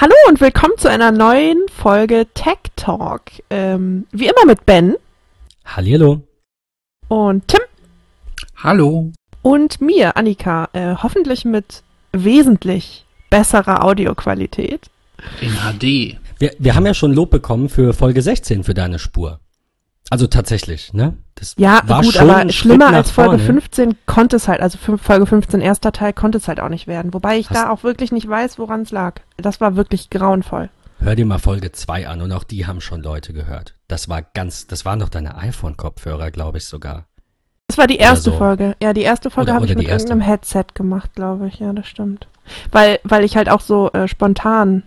Hallo und willkommen zu einer neuen Folge Tech Talk. Ähm, wie immer mit Ben Hallihallo. und Tim Hallo. und mir, Annika. Äh, hoffentlich mit wesentlich besserer Audioqualität. In HD. Wir, wir haben ja schon Lob bekommen für Folge 16 für deine Spur. Also tatsächlich, ne? Das Ja, war gut, schon aber schlimmer als Folge vorne. 15 konnte es halt, also Folge 15 erster Teil konnte es halt auch nicht werden. Wobei ich Hast- da auch wirklich nicht weiß, woran es lag. Das war wirklich grauenvoll. Hör dir mal Folge 2 an und auch die haben schon Leute gehört. Das war ganz, das waren doch deine iPhone-Kopfhörer, glaube ich sogar. Das war die erste so. Folge. Ja, die erste Folge habe ich mit erste. irgendeinem Headset gemacht, glaube ich. Ja, das stimmt. Weil, weil ich halt auch so äh, spontan.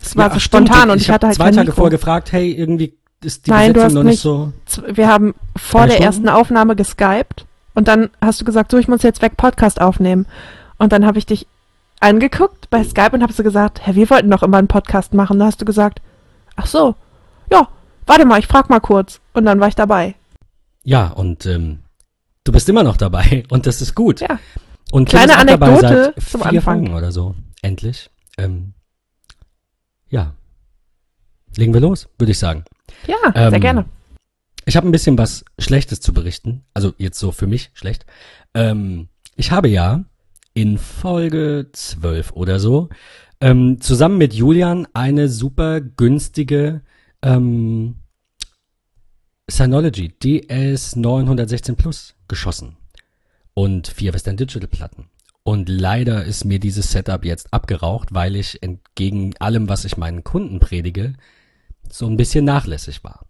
Es war Ja, so ach, stimmt, spontan und ich, hab hatte halt zwei Tage Mikro. vorher gefragt, hey, irgendwie ist die Nein, du hast noch nicht so. Wir haben vor der Stunden? ersten Aufnahme geskypt und dann hast du gesagt, so, ich muss jetzt weg Podcast aufnehmen. Und dann habe ich dich angeguckt bei Skype und habe so gesagt, Hä, wir wollten doch immer einen Podcast machen. Da hast du gesagt, ach so, ja, warte mal, ich frag mal kurz. Und dann war ich dabei. Ja, und ähm, du bist immer noch dabei und das ist gut. Ja. Und Kleine Tim ist auch dabei Anekdote seit zum vier Anfang. Folgen oder so. Endlich. Ähm, ja. Legen wir los, würde ich sagen. Ja, sehr Ähm, gerne. Ich habe ein bisschen was Schlechtes zu berichten. Also jetzt so für mich schlecht. Ähm, ich habe ja in Folge 12 oder so ähm, zusammen mit Julian eine super günstige ähm, Synology DS916 Plus geschossen. Und vier Western Digital Platten. Und leider ist mir dieses Setup jetzt abgeraucht, weil ich entgegen allem, was ich meinen Kunden predige, so ein bisschen nachlässig war.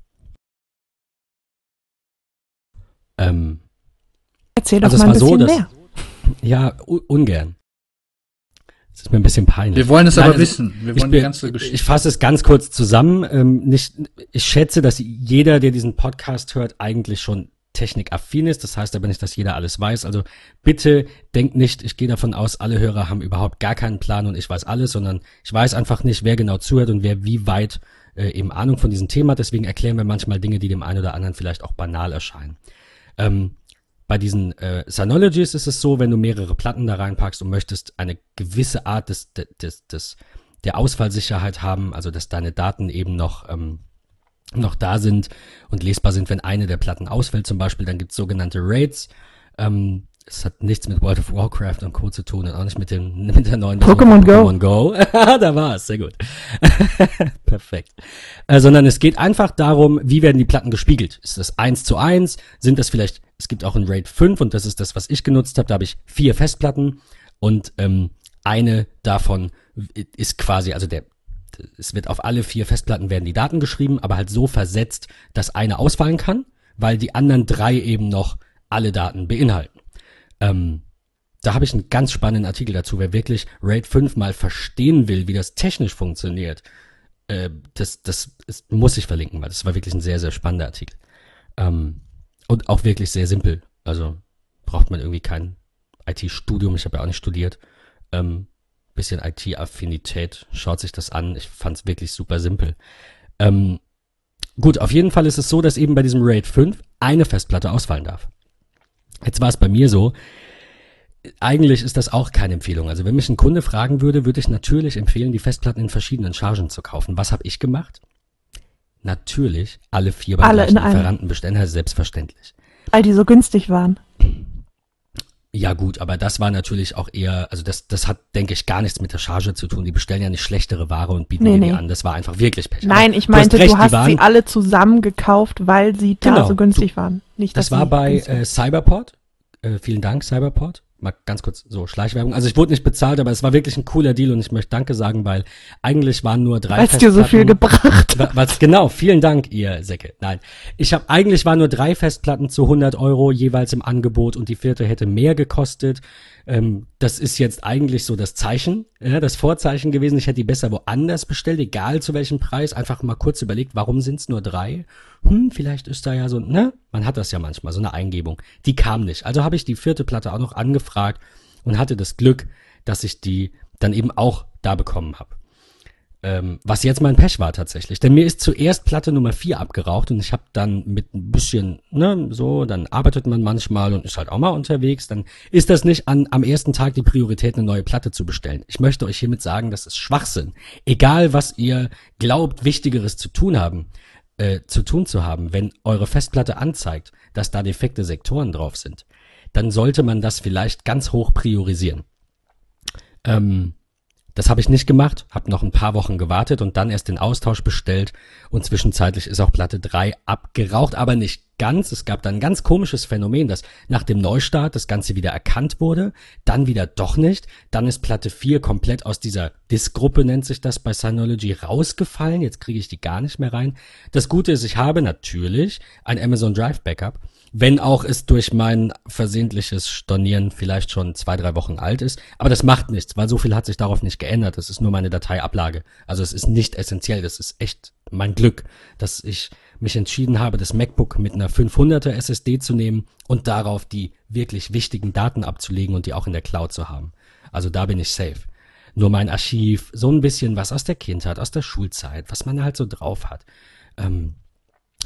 Ähm, Erzähl doch also es mal ein war so, bisschen dass- mehr. ja, ungern. Das ist mir ein bisschen peinlich. Wir wollen es Nein, aber also wissen. Wir Ich, wollen die bin- ganze Geschichte. ich fasse es ganz kurz zusammen. Ähm, nicht, ich schätze, dass jeder, der diesen Podcast hört, eigentlich schon technikaffin ist. Das heißt aber nicht, dass jeder alles weiß. Also bitte denkt nicht, ich gehe davon aus, alle Hörer haben überhaupt gar keinen Plan und ich weiß alles, sondern ich weiß einfach nicht, wer genau zuhört und wer wie weit äh, eben Ahnung von diesem Thema. Deswegen erklären wir manchmal Dinge, die dem einen oder anderen vielleicht auch banal erscheinen. Ähm, bei diesen äh, Synologies ist es so, wenn du mehrere Platten da reinpackst und möchtest eine gewisse Art des, des, des, der Ausfallsicherheit haben, also dass deine Daten eben noch, ähm, noch da sind und lesbar sind, wenn eine der Platten ausfällt zum Beispiel, dann gibt es sogenannte Raids. Ähm, es hat nichts mit World of Warcraft und Co. zu tun und auch nicht mit, dem, mit der neuen Pokémon von Pokémon Go. da war es, sehr gut. Perfekt. Äh, sondern es geht einfach darum, wie werden die Platten gespiegelt? Ist das eins zu eins? Sind das vielleicht, es gibt auch ein RAID 5 und das ist das, was ich genutzt habe. Da habe ich vier Festplatten und ähm, eine davon ist quasi, also der, es wird auf alle vier Festplatten werden die Daten geschrieben, aber halt so versetzt, dass eine ausfallen kann, weil die anderen drei eben noch alle Daten beinhalten. Ähm, da habe ich einen ganz spannenden Artikel dazu, wer wirklich RAID 5 mal verstehen will, wie das technisch funktioniert. Äh, das, das ist, muss ich verlinken, weil das war wirklich ein sehr, sehr spannender Artikel. Ähm, und auch wirklich sehr simpel. Also braucht man irgendwie kein IT-Studium, ich habe ja auch nicht studiert. Ähm, bisschen IT-Affinität, schaut sich das an. Ich fand es wirklich super simpel. Ähm, gut, auf jeden Fall ist es so, dass eben bei diesem RAID 5 eine Festplatte ausfallen darf. Jetzt war es bei mir so, eigentlich ist das auch keine Empfehlung. Also wenn mich ein Kunde fragen würde, würde ich natürlich empfehlen, die Festplatten in verschiedenen Chargen zu kaufen. Was habe ich gemacht? Natürlich alle vier beim Alle gleichen. Lieferanten bestellen, also selbstverständlich. Weil die so günstig waren. Ja gut, aber das war natürlich auch eher, also das, das hat, denke ich, gar nichts mit der Charge zu tun. Die bestellen ja nicht schlechtere Ware und bieten Nee, mir nee. die an. Das war einfach wirklich Pech. Nein, Aber ich du hast meinte, du, recht, die hast waren- sie alle zusammen gekauft, weil sie da Genau, so günstig waren. Nicht, Das war bei äh, Cyberport. Äh, vielen Dank, Cyberport. Mal ganz kurz so Schleichwerbung. Also ich wurde nicht bezahlt, aber es war wirklich ein cooler Deal und ich möchte Danke sagen, weil eigentlich waren nur drei weil es dir so viel gebracht Wa- Was genau? Vielen Dank, ihr Säcke. Nein, ich habe eigentlich waren nur drei Festplatten zu 100 Euro jeweils im Angebot und die vierte hätte mehr gekostet. Ähm, das ist jetzt eigentlich so das Zeichen, ja, das Vorzeichen gewesen. Ich hätte die besser woanders bestellt, egal zu welchem Preis. Einfach mal kurz überlegt, warum sind es nur drei? Hm, vielleicht ist da ja so, ne? Man hat das ja manchmal, so eine Eingebung. Die kam nicht. Also habe ich die vierte Platte auch noch angefragt und hatte das Glück, dass ich die dann eben auch da bekommen habe. Ähm, was jetzt mein Pech war tatsächlich. Denn mir ist zuerst Platte Nummer 4 abgeraucht und ich habe dann mit ein bisschen, ne, so, dann arbeitet man manchmal und ist halt auch mal unterwegs. Dann ist das nicht an, am ersten Tag die Priorität, eine neue Platte zu bestellen. Ich möchte euch hiermit sagen, das ist Schwachsinn. Egal, was ihr glaubt, Wichtigeres zu tun haben, äh, zu tun zu haben, wenn eure Festplatte anzeigt, dass da defekte Sektoren drauf sind, dann sollte man das vielleicht ganz hoch priorisieren. Ähm, das habe ich nicht gemacht, habe noch ein paar Wochen gewartet und dann erst den Austausch bestellt und zwischenzeitlich ist auch Platte 3 abgeraucht, aber nicht ganz. Es gab dann ein ganz komisches Phänomen, dass nach dem Neustart das Ganze wieder erkannt wurde, dann wieder doch nicht. Dann ist Platte 4 komplett aus dieser Disk-Gruppe, nennt sich das bei Synology, rausgefallen. Jetzt kriege ich die gar nicht mehr rein. Das Gute ist, ich habe natürlich ein Amazon Drive Backup wenn auch es durch mein versehentliches Stornieren vielleicht schon zwei, drei Wochen alt ist. Aber das macht nichts, weil so viel hat sich darauf nicht geändert. Das ist nur meine Dateiablage. Also es ist nicht essentiell. Das ist echt mein Glück, dass ich mich entschieden habe, das MacBook mit einer 500er SSD zu nehmen und darauf die wirklich wichtigen Daten abzulegen und die auch in der Cloud zu haben. Also da bin ich safe. Nur mein Archiv, so ein bisschen was aus der Kindheit, aus der Schulzeit, was man halt so drauf hat. Ähm,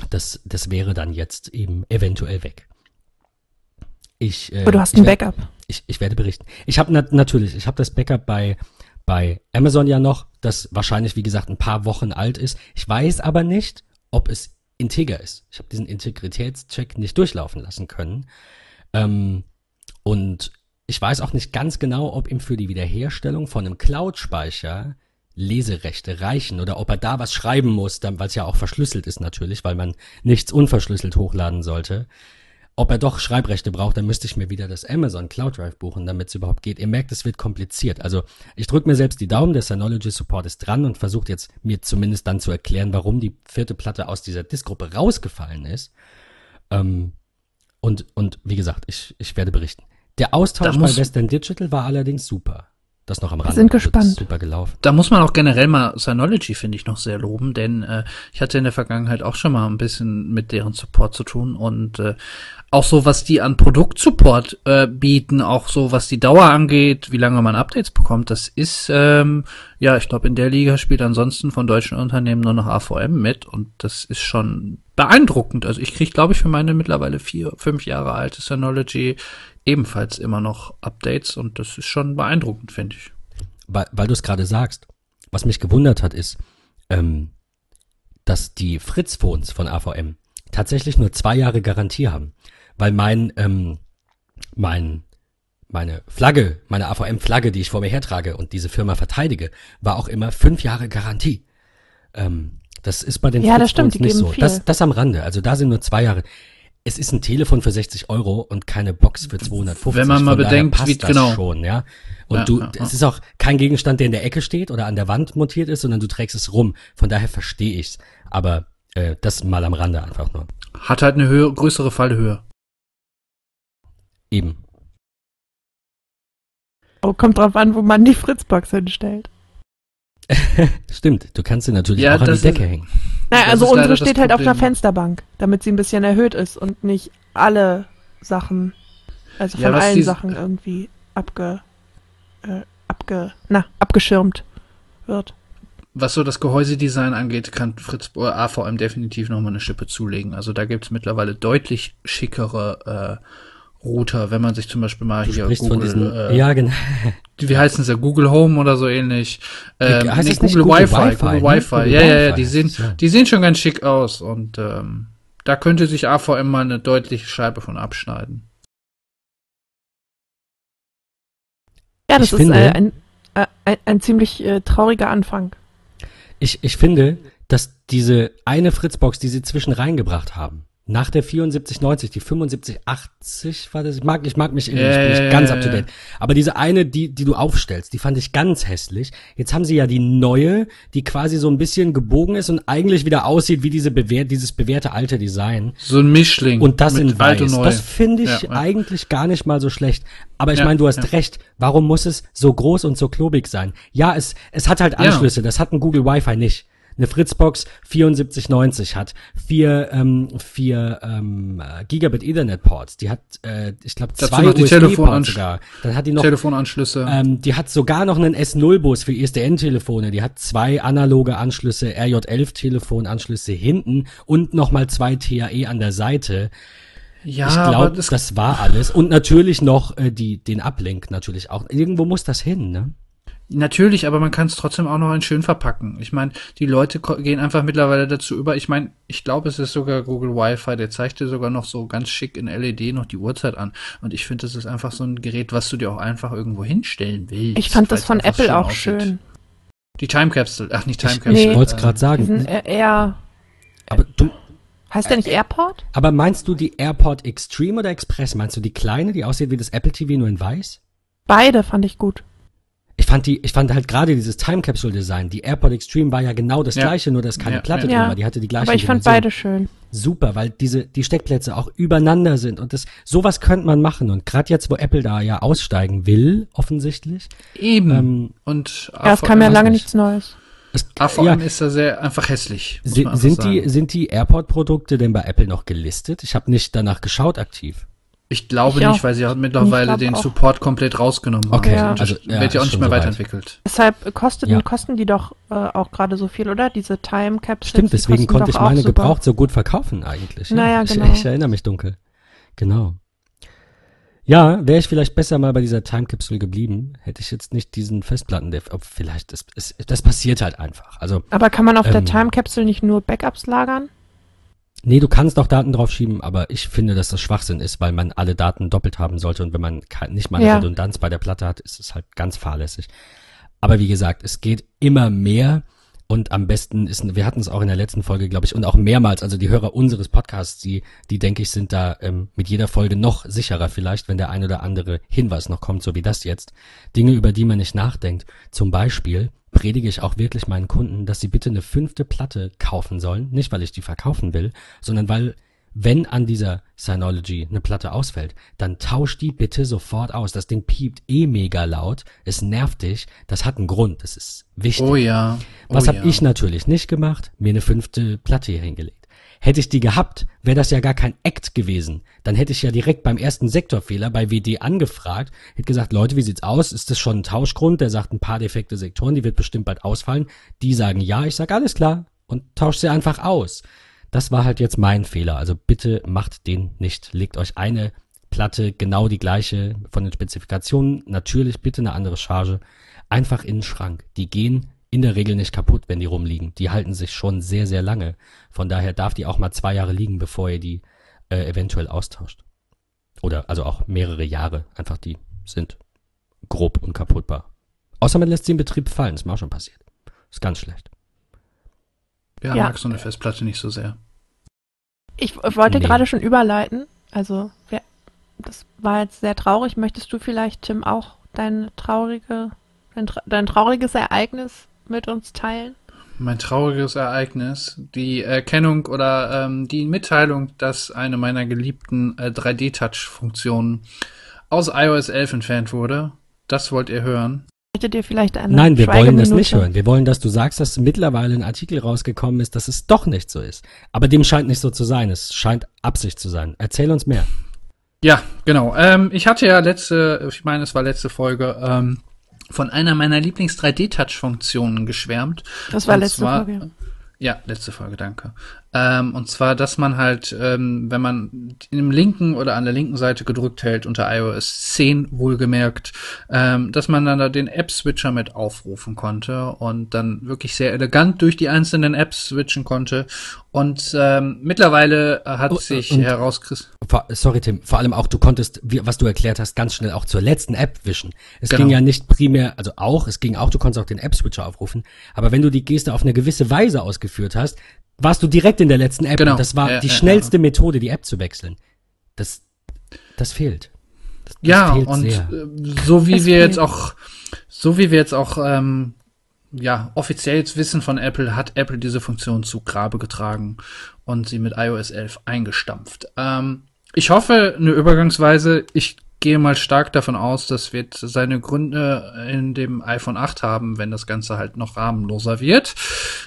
das, das wäre dann jetzt eben eventuell weg. Ich, äh, Aber du hast ein Backup. Ich, ich werde berichten. Ich habe na, natürlich, ich habe das Backup bei bei Amazon ja noch, das wahrscheinlich wie gesagt ein paar Wochen alt ist. Ich weiß aber nicht, ob es integer ist. Ich habe diesen Integritätscheck nicht durchlaufen lassen können. Ähm, und ich weiß auch nicht ganz genau, ob ihm für die Wiederherstellung von einem Cloud-Speicher Leserechte reichen oder ob er da was schreiben muss, weil es ja auch verschlüsselt ist natürlich, weil man nichts unverschlüsselt hochladen sollte. Ob er doch Schreibrechte braucht, dann müsste ich mir wieder das Amazon Cloud Drive buchen, damit es überhaupt geht. Ihr merkt, es wird kompliziert. Also ich drücke mir selbst die Daumen, der Synology Support ist dran und versucht jetzt mir zumindest dann zu erklären, warum die vierte Platte aus dieser Diskgruppe rausgefallen ist. Ähm, und, und wie gesagt, ich, ich werde berichten. Der Austausch bei Western Digital war allerdings super. Das noch am Rand. Wir sind gespannt. Super gelaufen. Da muss man auch generell mal Synology, finde ich, noch sehr loben, denn äh, ich hatte in der Vergangenheit auch schon mal ein bisschen mit deren Support zu tun und äh, auch so, was die an Produktsupport äh, bieten, auch so, was die Dauer angeht, wie lange man Updates bekommt, das ist, ähm, ja, ich glaube, in der Liga spielt ansonsten von deutschen Unternehmen nur noch AVM mit und das ist schon beeindruckend. Also ich kriege, glaube ich, für meine mittlerweile vier, fünf Jahre alte Synology ebenfalls immer noch Updates und das ist schon beeindruckend, finde ich. Weil, weil du es gerade sagst, was mich gewundert hat, ist, ähm, dass die Fritz-Phones von AVM tatsächlich nur zwei Jahre Garantie haben. Weil mein, ähm, mein, meine Flagge, meine AVM-Flagge, die ich vor mir hertrage und diese Firma verteidige, war auch immer fünf Jahre Garantie. Ähm, das ist bei den ja, Fritz-Phones nicht so. Das, das am Rande. Also da sind nur zwei Jahre es ist ein Telefon für 60 Euro und keine Box für 250. Wenn man mal bedenkt, wie genau. schon, ja. Und ja, du, ja, ja. es ist auch kein Gegenstand, der in der Ecke steht oder an der Wand montiert ist, sondern du trägst es rum. Von daher verstehe ich's. Aber äh, das mal am Rande einfach nur. Hat halt eine höhere, größere Fallhöhe. Eben. Oh, kommt drauf an, wo man die Fritzbox hinstellt. Stimmt, du kannst sie natürlich ja, auch an die Decke ist, hängen. Naja, also unsere steht halt auf einer Fensterbank, damit sie ein bisschen erhöht ist und nicht alle Sachen, also von ja, allen Sachen irgendwie abge, äh, abge, na, abgeschirmt wird. Was so das Gehäusedesign angeht, kann Fritz äh, AVM definitiv nochmal eine Schippe zulegen. Also da gibt es mittlerweile deutlich schickere äh, Router, wenn man sich zum Beispiel mal du hier Google, diesen, äh, ja genau, wie heißen sie, Google Home oder so ähnlich, ähm, heißt nee, Google, Google Wi-Fi, Wi Google Wi-Fi, ne? ja, ja, ja, die sehen, ja. die sehen schon ganz schick aus und ähm, da könnte sich AVM mal eine deutliche Scheibe von abschneiden. Ja, das ich ist finde, äh, ein, äh, ein, ein, ziemlich äh, trauriger Anfang. Ich, ich finde, dass diese eine Fritzbox, die sie zwischen reingebracht haben, nach der 7490, die 7580 war das. Ich mag, ich mag mich irgendwie, ich bin nicht ganz up to date. Aber diese eine, die, die du aufstellst, die fand ich ganz hässlich. Jetzt haben sie ja die neue, die quasi so ein bisschen gebogen ist und eigentlich wieder aussieht wie diese bewährt, dieses bewährte alte Design. So ein Mischling. Und das in weiß. Das finde ich ja, eigentlich gar nicht mal so schlecht. Aber ich ja, meine, du hast recht. Warum muss es so groß und so klobig sein? Ja, es, es hat halt Anschlüsse. Das hat ein Google Wi-Fi nicht. Eine Fritzbox 7490 hat, vier, ähm, vier ähm, äh, Gigabit Ethernet Ports, die hat, äh, ich glaube, zwei USB-Ports sogar. Dann hat die noch Telefonanschlüsse. ähm, die hat sogar noch einen S0-Bus für ISDN-Telefone. Die hat zwei analoge Anschlüsse, RJ11-Telefonanschlüsse hinten und nochmal zwei TAE an der Seite. ja, ich glaube, das, das war alles. Und natürlich noch äh, die, den Uplink natürlich auch. Irgendwo muss das hin, ne? Natürlich, aber man kann es trotzdem auch noch in schön verpacken. Ich meine, die Leute gehen einfach mittlerweile dazu über. Ich meine, ich glaube, es ist sogar Google Wi-Fi, der zeigt dir sogar noch so ganz schick in LED noch die Uhrzeit an. Und ich finde, das ist einfach so ein Gerät, was du dir auch einfach irgendwo hinstellen willst. Ich fand das von Apple auch aussieht. schön. Die Time Capsule, ach nicht Time Ich, Capsule. ich wollte es äh, gerade Die sagen. sind äh, eher, Aber, du, heißt der nicht Airport? aber meinst du die AirPod Extreme oder Express? Meinst du die kleine, die aussieht wie das Apple TV nur in weiß? Beide fand ich gut. Ich fand die, ich fand halt gerade dieses Time Capsule Design. Die AirPod Extreme war ja genau das Ja. gleiche, nur dass keine Ja, Platte ja. drin war. Die hatte die gleiche Aber ich fand Dimension. beide schön. super, weil diese die Steckplätze auch übereinander sind und das sowas könnte man machen und gerade jetzt, wo Apple da ja aussteigen will, offensichtlich. Eben. Ähm, und Ja, es kam ja AVM lange nicht. nichts Neues. Es, AVM ja, ist da sehr einfach hässlich. muss si- man einfach sind die sind die AirPod-Produkte denn bei Apple noch gelistet? Ich habe nicht danach geschaut aktiv. Ich glaube Ich nicht, weil sie auch mittlerweile den auch. Support komplett rausgenommen haben. Okay, Ja. Und also, das ja, wird ja auch nicht mehr soweit. weiterentwickelt. Deshalb kosten, Ja. kosten die doch äh, auch gerade so viel, oder? Diese Time Capsules. Stimmt, deswegen konnte ich meine gebraucht so gut verkaufen eigentlich. Naja, ich, genau. ich erinnere mich dunkel. Genau. Ja, wäre ich vielleicht besser mal bei dieser Time Capsule geblieben, hätte ich jetzt nicht diesen Festplatten, ob vielleicht das, es, das passiert halt einfach. Also Aber kann man auf der Ähm. Time Capsule nicht nur Backups lagern? Nee, du kannst auch Daten draufschieben, aber ich finde, dass das Schwachsinn ist, weil man alle Daten doppelt haben sollte und wenn man nicht mal eine Ja. Redundanz bei der Platte hat, ist es halt ganz fahrlässig. Aber wie gesagt, es geht immer mehr und am besten ist, wir hatten es auch in der letzten Folge, glaube ich, und auch mehrmals, also die Hörer unseres Podcasts, die, die denke ich, sind da ähm, mit jeder Folge noch sicherer vielleicht, wenn der ein oder andere Hinweis noch kommt, so wie das jetzt. Dinge, über die man nicht nachdenkt. Zum Beispiel predige ich auch wirklich meinen Kunden, dass sie bitte eine fünfte Platte kaufen sollen. Nicht, weil ich die verkaufen will, sondern weil, wenn an dieser Synology eine Platte ausfällt, dann tausch die bitte sofort aus. Das Ding piept eh mega laut. Es nervt dich. Das hat einen Grund. Das ist wichtig. Oh ja. Oh Was habe ja. ich natürlich nicht gemacht? Mir eine fünfte Platte hier hingelegt. Hätte ich die gehabt, wäre das ja gar kein Act gewesen. Dann hätte ich ja direkt beim ersten Sektorfehler bei WD angefragt, hätte gesagt, Leute, wie sieht's aus? Ist das schon ein Tauschgrund? Der sagt ein paar defekte Sektoren, die wird bestimmt bald ausfallen. Die sagen ja, ich sag alles klar und tauscht sie einfach aus. Das war halt jetzt mein Fehler. Also bitte macht den nicht. Legt euch eine Platte genau die gleiche von den Spezifikationen. Natürlich bitte eine andere Charge. Einfach in den Schrank. Die gehen in der Regel nicht kaputt, wenn die rumliegen. Die halten sich schon sehr, sehr lange. Von daher darf die auch mal zwei Jahre liegen, bevor ihr die äh, eventuell austauscht. Oder also auch mehrere Jahre. Einfach die sind grob unkaputtbar. Außer man lässt sie in Betrieb fallen. Das ist mir auch schon passiert. Ist ganz schlecht. Ja, Ja. mag so eine Festplatte nicht so sehr. Ich wollte Nee. gerade schon überleiten. Also, wer, das war jetzt sehr traurig. Möchtest du vielleicht, Tim, auch dein traurige, dein, tra- dein trauriges Ereignis mit uns teilen? Mein trauriges Ereignis, die Erkennung oder ähm, die Mitteilung, dass eine meiner geliebten äh, 3D-Touch-Funktionen aus iOS 11 entfernt wurde. Das wollt ihr hören. Möchtet ihr vielleicht eine Nein, wir wollen das nicht hören. Wir wollen, dass du sagst, dass mittlerweile ein Artikel rausgekommen ist, dass es doch nicht so ist. Aber dem scheint nicht so zu sein. Es scheint Absicht zu sein. Erzähl uns mehr. Ja, genau. Ähm, ich hatte ja letzte, ich meine, es war letzte Folge, ähm, von einer meiner Lieblings-3D-Touch-Funktionen geschwärmt. Das war Und letzte zwar- Folge. Ja, letzte Folge, danke. Ähm, und zwar, dass man halt, ähm, wenn man im linken oder an der linken Seite gedrückt hält, unter iOS 10 wohlgemerkt, ähm, dass man dann da den App-Switcher mit aufrufen konnte und dann wirklich sehr elegant durch die einzelnen Apps switchen konnte. Und ähm, mittlerweile äh, hat Oh, sich herauskristallisiert. Sorry, Tim. Vor allem auch, du konntest, wie, was du erklärt hast, ganz schnell auch zur letzten App wischen. Es Genau. ging ja nicht primär, also auch, es ging auch, du konntest auch den App-Switcher aufrufen. Aber wenn du die Geste auf eine gewisse Weise ausgeführt hast, warst du direkt in der letzten App. Genau. Und das war Ja, die ja, schnellste Methode, die App zu wechseln. Das, das fehlt. Das, das Ja, fehlt und sehr. äh, so wie Es wir fehlt. jetzt auch, so wie wir jetzt auch, ähm, ja, offiziell jetzt wissen von Apple, hat Apple diese Funktion zu Grabe getragen und sie mit iOS 11 eingestampft. Ähm, ich hoffe, eine Übergangsweise, ich gehe mal stark davon aus, das wird seine Gründe in dem iPhone 8 haben, wenn das Ganze halt noch rahmenloser wird.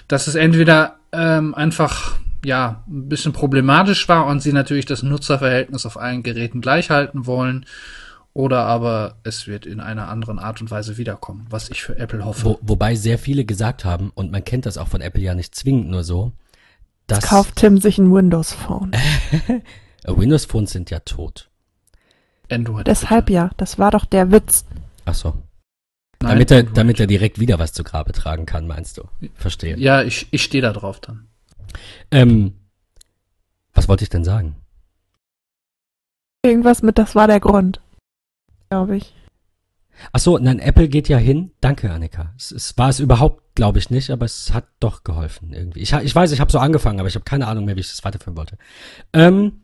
dass es entweder ähm, einfach ja ein bisschen problematisch war und sie natürlich das Nutzerverhältnis auf allen Geräten gleich halten wollen. Oder aber es wird in einer anderen Art und Weise wiederkommen, was ich für Apple hoffe. Wo, wobei sehr viele gesagt haben, und man kennt das auch von Apple ja nicht zwingend nur so, dass Kauft Tim sich ein Windows Phone. Windows Phones sind ja tot. Android. Deshalb bitte. ja, das war doch der Witz. Ach so. Nein, Damit er, damit er direkt wieder was zu Grabe tragen kann, meinst du? Verstehe. Ja, ich, ich stehe da drauf dann. Ähm, was wollte ich denn sagen? Irgendwas mit, das war der Grund. Glaube ich. Ach so, nein, Apple geht ja hin. Danke, Annika. Es, es war es überhaupt, glaube ich nicht, aber es hat doch geholfen irgendwie. Ich, ha- ich weiß, ich habe so angefangen, aber ich habe keine Ahnung mehr, wie ich das weiterführen wollte. Ähm,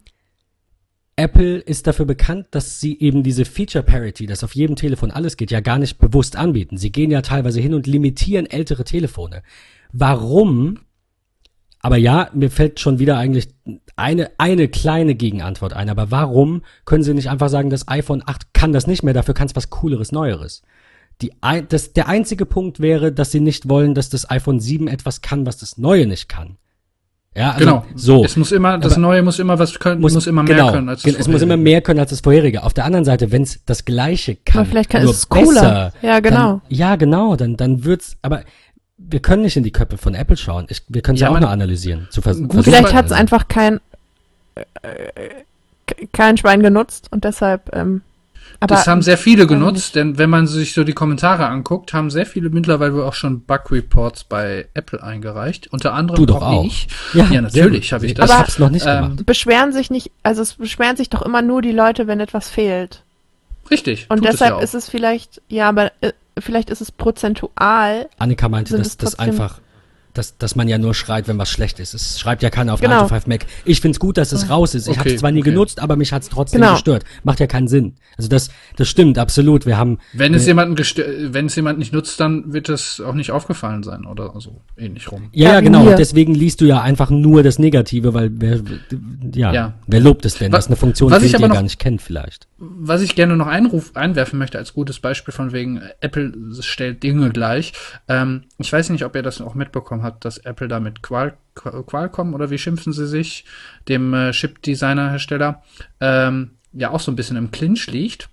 Apple ist dafür bekannt, dass sie eben diese Feature Parity, dass auf jedem Telefon alles geht, ja gar nicht bewusst anbieten. Sie gehen ja teilweise hin und limitieren ältere Telefone. Warum? Aber ja, mir fällt schon wieder eigentlich eine, eine kleine Gegenantwort ein. Aber warum können sie nicht einfach sagen, das iPhone 8 kann das nicht mehr, dafür kann es was Cooleres, Neueres? Die, das, der einzige Punkt wäre, dass sie nicht wollen, dass das iPhone 7 etwas kann, was das Neue nicht kann. Ja, also genau. so. Es muss immer, das Aber- Neue muss immer was können, muss, immer mehr genau, können als gen- Es muss immer mehr können als das vorherige. Auf der anderen Seite, wenn es das Gleiche kann, Aber vielleicht kann nur es cooler. Ja, genau. Dann, ja, genau. Dann, dann wird's. Aber wir können nicht in die Köpfe von Apple schauen. Ich, wir können sie Ja, auch man- nur analysieren. Zu vers Gut, versuchen Vielleicht hat es einfach kein äh, ke- kein Schwein genutzt und deshalb ähm, aber Das haben sehr viele weiß genutzt, denn wenn man sich so die Kommentare anguckt, haben sehr viele mittlerweile wohl auch schon Bug-Reports bei Apple eingereicht. Unter anderem Du doch auch. ich. Ja, Ja, natürlich habe ich Ich das. Aber- hab's noch nicht ähm, gemacht. beschweren sich nicht, also es beschweren sich doch immer nur die Leute, wenn etwas fehlt. Richtig. Und tut deshalb es ja ist es vielleicht, ja, aber äh, vielleicht ist es prozentual. Annika meinte, dass das einfach, dass, dass man ja nur schreit, wenn was schlecht ist. Es schreibt ja keiner auf Genau. 9 to 5 Mac. Ich find's gut, dass es raus ist. Ich Okay, hab's zwar nie okay. genutzt, aber mich hat's trotzdem Genau. gestört. Macht ja keinen Sinn. Also das, das stimmt, absolut. Wir haben, Wenn es jemanden wenn es jemand nicht nutzt, dann wird es auch nicht aufgefallen sein oder so ähnlich rum. Ja, Ja, genau. Und deswegen liest du ja einfach nur das Negative, weil wer, ja, Ja. wer lobt es denn? Was- Das ist eine Funktion, was die ich ihr aber noch- gar nicht kennt vielleicht. Was ich gerne noch einruf, einwerfen möchte als gutes Beispiel von wegen äh, Apple stellt Dinge gleich. Ähm, ich weiß nicht, ob ihr das auch mitbekommen habt, dass Apple da mit Qual, Qual- Qualcomm oder wie schimpfen sie sich, dem äh, Chip-Designer-Hersteller, ähm, ja auch so ein bisschen im Clinch liegt.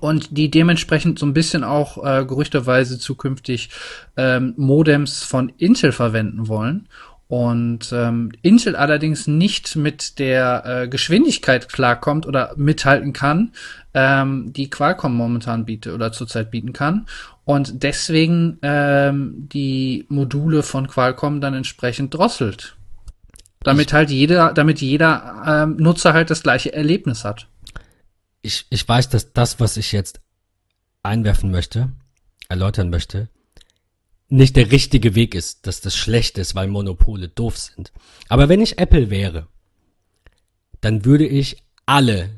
Und die dementsprechend so ein bisschen auch äh, gerüchterweise zukünftig ähm, Modems von Intel verwenden wollen. Und ähm, Intel allerdings nicht mit der äh, Geschwindigkeit klarkommt oder mithalten kann, ähm, die Qualcomm momentan bietet oder zurzeit bieten kann. Und deswegen ähm, die Module von Qualcomm dann entsprechend drosselt. Damit halt jeder, damit jeder ähm, Nutzer halt das gleiche Erlebnis hat. Ich, ich weiß, dass das, was ich jetzt einwerfen möchte, erläutern möchte, nicht der richtige Weg ist, dass das schlecht ist, weil Monopole doof sind. Aber wenn ich Apple wäre, dann würde ich alle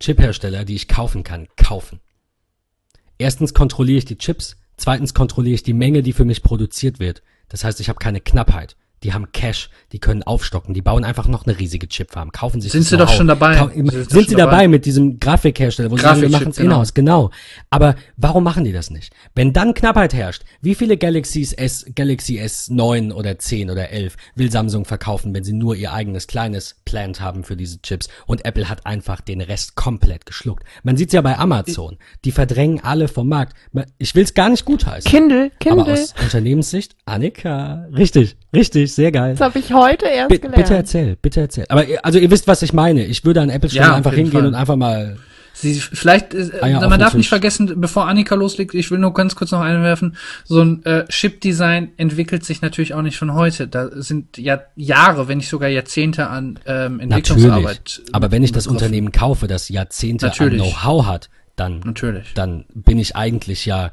Chiphersteller, die ich kaufen kann, kaufen. Erstens kontrolliere ich die Chips, zweitens kontrolliere ich die Menge, die für mich produziert wird. Das heißt, ich habe keine Knappheit. Die haben Cash, die können aufstocken, die bauen einfach noch eine riesige Chipfarm, kaufen sich Sind sie doch schon dabei. Kau- Sind sie Sind, doch sie dabei, dabei. mit diesem Grafikhersteller, wo sie sagen, wir machen es genau. in-house, genau. Aber warum machen die das nicht? Wenn dann Knappheit herrscht, wie viele Galaxies S, Galaxy S9 oder 10 oder 11 will Samsung verkaufen, wenn sie nur ihr eigenes kleines Plant haben für diese Chips und Apple hat einfach den Rest komplett geschluckt. Man sieht's ja bei Amazon. Die verdrängen alle vom Markt. Ich will's gar nicht gutheißen. Kindle, aber Kindle. aus Unternehmenssicht, Annika, richtig, richtig, sehr geil. Das habe ich heute erst Bi- gelernt. bitte erzähl, bitte erzähl. Aber ihr- also ihr wisst, was ich meine. Ich würde an Apple Stelle Ja, einfach hingehen Fall. und einfach mal Sie, vielleicht, äh, auf man darf nicht vergessen, bevor Annika loslegt, ich will nur ganz kurz noch einwerfen, so ein äh, Chip-Design entwickelt sich natürlich auch nicht von heute. Da sind ja Jahre, wenn nicht sogar Jahrzehnte an ähm, Entwicklungsarbeit. Natürlich. Aber wenn ich das begriffen. Unternehmen kaufe, das Jahrzehnte Natürlich. an Know-how hat, dann, Natürlich. dann bin ich eigentlich ja,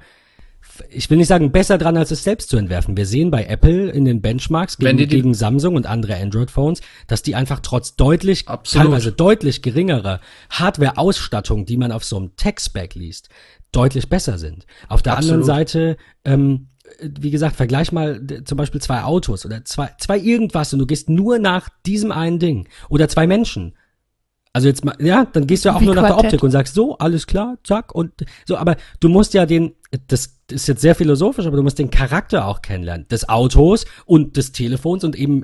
ich will nicht sagen besser dran, als es selbst zu entwerfen. Wir sehen bei Apple in den Benchmarks gegen, die gegen Samsung und andere Android-Phones, dass die einfach trotz deutlich, Absolut. teilweise deutlich geringerer Hardware-Ausstattung, die man auf so einem Tech-Spec liest, deutlich besser sind. Auf der anderen Absolut. Seite, ähm, wie gesagt, vergleich mal zum Beispiel zwei Autos oder zwei, zwei irgendwas und du gehst nur nach diesem einen Ding. Oder zwei Menschen. Also jetzt mal, ja, dann gehst du ja auch Wie nur nach der Quartett. Optik und sagst so, alles klar, zack und so, aber du musst ja den, das ist jetzt sehr philosophisch, aber du musst den Charakter auch kennenlernen, des Autos und des Telefons und eben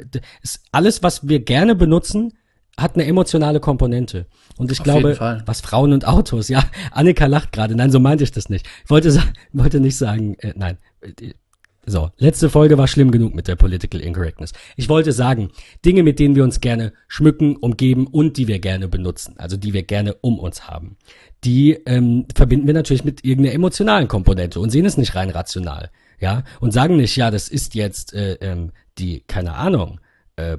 alles, was wir gerne benutzen, hat eine emotionale Komponente. Und ich Auf glaube, was Frauen und Autos, ja, Annika lacht gerade, nein, so meinte ich das nicht. Ich wollte, wollte nicht sagen, äh, nein, äh, so, letzte Folge war schlimm genug mit der Political Incorrectness. Ich wollte sagen, Dinge, mit denen wir uns gerne schmücken, umgeben und die wir gerne benutzen, also die wir gerne um uns haben, die ähm, verbinden wir natürlich mit irgendeiner emotionalen Komponente und sehen es nicht rein rational, ja, und sagen nicht, ja, das ist jetzt äh, ähm, die, keine Ahnung, äh,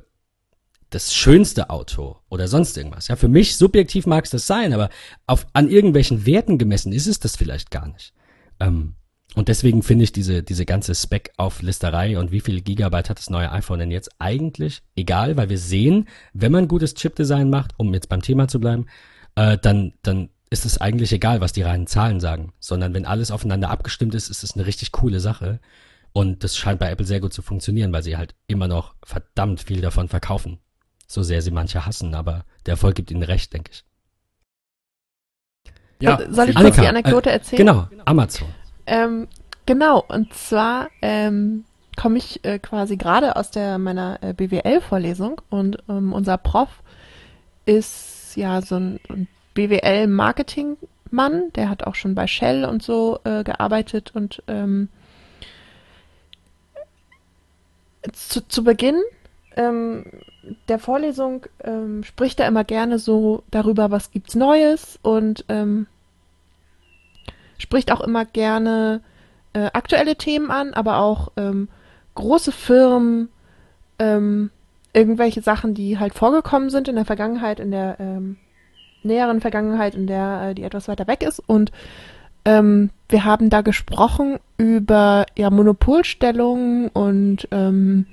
das schönste Auto oder sonst irgendwas. Ja, für mich subjektiv mag es das sein, aber auf, an irgendwelchen Werten gemessen ist es das vielleicht gar nicht. Ähm, und deswegen finde ich diese, diese ganze Spec-Auflisterei und wie viel Gigabyte hat das neue iPhone denn jetzt eigentlich egal, weil wir sehen, wenn man gutes Chip-Design macht, um jetzt beim Thema zu bleiben, äh, dann, dann ist es eigentlich egal, was die reinen Zahlen sagen, sondern wenn alles aufeinander abgestimmt ist, ist es eine richtig coole Sache. Und das scheint bei Apple sehr gut zu funktionieren, weil sie halt immer noch verdammt viel davon verkaufen. So sehr sie manche hassen, aber der Erfolg gibt ihnen recht, denke ich. Ja, Soll ich Annika, kurz die Anekdote äh, erzählen? Genau, Amazon. Ähm, genau, und zwar ähm, komme ich äh, quasi gerade aus der meiner äh, BWL-Vorlesung und ähm, unser Prof ist ja so ein, ein BWL-Marketing-Mann, der hat auch schon bei Shell und so äh, gearbeitet und ähm, zu, zu Beginn ähm, der Vorlesung ähm, spricht er immer gerne so darüber, was gibt's Neues und ähm, spricht auch immer gerne äh, aktuelle Themen an, aber auch ähm, große Firmen, ähm, irgendwelche Sachen, die halt vorgekommen sind in der Vergangenheit, in der ähm, näheren Vergangenheit, in der äh, die etwas weiter weg ist. Und ähm, wir haben da gesprochen über ja Monopolstellung und ähm,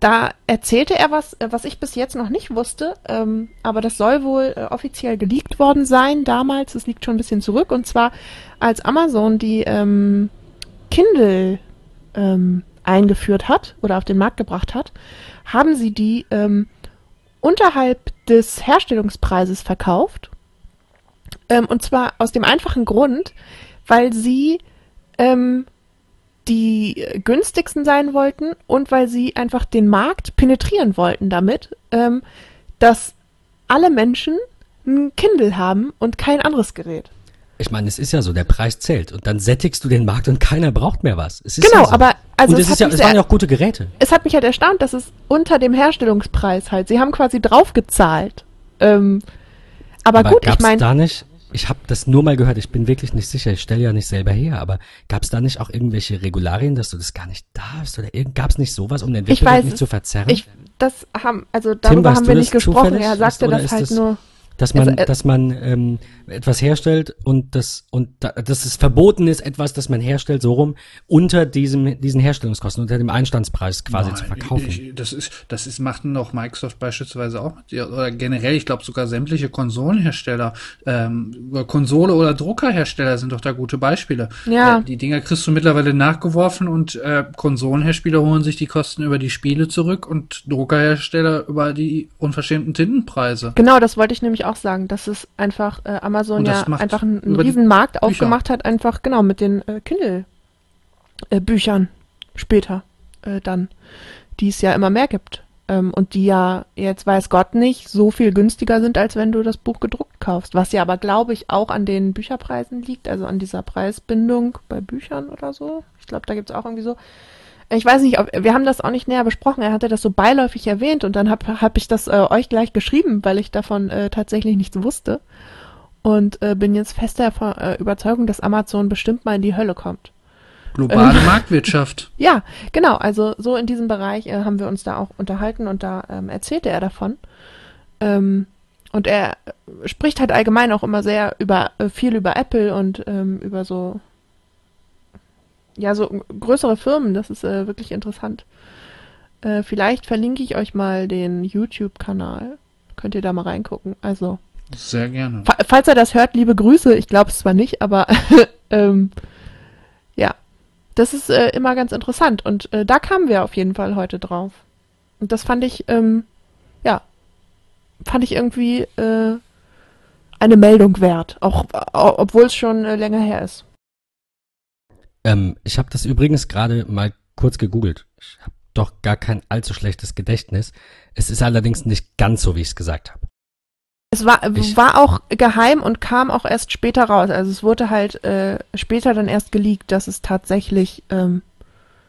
da erzählte er was, was ich bis jetzt noch nicht wusste, ähm, aber das soll wohl äh, offiziell geleakt worden sein damals. Es liegt schon ein bisschen zurück und zwar als Amazon die ähm, Kindle ähm, eingeführt hat oder auf den Markt gebracht hat, haben sie die ähm, unterhalb des Herstellungspreises verkauft. Ähm, und zwar aus dem einfachen Grund, weil sie ähm, die günstigsten sein wollten und weil sie einfach den Markt penetrieren wollten damit, ähm, dass alle Menschen ein Kindle haben und kein anderes Gerät. Ich meine, es ist ja so, der Preis zählt und dann sättigst du den Markt und keiner braucht mehr was. Es ist Genau, ja so. aber also und es es, ja, es waren ja auch gute Geräte. es hat mich halt erstaunt, dass es unter dem Herstellungspreis halt, sie haben quasi draufgezahlt. Ähm, aber, gut, ich meine, da nicht, ich habe das nur mal gehört, ich bin wirklich nicht sicher, ich stelle ja nicht selber her, aber gab es da nicht auch irgendwelche Regularien, dass du das gar nicht darfst oder gab es nicht sowas, um den Wettbewerb nicht zu verzerren? ich, das haben, also darüber weißt haben wir nicht gesprochen. Er sagte das halt das- nur. Dass man, also, äh, dass man ähm, etwas herstellt und das und da, dass es verboten ist, etwas, das man herstellt, so rum unter diesem diesen Herstellungskosten, unter dem Einstandspreis quasi zu Nein, verkaufen. Ich, das ist, das ist, macht noch Microsoft beispielsweise auch, mit, oder generell, ich glaube sogar sämtliche Konsolenhersteller, ähm, Konsole- oder Druckerhersteller sind doch da gute Beispiele. Ja. Äh, die Dinger kriegst du mittlerweile nachgeworfen und äh, Konsolenhersteller holen sich die Kosten über die Spiele zurück und Druckerhersteller über die unverschämten Tintenpreise. Genau, das wollte ich nämlich auch sagen, dass es einfach äh, Amazon ja einfach einen, einen riesen Markt aufgemacht hat, einfach genau mit den äh, Kindle-Büchern später äh, dann, die es ja immer mehr gibt. Ähm, und die ja jetzt weiß Gott nicht so viel günstiger sind, als wenn du das Buch gedruckt kaufst. Was ja aber, glaube ich, auch an den Bücherpreisen liegt, also an dieser Preisbindung bei Büchern oder so. Ich glaube, da gibt es auch irgendwie so. Ich weiß nicht, ob, wir haben das auch nicht näher besprochen. Er hatte das so beiläufig erwähnt und dann habe hab ich das äh, euch gleich geschrieben, weil ich davon äh, tatsächlich nichts wusste. Und äh, bin jetzt fest der äh, Überzeugung, dass Amazon bestimmt mal in die Hölle kommt. Globale Marktwirtschaft. Ja, genau. Also so in diesem Bereich äh, haben wir uns da auch unterhalten und da ähm, erzählte er davon. Ähm, und er äh, spricht halt allgemein auch immer sehr über viel über Apple und ähm, über so ja so größere Firmen. Das ist äh, wirklich interessant. Äh, vielleicht verlinke ich euch mal den YouTube-Kanal. Könnt ihr da mal reingucken. Also Sehr gerne. Fa- Falls er das hört, liebe Grüße. Ich glaube es zwar nicht, aber ähm, ja, das ist äh, immer ganz interessant. Und äh, da kamen wir auf jeden Fall heute drauf. Und das fand ich, ähm, ja, fand ich irgendwie äh, eine Meldung wert, auch obwohl es schon äh, länger her ist. Ähm, ich habe das übrigens gerade mal kurz gegoogelt. Ich habe doch gar kein allzu schlechtes Gedächtnis. Es ist allerdings nicht ganz so, wie ich es gesagt habe. Es war, ich, war auch geheim und kam auch erst später raus. Also es wurde halt äh, später dann erst geleakt, dass es tatsächlich ähm,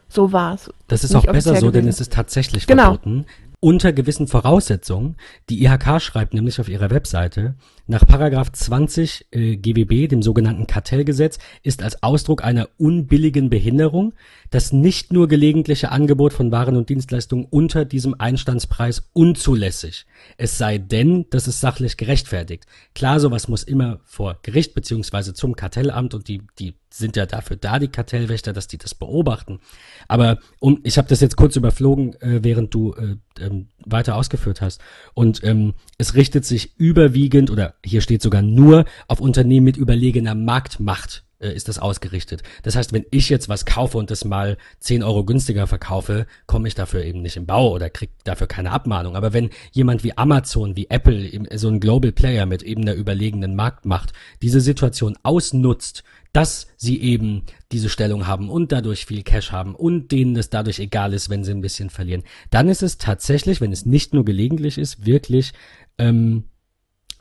so war. Das ist auch besser so, denn es ist tatsächlich genau. verboten unter gewissen Voraussetzungen. Die IHK schreibt nämlich auf ihrer Webseite, nach Paragraph 20 äh, GWB, dem sogenannten Kartellgesetz, ist als Ausdruck einer unbilligen Behinderung das nicht nur gelegentliche Angebot von Waren und Dienstleistungen unter diesem Einstandspreis unzulässig. Es sei denn, das ist sachlich gerechtfertigt. Klar, sowas muss immer vor Gericht beziehungsweise zum Kartellamt und die, die sind ja dafür da, die Kartellwächter, dass die das beobachten. Aber um, ich habe das jetzt kurz überflogen, äh, während du äh, ähm, weiter ausgeführt hast. Und ähm, es richtet sich überwiegend oder hier steht sogar nur auf Unternehmen mit überlegener Marktmacht äh, ist das ausgerichtet. Das heißt, wenn ich jetzt was kaufe und das mal 10 Euro günstiger verkaufe, komme ich dafür eben nicht im Bau oder kriege dafür keine Abmahnung. Aber wenn jemand wie Amazon, wie Apple, so ein Global Player mit eben einer überlegenen Marktmacht, diese Situation ausnutzt, dass sie eben diese Stellung haben und dadurch viel Cash haben und denen es dadurch egal ist, wenn sie ein bisschen verlieren, dann ist es tatsächlich, wenn es nicht nur gelegentlich ist, wirklich ähm,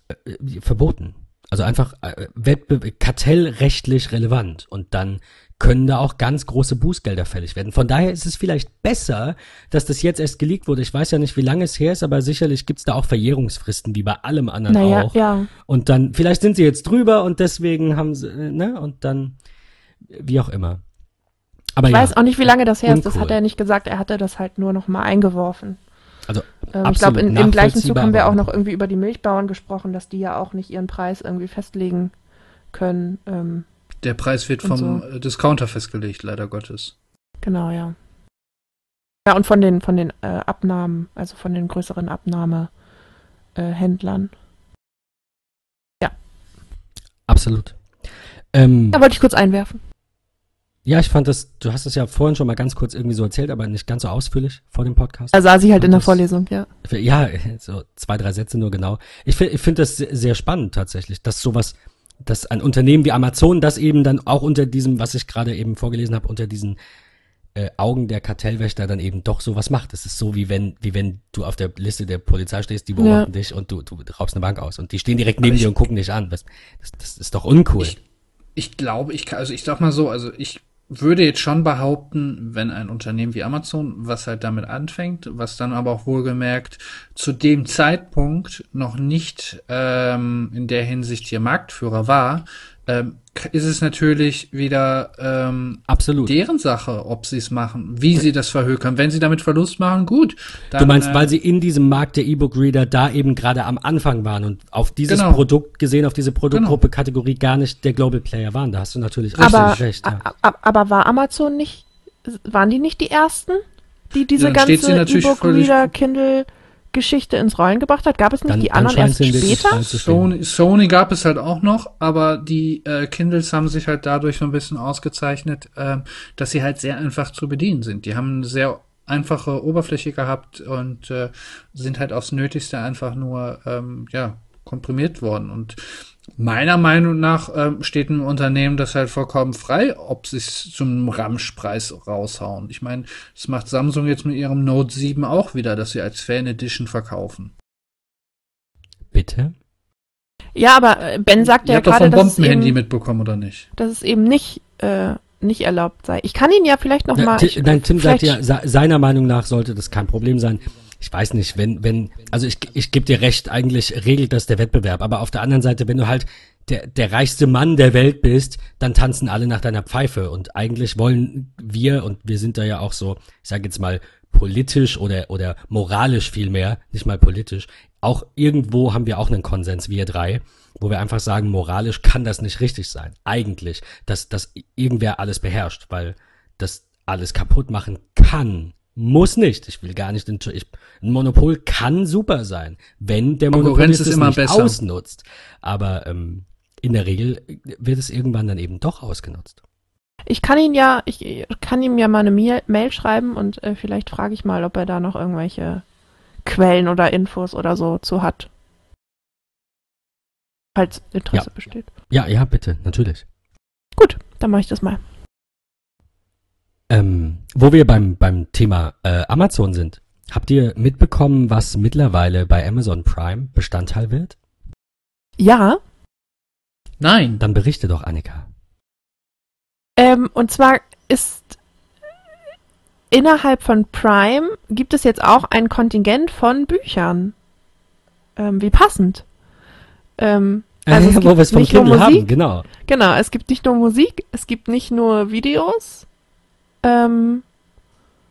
äh, verboten. Also einfach äh, Wettbe kartellrechtlich relevant. Und dann können da auch ganz große Bußgelder fällig werden. Von daher ist es vielleicht besser, dass das jetzt erst geleakt wurde. Ich weiß ja nicht, wie lange es her ist, aber sicherlich gibt's da auch Verjährungsfristen, wie bei allem anderen naja, auch. Ja. Und dann, vielleicht sind sie jetzt drüber und deswegen haben sie, ne, und dann, wie auch immer. Aber ich ja, weiß auch nicht, wie lange das her uncool. ist. Das hat er nicht gesagt. Er hatte das halt nur noch mal eingeworfen. Also ähm, ich glaube, im gleichen Zug haben wir auch noch irgendwie über die Milchbauern gesprochen, dass die ja auch nicht ihren Preis irgendwie festlegen können. Ähm, Der Preis wird vom so. Discounter festgelegt, leider Gottes. Genau, ja. Ja, und von den, von den äh, Abnahmen, also von den größeren Abnahmehändlern. Äh, ja. Absolut. Ähm, da wollte ich kurz einwerfen. Ja, ich fand das, du hast es ja vorhin schon mal ganz kurz irgendwie so erzählt, aber nicht ganz so ausführlich vor dem Podcast. Da saß ich halt in der Vorlesung, ja. Ja, so zwei, drei Sätze nur genau. Ich finde ich finde das sehr spannend tatsächlich, dass sowas, dass ein Unternehmen wie Amazon das eben dann auch unter diesem, was ich gerade eben vorgelesen habe, unter diesen äh, Augen der Kartellwächter dann eben doch sowas macht. Es ist so, wie wenn, wie wenn du auf der Liste der Polizei stehst, die beobachten ja. dich und du, du raubst eine Bank aus und die stehen direkt neben ich, dir und gucken dich an. Das, das, das ist doch uncool. Ich, ich glaube, ich kann, also ich sag mal so, also ich würde jetzt schon behaupten, wenn ein Unternehmen wie Amazon, was halt damit anfängt, was dann aber auch wohlgemerkt zu dem Zeitpunkt noch nicht ähm, in der Hinsicht hier Marktführer war, ähm, ist es natürlich wieder ähm, Absolut. deren Sache, ob sie es machen, wie sie das verhökern. Wenn sie damit Verlust machen, gut. Dann, du meinst, äh, weil sie in diesem Markt der E-Book-Reader da eben gerade am Anfang waren und auf dieses genau. Produkt gesehen, auf diese Produktgruppe, genau. Kategorie gar nicht der Global Player waren. Da hast du natürlich aber, recht. Ja. Aber war Amazon nicht, waren die nicht die ersten, die diese ganze E-Book-Reader, Kindle Geschichte ins Rollen gebracht hat? Gab es nicht dann, die anderen erst später? Sony, Sony gab es halt auch noch, aber die äh, Kindles haben sich halt dadurch so ein bisschen ausgezeichnet, äh, dass sie halt sehr einfach zu bedienen sind. Die haben eine sehr einfache Oberfläche gehabt und äh, sind halt aufs Nötigste einfach nur ähm, ja komprimiert worden und meiner Meinung nach ähm, steht ein Unternehmen das halt vollkommen frei, ob sie es zum Ramschpreis raushauen. Ich meine, das macht Samsung jetzt mit ihrem Note 7 auch wieder, dass sie als Fan Edition verkaufen. Bitte? Ja, aber äh, Ben sagt ja gerade, dass Bombenhandy mitbekommen oder nicht? Dass es eben nicht äh, nicht erlaubt sei. Ich kann ihn ja vielleicht noch ja, mal. Ich, nein, Tim sagt ja, seiner Meinung nach sollte das kein Problem sein ich weiß nicht, wenn, wenn, also ich, ich gebe dir recht, eigentlich regelt das der Wettbewerb, aber auf der anderen Seite, wenn du halt der, der reichste Mann der Welt bist, dann tanzen alle nach deiner Pfeife. Und eigentlich wollen wir, und wir sind da ja auch so, ich sage jetzt mal, politisch oder, oder moralisch vielmehr, nicht mal politisch, auch irgendwo haben wir auch einen Konsens, wir drei, wo wir einfach sagen, moralisch kann das nicht richtig sein. Eigentlich, dass, dass irgendwer alles beherrscht, weil das alles kaputt machen kann muss nicht. Ich will gar nicht. Ich, ein Monopol kann super sein, wenn der Monopolist es nicht besser. ausnutzt. Aber ähm, in der Regel wird es irgendwann dann eben doch ausgenutzt. Ich kann ihn ja, ich kann ihm ja mal eine Mail schreiben und äh, vielleicht frage ich mal, ob er da noch irgendwelche Quellen oder Infos oder so zu hat. falls Interesse besteht. Ja, ja, bitte, natürlich. Gut, dann mache ich das mal. Ähm, wo wir beim, beim Thema äh, Amazon sind, habt ihr mitbekommen, was mittlerweile bei Amazon Prime Bestandteil wird? Ja, Nein. Dann berichte doch, Annika. ähm, und zwar ist innerhalb von Prime gibt es jetzt auch ein Kontingent von Büchern. Ähm, wie passend. Ähm, also es wo gibt wir es vom nicht nur Kindle Musik, haben, genau. Genau, es gibt nicht nur Musik, es gibt nicht nur Videos, ähm,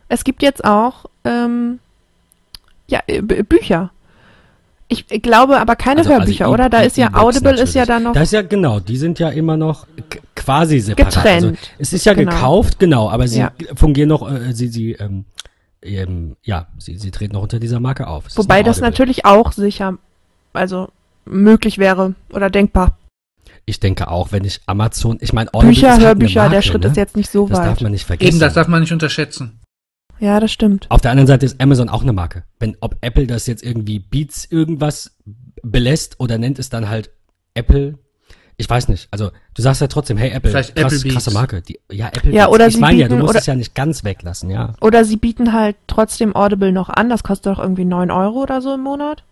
es gibt jetzt auch ähm, ja, äh, Bücher. Ich glaube aber keine Also- also Hörbücher, E- oder? Da ist ja Audible ist ja natürlich. da noch Da ist ja genau, die sind ja immer noch quasi separat. getrennt. Also, es ist ja Genau. gekauft, genau, aber sie Ja. fungieren noch, äh, sie, sie, ähm, ähm, ja, sie, sie treten noch unter dieser Marke auf. Es Wobei das natürlich auch sicher, also möglich wäre oder denkbar. Ich denke auch, wenn ich Amazon, ich meine, Audible ist Bücher, halt Hörbücher, Marke, der Schritt ne? ist jetzt nicht so Das darf weit. man nicht vergessen. Eben, das darf man nicht unterschätzen. Ja, das stimmt. Auf der anderen Seite ist Amazon auch eine Marke. Wenn, ob Apple das jetzt irgendwie Beats irgendwas belässt oder nennt es dann halt Apple, ich weiß nicht. Also, du sagst ja trotzdem, hey Apple, Vielleicht krass, Apple krasse Marke. Die, ja, Apple Ja, Beats. oder ich meine ja, du musst oder- es ja nicht ganz weglassen, ja. Oder sie bieten halt trotzdem Audible noch an, das kostet doch irgendwie 9 Euro oder so im Monat.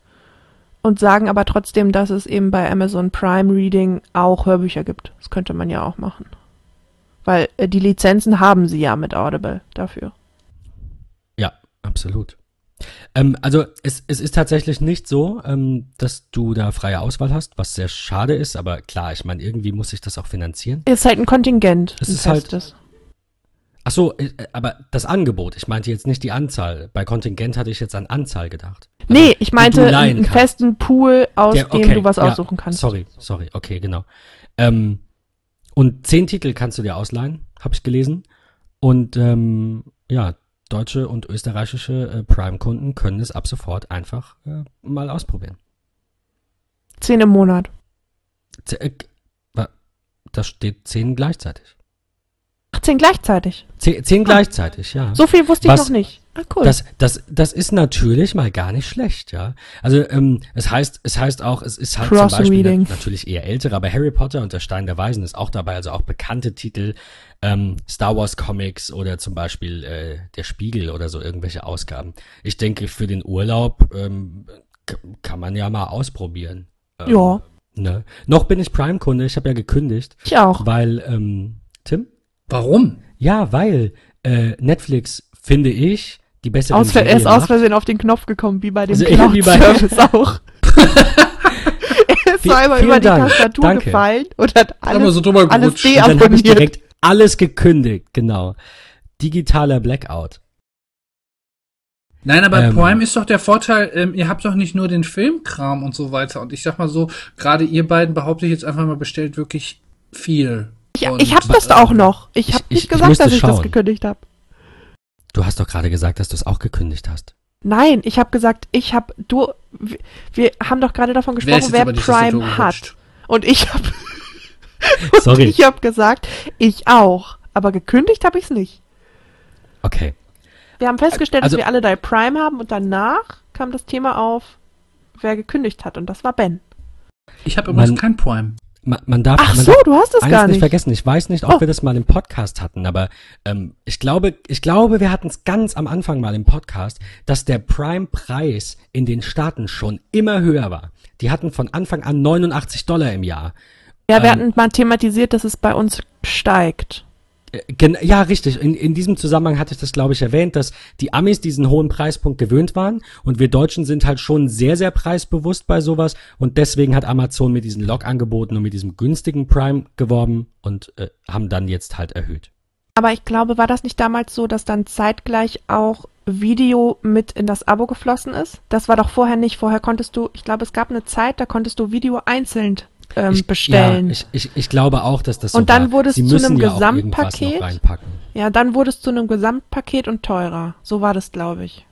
Und sagen aber trotzdem, dass es eben bei Amazon Prime Reading auch Hörbücher gibt. Das könnte man ja auch machen. Weil äh, die Lizenzen haben sie ja mit Audible dafür. Ja, absolut. Ähm, also es, es ist tatsächlich nicht so, ähm, dass du da freie Auswahl hast, was sehr schade ist, aber klar, ich meine, irgendwie muss sich das auch finanzieren. Ist halt ein Kontingent. Es ein ist halt- festes. Ach so, äh, aber das Angebot, ich meinte jetzt nicht die Anzahl. Bei Kontingent hatte ich jetzt an Anzahl gedacht. Also, Nee, ich meinte einen festen Pool, aus Der- dem okay, du was ja, aussuchen kannst. Sorry, sorry, okay, genau. Ähm, und zehn Titel kannst du dir ausleihen, habe ich gelesen. Und ähm, ja, deutsche und österreichische äh, Prime-Kunden können es ab sofort einfach äh, mal ausprobieren. Zehn im Monat. Z äh, wa- da steht zehn gleichzeitig. Ach, zehn gleichzeitig. Zehn, zehn gleichzeitig, ja. So viel wusste ich Was- noch nicht. Ah, cool. Das, das, das ist natürlich mal gar nicht schlecht, ja. Also ähm, es heißt, es heißt auch, es ist halt zum Beispiel na- natürlich eher ältere, aber Harry Potter und der Stein der Weisen ist auch dabei, also auch bekannte Titel, ähm, Star Wars Comics oder zum Beispiel äh, der Spiegel oder so irgendwelche Ausgaben. Ich denke, für den Urlaub ähm, kann man ja mal ausprobieren. Ähm, Ja. Ne? Noch bin ich Prime-Kunde, ich habe ja gekündigt, ich auch. weil ähm, Tim? Warum? Ja, weil äh, Netflix finde ich die bessere Aus, er ist aus Versehen auf den Knopf gekommen, wie bei dem Also Cloud-Service auch. er ist einmal über die Dank. Tastatur Danke. gefallen und hat Einmal alles, so drüber alles deabonniert. direkt alles gekündigt, genau. Digitaler Blackout. Nein, aber Ähm. Prime ist doch der Vorteil, ähm, ihr habt doch nicht nur den Filmkram und so weiter. Und ich sag mal so, gerade ihr beiden behaupte ich jetzt einfach mal bestellt wirklich viel. Ich, Und, ich hab das äh, auch noch. Ich ich- habe ich- nicht ich gesagt, musste dass ich das schauen. gekündigt habe. Du hast doch gerade gesagt, dass du es auch gekündigt hast. Nein, ich habe gesagt, ich habe du wir, wir haben doch gerade davon Wer gesprochen, wer Tastatur Prime hat. Und ich habe Sorry. ich habe gesagt, ich auch, aber gekündigt habe ich's nicht. Okay. Wir haben festgestellt, Also- dass wir alle drei Prime haben und danach kam das Thema auf, wer gekündigt hat und das war Ben. Ich habe übrigens kein Prime. Man, man darf, Ach man so, darf du hast das gar nicht nicht. vergessen. Ich weiß nicht, ob Oh. wir das mal im Podcast hatten, aber ähm, ich glaube, ich glaube, wir hatten es ganz am Anfang mal im Podcast, dass der Prime-Preis in den Staaten schon immer höher war. Die hatten von Anfang an 89 Dollar im Jahr. Ja, wir Ähm, hatten mal thematisiert, dass es bei uns steigt. Ja, richtig. In, in diesem Zusammenhang hatte ich das, glaube ich, erwähnt, dass die Amis diesen hohen Preispunkt gewöhnt waren und wir Deutschen sind halt schon sehr, sehr preisbewusst bei sowas und deswegen hat Amazon mit diesen Log-Angeboten und mit diesem günstigen Prime geworben und äh, haben dann jetzt halt erhöht. Aber ich glaube, war das nicht damals so, dass dann zeitgleich auch Video mit in das Abo geflossen ist? Das war doch vorher nicht. Vorher konntest du, ich glaube, es gab eine Zeit, da konntest du Video einzeln ähm, ich, bestellen. Ja, ich, ich, ich glaube auch, dass das so Und dann war. wurde es Sie zu einem ja Gesamtpaket. Ja, dann wurde es zu einem Gesamtpaket und teurer. So war das, glaube ich.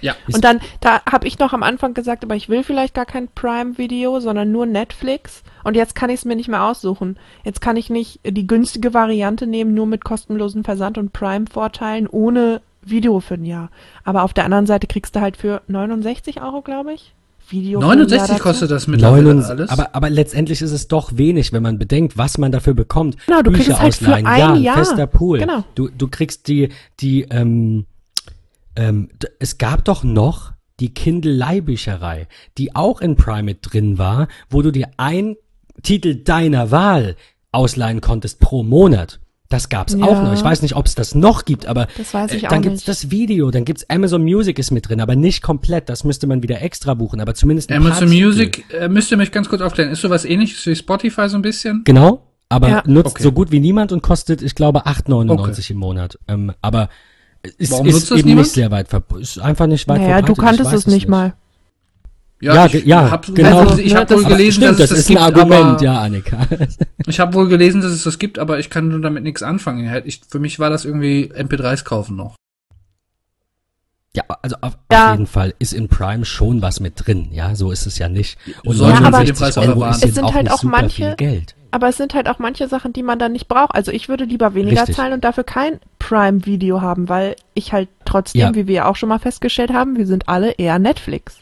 Ja. Und dann, da habe ich noch am Anfang gesagt, aber ich will vielleicht gar kein Prime-Video, sondern nur Netflix. Und jetzt kann ich es mir nicht mehr aussuchen. Jetzt kann ich nicht die günstige Variante nehmen, nur mit kostenlosen Versand und Prime-Vorteilen, ohne Video für ein Jahr. Aber auf der anderen Seite kriegst du halt für 69 Euro, glaube ich, Video. 69 kostet das mittlerweile 99, alles. aber, aber letztendlich ist es doch wenig, wenn man bedenkt, was man dafür bekommt. Genau, du kriegst es halt für ausleihen, ein ja, Jahr. fester Pool. Genau. Du, du kriegst die, die, ähm, ähm, es gab doch noch die Kindle-Leihbücherei, die auch in Prime mit drin war, wo du dir ein Titel deiner Wahl ausleihen konntest pro Monat. Das gab's Ja. auch noch. Ich weiß nicht, ob es das noch gibt, aber Das weiß ich äh, auch dann gibt's nicht. das Video, dann gibt's Amazon Music ist mit drin, aber nicht komplett. Das müsste man wieder extra buchen, aber zumindest Amazon. Music, äh, müsst ihr mich ganz kurz aufklären, ist sowas ähnliches wie Spotify so ein bisschen? Genau, aber Ja. nutzt Okay. so gut wie niemand und kostet, ich glaube, 8,99 im Monat. Ähm, aber ist, Warum ist eben nicht sehr weit verbreitet. Ist einfach nicht weit Naja, verbreitet. du kanntest es nicht mal. Ja, ich ge- ja, hab, genau. also, ich habe das- wohl gelesen, stimmt, dass das es das ist ein gibt, Argument, aber, ja, Annika. Ich habe wohl gelesen, dass es das gibt, aber ich kann nur damit nichts anfangen. Ich, für mich war das irgendwie MP3s kaufen noch. ja, also auf, Ja. auf jeden Fall ist in Prime schon was mit drin. Ja, so ist es ja nicht. Und Sollte man für den 69 Preis Euro aber ist wahren. jetzt Es sind auch halt nicht auch manche- Geld. Aber es sind halt auch manche Sachen, die man dann nicht braucht. Also ich würde lieber weniger Richtig. zahlen und dafür kein Prime-Video haben, weil ich halt trotzdem, Ja. wie wir ja auch schon mal festgestellt haben, wir sind alle eher Netflix.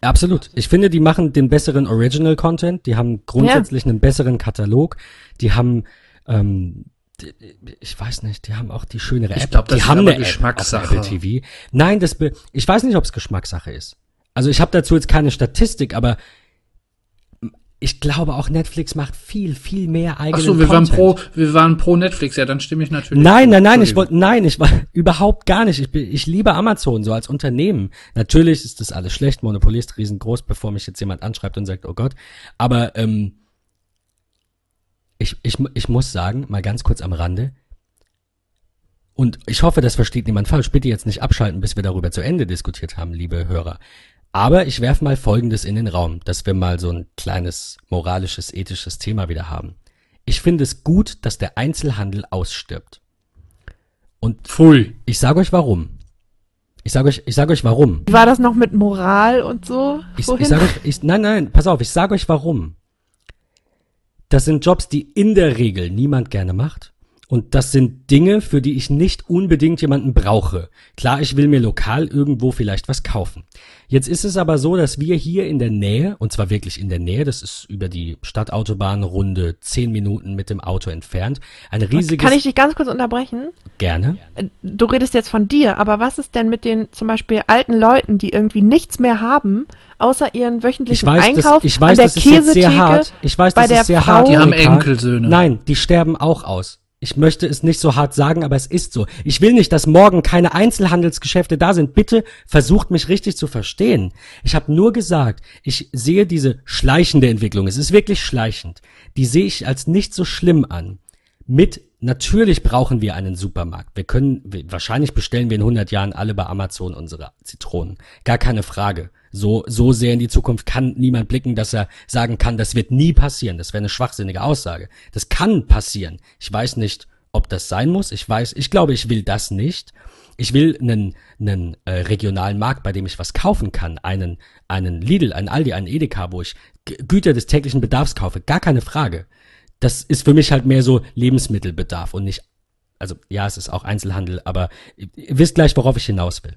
Absolut. Ich finde, die machen den besseren Original Content. Die haben grundsätzlich einen besseren Katalog. Die haben, ähm, die, ich weiß nicht, die haben auch die schönere App. Ich glaub, das die ist haben aber eine App Geschmackssache. auf Apple TV. Nein, das, be ich weiß nicht, ob es Geschmackssache ist. Also ich habe dazu jetzt keine Statistik, aber ich glaube auch Netflix macht viel, viel mehr Ach eigenen so, wir waren pro, wir waren pro Netflix, ja, dann stimme ich natürlich. Nein, nein, nein, ich wollte, nein, ich war überhaupt gar nicht. Ich, bin, ich liebe Amazon so als Unternehmen. Natürlich ist das alles schlecht, Monopoly ist riesengroß, bevor mich jetzt jemand anschreibt und sagt, oh Gott. Aber ähm, ich, ich, ich muss sagen, mal ganz kurz am Rande, und ich hoffe, das versteht niemand falsch. Bitte jetzt nicht abschalten, bis wir darüber zu Ende diskutiert haben, liebe Hörer. Aber ich werfe mal Folgendes in den Raum, dass wir mal so ein kleines moralisches, ethisches Thema wieder haben. Ich finde es gut, dass der Einzelhandel ausstirbt. Und Pfui. ich sage euch warum. Ich sage euch, ich sage euch warum. Wie war das noch mit Moral und so? Ich, vorhin? ich sage euch, ich, nein, nein, pass auf, ich sage euch warum. Das sind Jobs, die in der Regel niemand gerne macht. Und das sind Dinge, für die ich nicht unbedingt jemanden brauche. Klar, ich will mir lokal irgendwo vielleicht was kaufen. Jetzt ist es aber so, dass wir hier in der Nähe, und zwar wirklich in der Nähe, das ist über die Stadtautobahn Runde zehn Minuten mit dem Auto entfernt, ein riesiges, Kann ich dich ganz kurz unterbrechen? gerne, Äh, Du redest jetzt von dir, aber was ist denn mit den zum Beispiel alten Leuten, die irgendwie nichts mehr haben, außer ihren ich wöchentlichen weiß, Einkauf das, ich weiß, an der das ist jetzt sehr Käsetheke? hart, ich weiß, bei das der ist sehr Frau- hart, Die haben. Enkelsöhne. Nein, die sterben auch aus. Ich möchte es nicht so hart sagen, aber es ist so. Ich will nicht, dass morgen keine Einzelhandelsgeschäfte da sind. Bitte versucht mich richtig zu verstehen. Ich habe nur gesagt, ich sehe diese schleichende Entwicklung. Es ist wirklich schleichend. Die sehe ich als nicht so schlimm an. Mit natürlich brauchen wir einen Supermarkt. Wir können wahrscheinlich bestellen wir in 100 Jahren alle bei Amazon unsere Zitronen. Gar keine Frage. So so sehr in die Zukunft kann niemand blicken, dass er sagen kann, das wird nie passieren. Das wäre eine schwachsinnige Aussage. Das kann passieren. Ich weiß nicht, ob das sein muss. Ich weiß, ich glaube, ich will das nicht. Ich will einen, einen äh, regionalen Markt, bei dem ich was kaufen kann. Einen, einen Lidl, einen Aldi, einen Edeka, wo ich Güter des täglichen Bedarfs kaufe. Gar keine Frage. Das ist für mich halt mehr so Lebensmittelbedarf und nicht, also ja, es ist auch Einzelhandel, aber ihr wisst gleich, worauf ich hinaus will.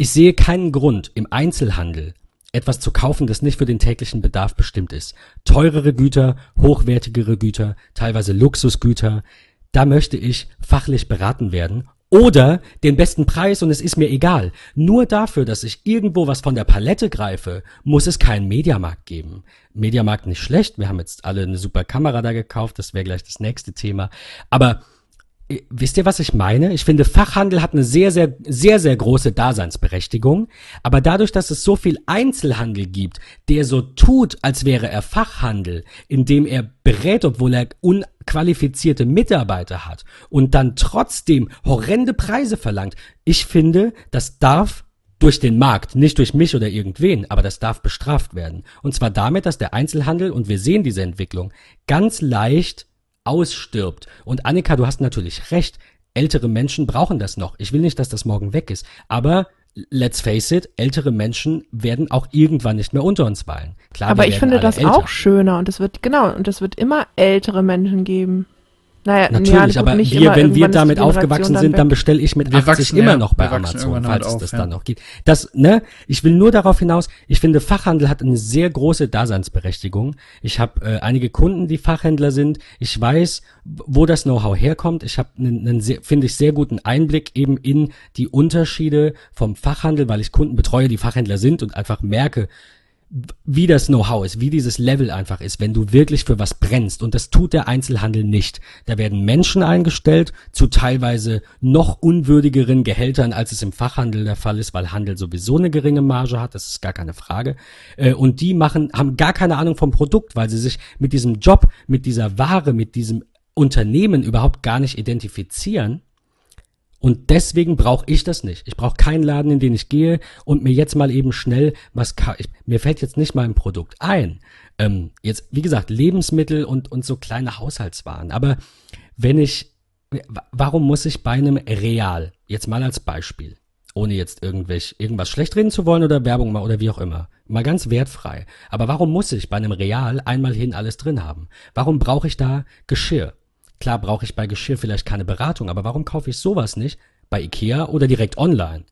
Ich sehe keinen Grund, im Einzelhandel etwas zu kaufen, das nicht für den täglichen Bedarf bestimmt ist. Teurere Güter, hochwertigere Güter, teilweise Luxusgüter, da möchte ich fachlich beraten werden oder den besten Preis und es ist mir egal. Nur dafür, dass ich irgendwo was von der Palette greife, muss es keinen Mediamarkt geben. Mediamarkt nicht schlecht, wir haben jetzt alle eine super Kamera da gekauft, das wäre gleich das nächste Thema. Aber Wisst ihr, was ich meine? Ich finde, Fachhandel hat eine sehr, sehr, sehr, sehr große Daseinsberechtigung. Aber dadurch, dass es so viel Einzelhandel gibt, der so tut, als wäre er Fachhandel, indem er berät, obwohl er unqualifizierte Mitarbeiter hat und dann trotzdem horrende Preise verlangt, ich finde, das darf durch den Markt, nicht durch mich oder irgendwen, aber das darf bestraft werden. Und zwar damit, dass der Einzelhandel, und wir sehen diese Entwicklung, ganz leicht ausstirbt. Und Annika, du hast natürlich recht. Ältere Menschen brauchen das noch. Ich will nicht, dass das morgen weg ist. Aber let's face it, ältere Menschen werden auch irgendwann nicht mehr unter uns weilen. Klar, Aber ich finde das älter. auch schöner und es wird, genau, und es wird immer ältere Menschen geben. Naja, Natürlich, ja, aber nicht wir, immer. wenn wir damit aufgewachsen dann sind, weg. dann bestelle ich mit Wir 80 wachsen, immer ja, noch bei Amazon, falls es auf, das ja. dann noch gibt. Das, ne, ich will nur darauf hinaus, ich finde, Fachhandel hat eine sehr große Daseinsberechtigung. Ich habe äh, einige Kunden, die Fachhändler sind. Ich weiß, wo das Know-how herkommt. Ich habe einen, einen finde ich, sehr guten Einblick eben in die Unterschiede vom Fachhandel, weil ich Kunden betreue, die Fachhändler sind und einfach merke, wie das Know-how ist, wie dieses Level einfach ist, wenn du wirklich für was brennst. Und das tut der Einzelhandel nicht. Da werden Menschen eingestellt zu teilweise noch unwürdigeren Gehältern, als es im Fachhandel der Fall ist, weil Handel sowieso eine geringe Marge hat, das ist gar keine Frage. Äh, Und die machen, haben gar keine Ahnung vom Produkt, weil sie sich mit diesem Job, mit dieser Ware, mit diesem Unternehmen überhaupt gar nicht identifizieren. Und deswegen brauche ich das nicht. Ich brauche keinen Laden, in den ich gehe und mir jetzt mal eben schnell was ich, mir fällt jetzt nicht mal ein Produkt ein. Ähm, jetzt, wie gesagt, Lebensmittel und, und so kleine Haushaltswaren. Aber wenn ich, wa- warum muss ich bei einem Real, jetzt mal als Beispiel, ohne jetzt irgendwelch, irgendwas schlecht reden zu wollen oder Werbung mal oder wie auch immer, mal ganz wertfrei. Aber warum muss ich bei einem Real einmal hin alles drin haben? Warum brauche ich da Geschirr? Klar brauche ich bei Geschirr vielleicht keine Beratung, aber warum kaufe ich sowas nicht bei Ikea oder direkt online?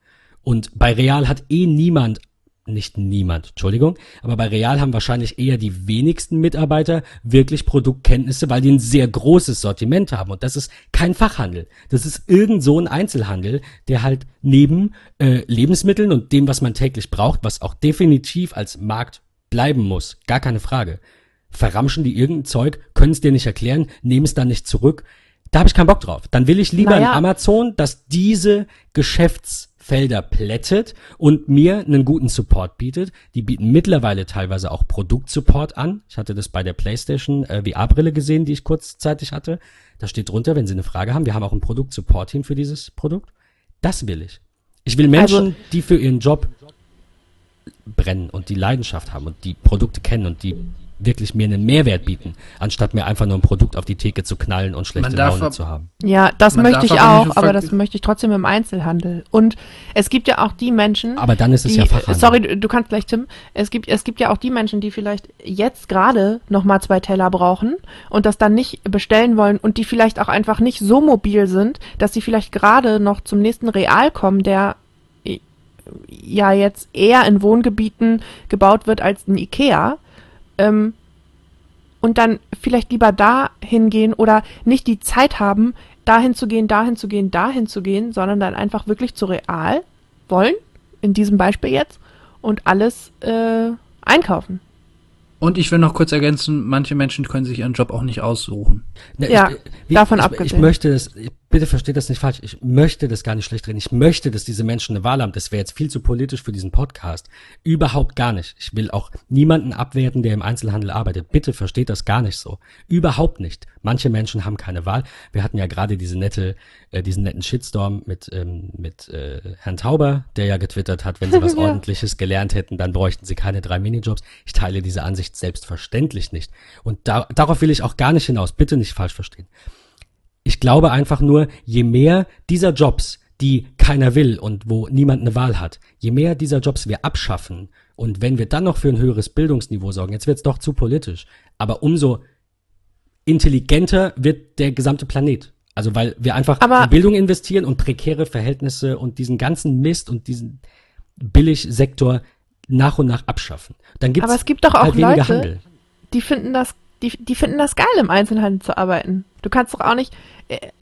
Und bei Real hat eh niemand, nicht niemand, Entschuldigung, aber bei Real haben wahrscheinlich eher die wenigsten Mitarbeiter wirklich Produktkenntnisse, weil die ein sehr großes Sortiment haben. Und das ist kein Fachhandel. Das ist irgend so ein Einzelhandel, der halt neben äh, Lebensmitteln und dem, was man täglich braucht, was auch definitiv als Markt bleiben muss, gar keine Frage, verramschen die irgendein Zeug, können es dir nicht erklären, nehmen es dann nicht zurück. Da habe ich keinen Bock drauf. Dann will ich lieber Naja. ein Amazon, das diese Geschäftsfelder plättet und mir einen guten Support bietet. Die bieten mittlerweile teilweise auch Produktsupport an. Ich hatte das bei der PlayStation äh, VR-Brille gesehen, die ich kurzzeitig hatte. Da steht drunter, wenn Sie eine Frage haben, wir haben auch ein Produktsupport-Team für dieses Produkt. Das will ich. Ich will Menschen, Also- die für ihren Job brennen und die Leidenschaft haben und die Produkte kennen und die wirklich mir einen Mehrwert bieten, anstatt mir einfach nur ein Produkt auf die Theke zu knallen und schlechte Laune zu haben. Ja, das Man möchte ich auch, aber das möchte ich trotzdem im Einzelhandel. Und es gibt ja auch die Menschen, Aber dann ist es die, ja Fachhandel. sorry, du- kannst gleich, Tim, es gibt, es gibt ja auch die Menschen, die vielleicht jetzt gerade noch mal zwei Teller brauchen und das dann nicht bestellen wollen und die vielleicht auch einfach nicht so mobil sind, dass sie vielleicht gerade noch zum nächsten Real kommen, der äh, ja jetzt eher in Wohngebieten gebaut wird als ein Ikea. Ähm, und dann vielleicht lieber da hingehen oder nicht die Zeit haben, dahin zu gehen, dahin zu gehen, dahin zu gehen, sondern dann einfach wirklich zu real wollen, in diesem Beispiel jetzt, und alles äh, einkaufen. Und ich will noch kurz ergänzen, manche Menschen können sich ihren Job auch nicht aussuchen. Ja, ich, davon ich, Ich abgesehen. möchte das, ich- bitte versteht das nicht falsch, ich möchte das gar nicht schlecht reden. Ich möchte, dass diese Menschen eine Wahl haben. Das wäre jetzt viel zu politisch für diesen Podcast. Überhaupt gar nicht. Ich will auch niemanden abwerten, der im Einzelhandel arbeitet. Bitte versteht das gar nicht so. Überhaupt nicht. Manche Menschen haben keine Wahl. Wir hatten ja gerade diese nette, äh, diesen netten Shitstorm mit, ähm, mit äh, Herrn Tauber, der ja getwittert hat, wenn sie was Ja. Ordentliches gelernt hätten, dann bräuchten sie keine drei Minijobs. Ich teile diese Ansicht selbstverständlich nicht. Und da, darauf will ich auch gar nicht hinaus. Bitte nicht falsch verstehen. Ich glaube einfach nur, je mehr dieser Jobs, die keiner will und wo niemand eine Wahl hat, je mehr dieser Jobs wir abschaffen und wenn wir dann noch für ein höheres Bildungsniveau sorgen, jetzt wird's doch zu politisch, aber umso intelligenter wird der gesamte Planet. Also weil wir einfach Aber- in Bildung investieren und prekäre Verhältnisse und diesen ganzen Mist und diesen Billigsektor nach und nach abschaffen. Dann gibt's Aber es gibt doch auch halt weniger Leute, Handel. die finden das, die, die finden das geil, im Einzelhandel zu arbeiten. Du kannst doch auch nicht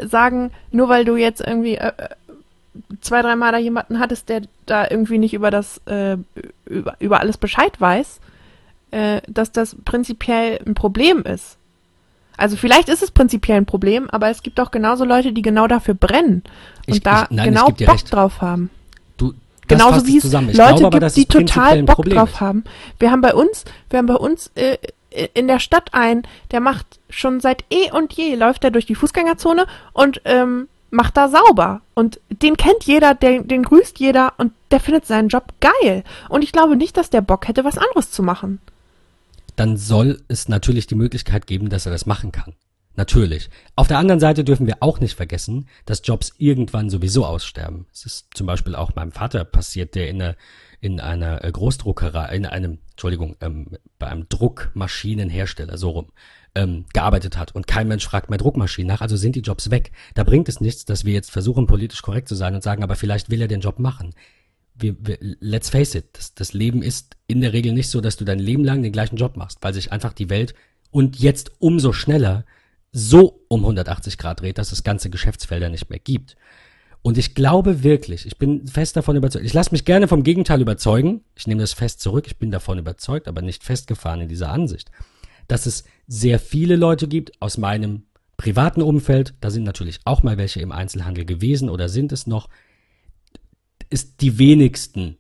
sagen, nur weil du jetzt irgendwie äh, äh, zwei, dreimal da jemanden hattest, der da irgendwie nicht über das, äh, über, über alles Bescheid weiß, äh, dass das prinzipiell ein Problem ist. Also vielleicht ist es prinzipiell ein Problem, aber es gibt auch genauso Leute, die genau dafür brennen und Ich- da ich- nein, genau Bock recht. drauf haben. Du, das Genauso wie es Leute glaube gibt, die total Bock drauf haben. Wir haben bei uns, wir haben bei uns äh, in der Stadt einen, der macht schon seit eh und je, läuft er durch die Fußgängerzone und ähm, macht da sauber. Und den kennt jeder, den, den grüßt jeder und der findet seinen Job geil. Und ich glaube nicht, dass der Bock hätte, was anderes zu machen. dann soll es natürlich die Möglichkeit geben, dass er das machen kann. Natürlich. Auf der anderen Seite dürfen wir auch nicht vergessen, dass Jobs irgendwann sowieso aussterben. Es ist zum Beispiel auch meinem Vater passiert, der in einer, in einer äh, Großdruckerei, in einem, Entschuldigung, ähm, bei einem Druckmaschinenhersteller, so rum, ähm, gearbeitet hat. Und kein Mensch fragt mehr Druckmaschinen nach, also sind die Jobs weg. Da bringt es nichts, dass wir jetzt versuchen, politisch korrekt zu sein und sagen, aber vielleicht will er den Job machen. Wir, wir, let's face it, das, das Leben ist in der Regel nicht so, dass du dein Leben lang den gleichen Job machst, weil sich einfach die Welt und jetzt umso schneller so um 180 Grad dreht, dass es ganze Geschäftsfelder nicht mehr gibt. Und ich glaube wirklich, ich bin fest davon überzeugt, ich lasse mich gerne vom Gegenteil überzeugen, ich nehme das fest zurück, ich bin davon überzeugt, aber nicht festgefahren in dieser Ansicht, dass es sehr viele Leute gibt aus meinem privaten Umfeld, da sind natürlich auch mal welche im Einzelhandel gewesen oder sind es noch, ist die wenigsten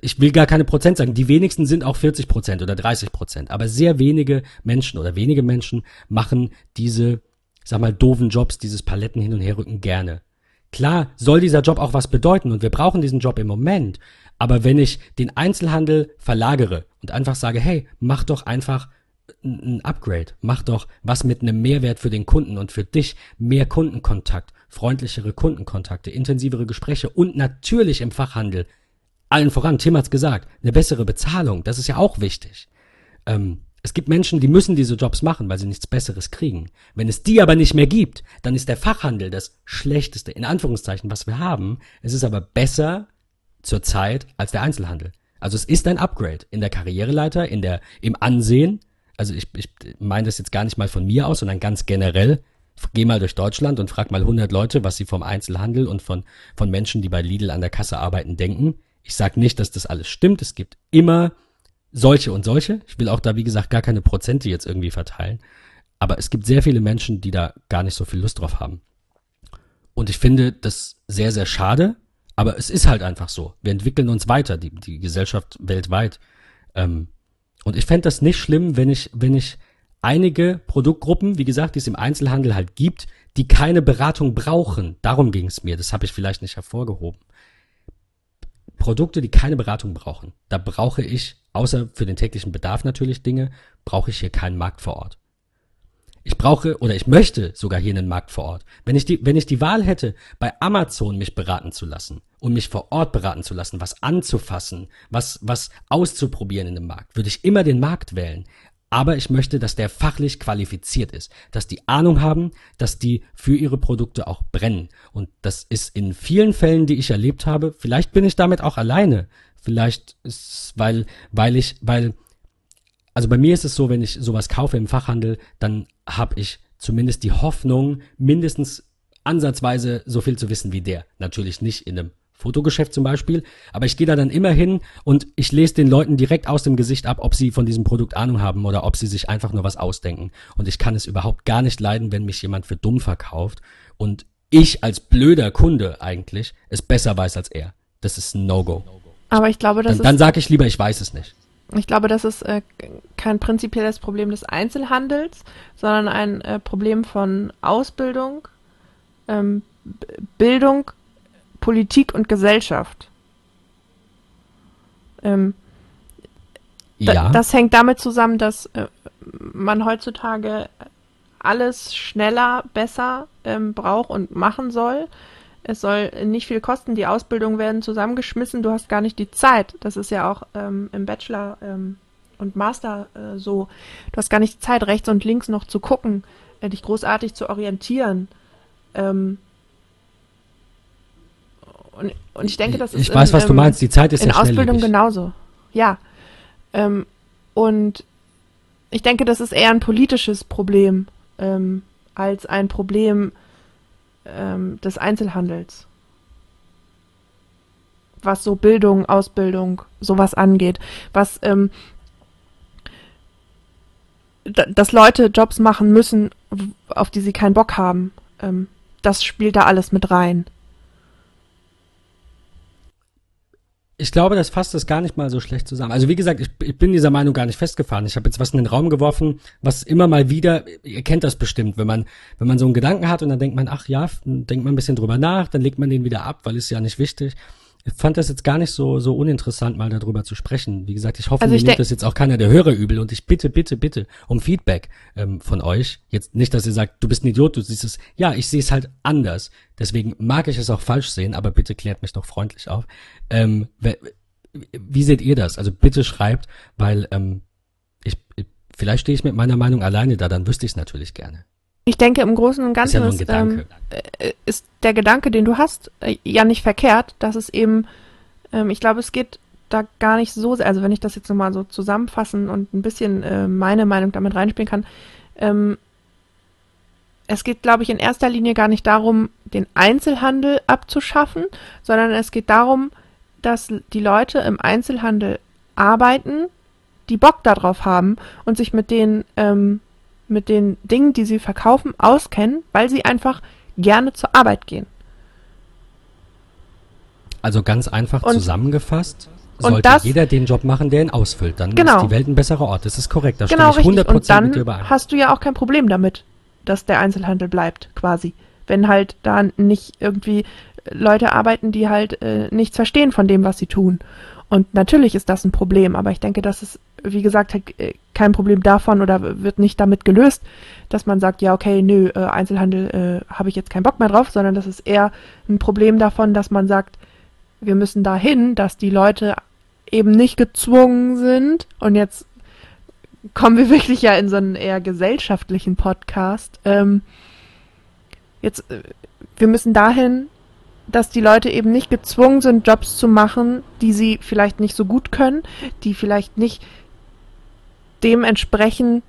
ich will gar keine Prozent sagen, die wenigsten sind auch 40 Prozent oder 30 Prozent, aber sehr wenige Menschen oder wenige Menschen machen diese, sag mal, doofen Jobs, dieses Paletten hin und her rücken gerne. Klar soll dieser Job auch was bedeuten und wir brauchen diesen Job im Moment, aber wenn ich den Einzelhandel verlagere und einfach sage, hey, mach doch einfach ein Upgrade, mach doch was mit einem Mehrwert für den Kunden und für dich, mehr Kundenkontakt, freundlichere Kundenkontakte, intensivere Gespräche und natürlich im Fachhandel. Allen voran, Tim hat's gesagt, eine bessere Bezahlung, das ist ja auch wichtig. Ähm, es gibt Menschen, die müssen diese Jobs machen, weil sie nichts Besseres kriegen. Wenn es die aber nicht mehr gibt, dann ist der Fachhandel das schlechteste, in Anführungszeichen, was wir haben. Es ist aber besser zur Zeit als der Einzelhandel. Also es ist ein Upgrade in der Karriereleiter, in der, im Ansehen. Also ich, ich meine das jetzt gar nicht mal von mir aus, sondern ganz generell. Geh mal durch Deutschland und frag mal 100 Leute, was sie vom Einzelhandel und von, von Menschen, die bei Lidl an der Kasse arbeiten, denken. Ich sage nicht, dass das alles stimmt. Es gibt immer solche und solche. Ich will auch da, wie gesagt, gar keine Prozente jetzt irgendwie verteilen. Aber es gibt sehr viele Menschen, die da gar nicht so viel Lust drauf haben. Und ich finde das sehr, sehr schade. Aber es ist halt einfach so. Wir entwickeln uns weiter, die, die Gesellschaft weltweit. Ähm, und ich fände das nicht schlimm, wenn ich, wenn ich einige Produktgruppen, wie gesagt, die es im Einzelhandel halt gibt, die keine Beratung brauchen. Darum ging es mir. Das habe ich vielleicht nicht hervorgehoben. Produkte, die keine Beratung brauchen. Da brauche ich, außer für den täglichen Bedarf natürlich Dinge, brauche ich hier keinen Markt vor Ort. Ich brauche oder ich möchte sogar hier einen Markt vor Ort. Wenn ich die, wenn ich die Wahl hätte, bei Amazon mich beraten zu lassen und mich vor Ort beraten zu lassen, was anzufassen, was, was auszuprobieren in dem Markt, würde ich immer den Markt wählen. Aber ich möchte, dass der fachlich qualifiziert ist, dass die Ahnung haben, dass die für ihre Produkte auch brennen. Und das ist in vielen Fällen, die ich erlebt habe, vielleicht bin ich damit auch alleine. Vielleicht ist, weil, weil ich, weil, also bei mir ist es so, wenn ich sowas kaufe im Fachhandel, dann habe ich zumindest die Hoffnung, mindestens ansatzweise so viel zu wissen wie der. Natürlich nicht in einem Fotogeschäft zum Beispiel. Aber ich gehe da dann immer hin und ich lese den Leuten direkt aus dem Gesicht ab, ob sie von diesem Produkt Ahnung haben oder ob sie sich einfach nur was ausdenken. Und ich kann es überhaupt gar nicht leiden, wenn mich jemand für dumm verkauft und ich als blöder Kunde eigentlich es besser weiß als er. Das ist ein No-Go. Aber ich glaube, das dann, dann sage ich lieber, ich weiß es nicht. Ich glaube, das ist äh, kein prinzipielles Problem des Einzelhandels, sondern ein äh, Problem von Ausbildung, ähm, Bildung Politik und Gesellschaft. Ähm, ja. das hängt damit zusammen, dass äh, man heutzutage alles schneller, besser ähm, braucht und machen soll. Es soll nicht viel kosten, die Ausbildung werden zusammengeschmissen, du hast gar nicht die Zeit. Das ist ja auch ähm, im Bachelor ähm, und Master äh, so. Du hast gar nicht die Zeit, rechts und links noch zu gucken, äh, dich großartig zu orientieren. Ähm, und, und ich denke, das ist. Ich weiß, in, was du meinst. Die Zeit ist in ja Ausbildung genauso. Ja. Ähm, und ich denke, das ist eher ein politisches Problem ähm, als ein Problem ähm, des Einzelhandels. Was so Bildung, Ausbildung, sowas angeht. Was, ähm, dass Leute Jobs machen müssen, auf die sie keinen Bock haben. Ähm, das spielt da alles mit rein. Ich glaube, das fasst das gar nicht mal so schlecht zusammen. Also wie gesagt, ich, ich bin dieser Meinung gar nicht festgefahren. Ich habe jetzt was in den Raum geworfen, was immer mal wieder, ihr kennt das bestimmt, wenn man, wenn man so einen Gedanken hat und dann denkt man, ach ja, denkt man ein bisschen drüber nach, dann legt man den wieder ab, weil ist ja nicht wichtig. Ich fand das jetzt gar nicht so, so uninteressant, mal darüber zu sprechen. Wie gesagt, ich hoffe, Also mir ich nimmt denk- das jetzt auch keiner der Hörer übel und ich bitte, bitte, bitte um Feedback ähm, von euch. Jetzt nicht, dass ihr sagt, du bist ein Idiot, du siehst es. Ja, ich sehe es halt anders. Deswegen mag ich es auch falsch sehen, aber bitte klärt mich doch freundlich auf. Ähm, wie seht ihr das? Also bitte schreibt, weil ähm, ich, ich vielleicht stehe ich mit meiner Meinung alleine da, dann wüsste ich es natürlich gerne. Ich denke, im Großen und Ist ja Ganzen nur ein ist, ähm, äh, ist der Gedanke, den du hast, äh, ja nicht verkehrt. dass es eben, ähm, ich glaube, es geht da gar nicht so sehr, also wenn ich das jetzt nochmal so zusammenfassen und ein bisschen äh, meine Meinung damit reinspielen kann, ähm, es geht, glaube ich, in erster Linie gar nicht darum, den Einzelhandel abzuschaffen, sondern es geht darum, dass die Leute im Einzelhandel arbeiten, die Bock darauf haben und sich mit den, ähm, mit den Dingen, die sie verkaufen, auskennen, weil sie einfach gerne zur Arbeit gehen. Also ganz einfach Und- zusammengefasst, sollte das- jeder den Job machen, der ihn ausfüllt. Dann Genau. ist die Welt ein besserer Ort. Das ist korrekt. Da genau, stimme ich richtig. 100% Und mit dir dann überein. hast du ja auch kein Problem damit, dass der Einzelhandel bleibt, quasi. Wenn halt da nicht irgendwie Leute arbeiten, die halt äh, nichts verstehen von dem, was sie tun. Und natürlich ist das ein Problem, aber ich denke, das ist, wie gesagt, halt, äh, kein Problem davon oder wird nicht damit gelöst, dass man sagt, ja, okay, nö, äh, Einzelhandel äh, habe ich jetzt keinen Bock mehr drauf, sondern das ist eher ein Problem davon, dass man sagt, wir müssen dahin, dass die Leute eben nicht gezwungen sind und jetzt kommen wir wirklich ja in so einen eher gesellschaftlichen Podcast. Ähm, jetzt, äh, wir müssen dahin, dass die Leute eben nicht gezwungen sind, Jobs zu machen, die sie vielleicht nicht so gut können, die vielleicht nicht dem entsprechen,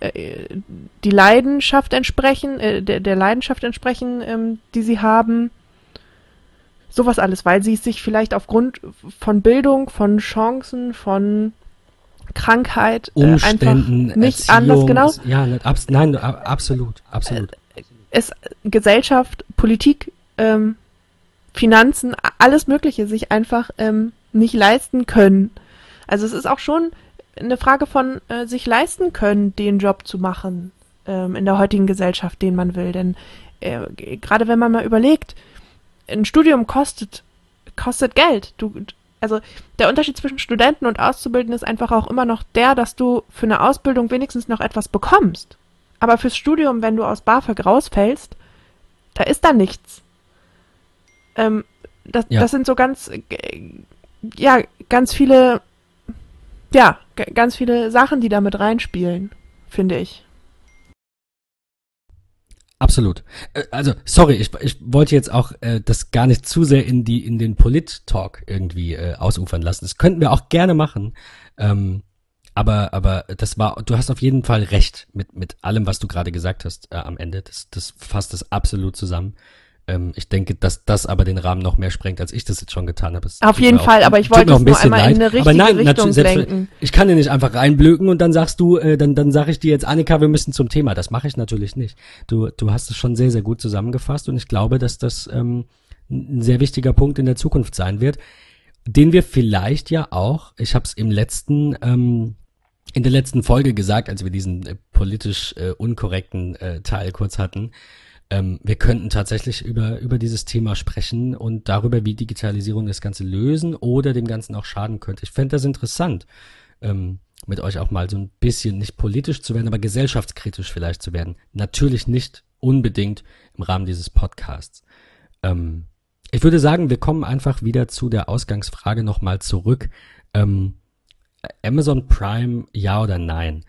äh, die Leidenschaft entsprechen, äh, der, der Leidenschaft entsprechen, ähm, die sie haben. Sowas alles, weil sie es sich vielleicht aufgrund von Bildung, von Chancen, von Krankheit äh, Umständen, einfach nicht Erziehung, anders genau Ja, nicht, abs nein, ab, absolut, absolut. es Gesellschaft, Politik, ähm, Finanzen, alles Mögliche sich einfach ähm, nicht leisten können. Also es ist auch schon eine Frage von äh, sich leisten können, den Job zu machen ähm, in der heutigen Gesellschaft, den man will. Denn äh, gerade wenn man mal überlegt, ein Studium kostet kostet Geld. Du, also der Unterschied zwischen Studenten und Auszubildenden ist einfach auch immer noch der, dass du für eine Ausbildung wenigstens noch etwas bekommst. Aber fürs Studium, wenn du aus BAföG rausfällst, da ist da nichts. Ähm, das, Ja. das sind so ganz, äh, ja, ganz viele, ja, ganz viele Sachen, die da mit reinspielen, finde ich. Absolut. Äh, Also, sorry, ich, ich wollte jetzt auch äh, das gar nicht zu sehr in die in den Polit-Talk irgendwie äh, ausufern lassen. Das könnten wir auch gerne machen. Ähm, aber aber das war, du hast auf jeden Fall recht mit mit allem, was du gerade gesagt hast äh, am Ende. Das das fasst es absolut zusammen. Ähm, ich denke, dass das aber den Rahmen noch mehr sprengt, als ich das jetzt schon getan habe. Es Auf jeden auch- Fall, aber ich wollte es ein nur bisschen einmal in eine leid. richtige nein, Richtung lenken. Ich kann dir nicht einfach reinblöken und dann sagst du, äh, dann, dann sag ich dir jetzt, Annika, wir müssen zum Thema. Das mache ich natürlich nicht. Du, du hast es schon sehr, sehr gut zusammengefasst und ich glaube, dass das ähm, ein sehr wichtiger Punkt in der Zukunft sein wird, den wir vielleicht ja auch, ich habe es im letzten, ähm, in der letzten Folge gesagt, als wir diesen äh, politisch äh, unkorrekten äh, Teil kurz hatten, ähm, wir könnten tatsächlich über, über dieses Thema sprechen und darüber, wie Digitalisierung das Ganze lösen oder dem Ganzen auch schaden könnte. Ich fände das interessant, ähm, mit euch auch mal so ein bisschen nicht politisch zu werden, aber gesellschaftskritisch vielleicht zu werden. Natürlich nicht unbedingt im Rahmen dieses Podcasts. Ähm, ich würde sagen, wir kommen einfach wieder zu der Ausgangsfrage nochmal zurück. Ähm, Amazon Prime, ja oder nein?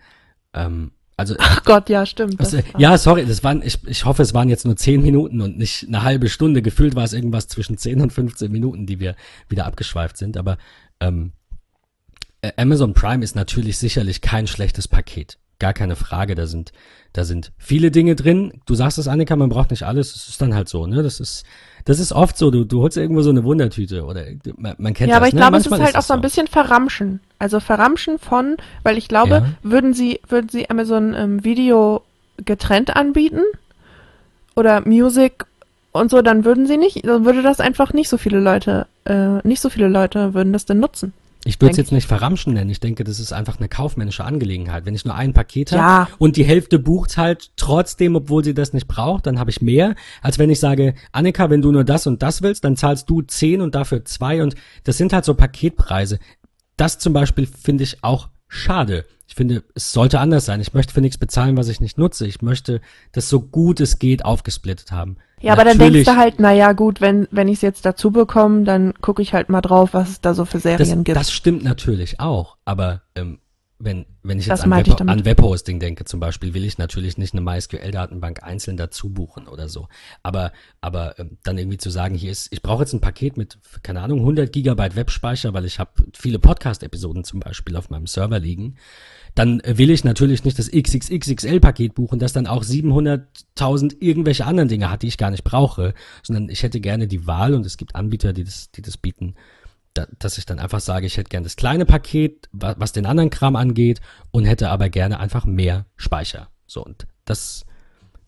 Also Ach Gott, ja, stimmt. also, ja, sorry, das waren, ich, ich hoffe, es waren jetzt nur 10 Minuten und nicht eine halbe Stunde. Gefühlt war es irgendwas zwischen 10 und 15 Minuten, die wir wieder abgeschweift sind. Aber ähm, äh, Amazon Prime ist natürlich sicherlich kein schlechtes Paket. Gar keine Frage. Da sind, da sind viele Dinge drin. Du sagst es, Annika, man braucht nicht alles. Das ist dann halt so, ne? Das ist, das ist oft so. Du, du holst irgendwo so eine Wundertüte oder man, man kennt Ja, das. aber ich ne? glaube, es ist Manchmal halt auch das so ein bisschen Verramschen. Also Verramschen von, weil ich glaube, Ja. würden sie, würden sie Amazon ähm, Video getrennt anbieten oder Music und so, dann würden sie nicht, dann würde das einfach nicht so viele Leute, äh, nicht so viele Leute würden das denn nutzen. Ich würde es jetzt nicht verramschen nennen. Ich denke, das ist einfach eine kaufmännische Angelegenheit. Wenn ich nur ein Paket habe Ja. und die Hälfte bucht halt trotzdem, obwohl sie das nicht braucht, dann habe ich mehr, als wenn ich sage, Annika, wenn du nur das und das willst, dann zahlst du 10 und dafür zwei und das sind halt so Paketpreise. Das zum Beispiel finde ich auch schade. Ich finde, es sollte anders sein. Ich möchte für nichts bezahlen, was ich nicht nutze. Ich möchte das so gut es geht aufgesplittet haben. Ja, aber dann denkst du halt, naja, gut, wenn, wenn ich es jetzt dazu bekomme, dann gucke ich halt mal drauf, was es da so für das, Serien gibt. das stimmt natürlich auch, aber ähm, wenn, wenn ich Das jetzt an, ich Web, damit. an Webhosting denke zum Beispiel, will ich natürlich nicht eine MySQL-Datenbank einzeln dazu buchen oder so. Aber, aber ähm, dann irgendwie zu sagen, hier ist, ich brauche jetzt ein Paket mit, keine Ahnung, 100 Gigabyte Webspeicher, weil ich habe viele Podcast-Episoden zum Beispiel auf meinem Server liegen, dann äh, will ich natürlich nicht das XXXXL-Paket buchen, das dann auch 700.000 irgendwelche anderen Dinge hat, die ich gar nicht brauche, sondern ich hätte gerne die Wahl und es gibt Anbieter, die das, die das bieten, dass ich dann einfach sage, ich hätte gerne das kleine Paket, wa- was den anderen Kram angeht, und hätte aber gerne einfach mehr Speicher. So, und das,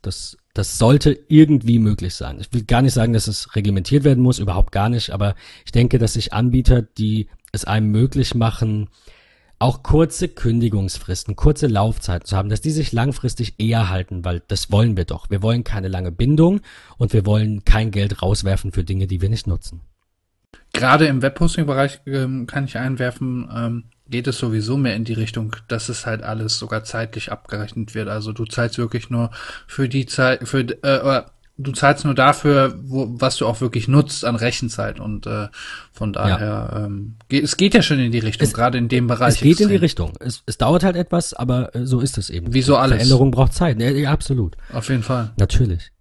das, das sollte irgendwie möglich sein. Ich will gar nicht sagen, dass es reglementiert werden muss, überhaupt gar nicht, aber ich denke, dass sich Anbieter, die es einem möglich machen, auch kurze Kündigungsfristen, kurze Laufzeiten zu haben, dass die sich langfristig eher halten, weil das wollen wir doch. Wir wollen keine lange Bindung und wir wollen kein Geld rauswerfen für Dinge, die wir nicht nutzen. Gerade im Webhosting-Bereich ähm, kann ich einwerfen, ähm, geht es sowieso mehr in die Richtung, dass es halt alles sogar zeitlich abgerechnet wird. Also du zahlst wirklich nur für die Zeit, für äh, du zahlst nur dafür, wo, was du auch wirklich nutzt an Rechenzeit. Und äh, von daher, ähm, geht, es geht ja schon in die Richtung, Es- gerade in dem Bereich. Es geht in die extrem. Richtung. Es, es dauert halt etwas, aber äh, so ist es eben. Wie so alles. Veränderung braucht Zeit. Ja, ja, absolut. Auf jeden Fall. Natürlich.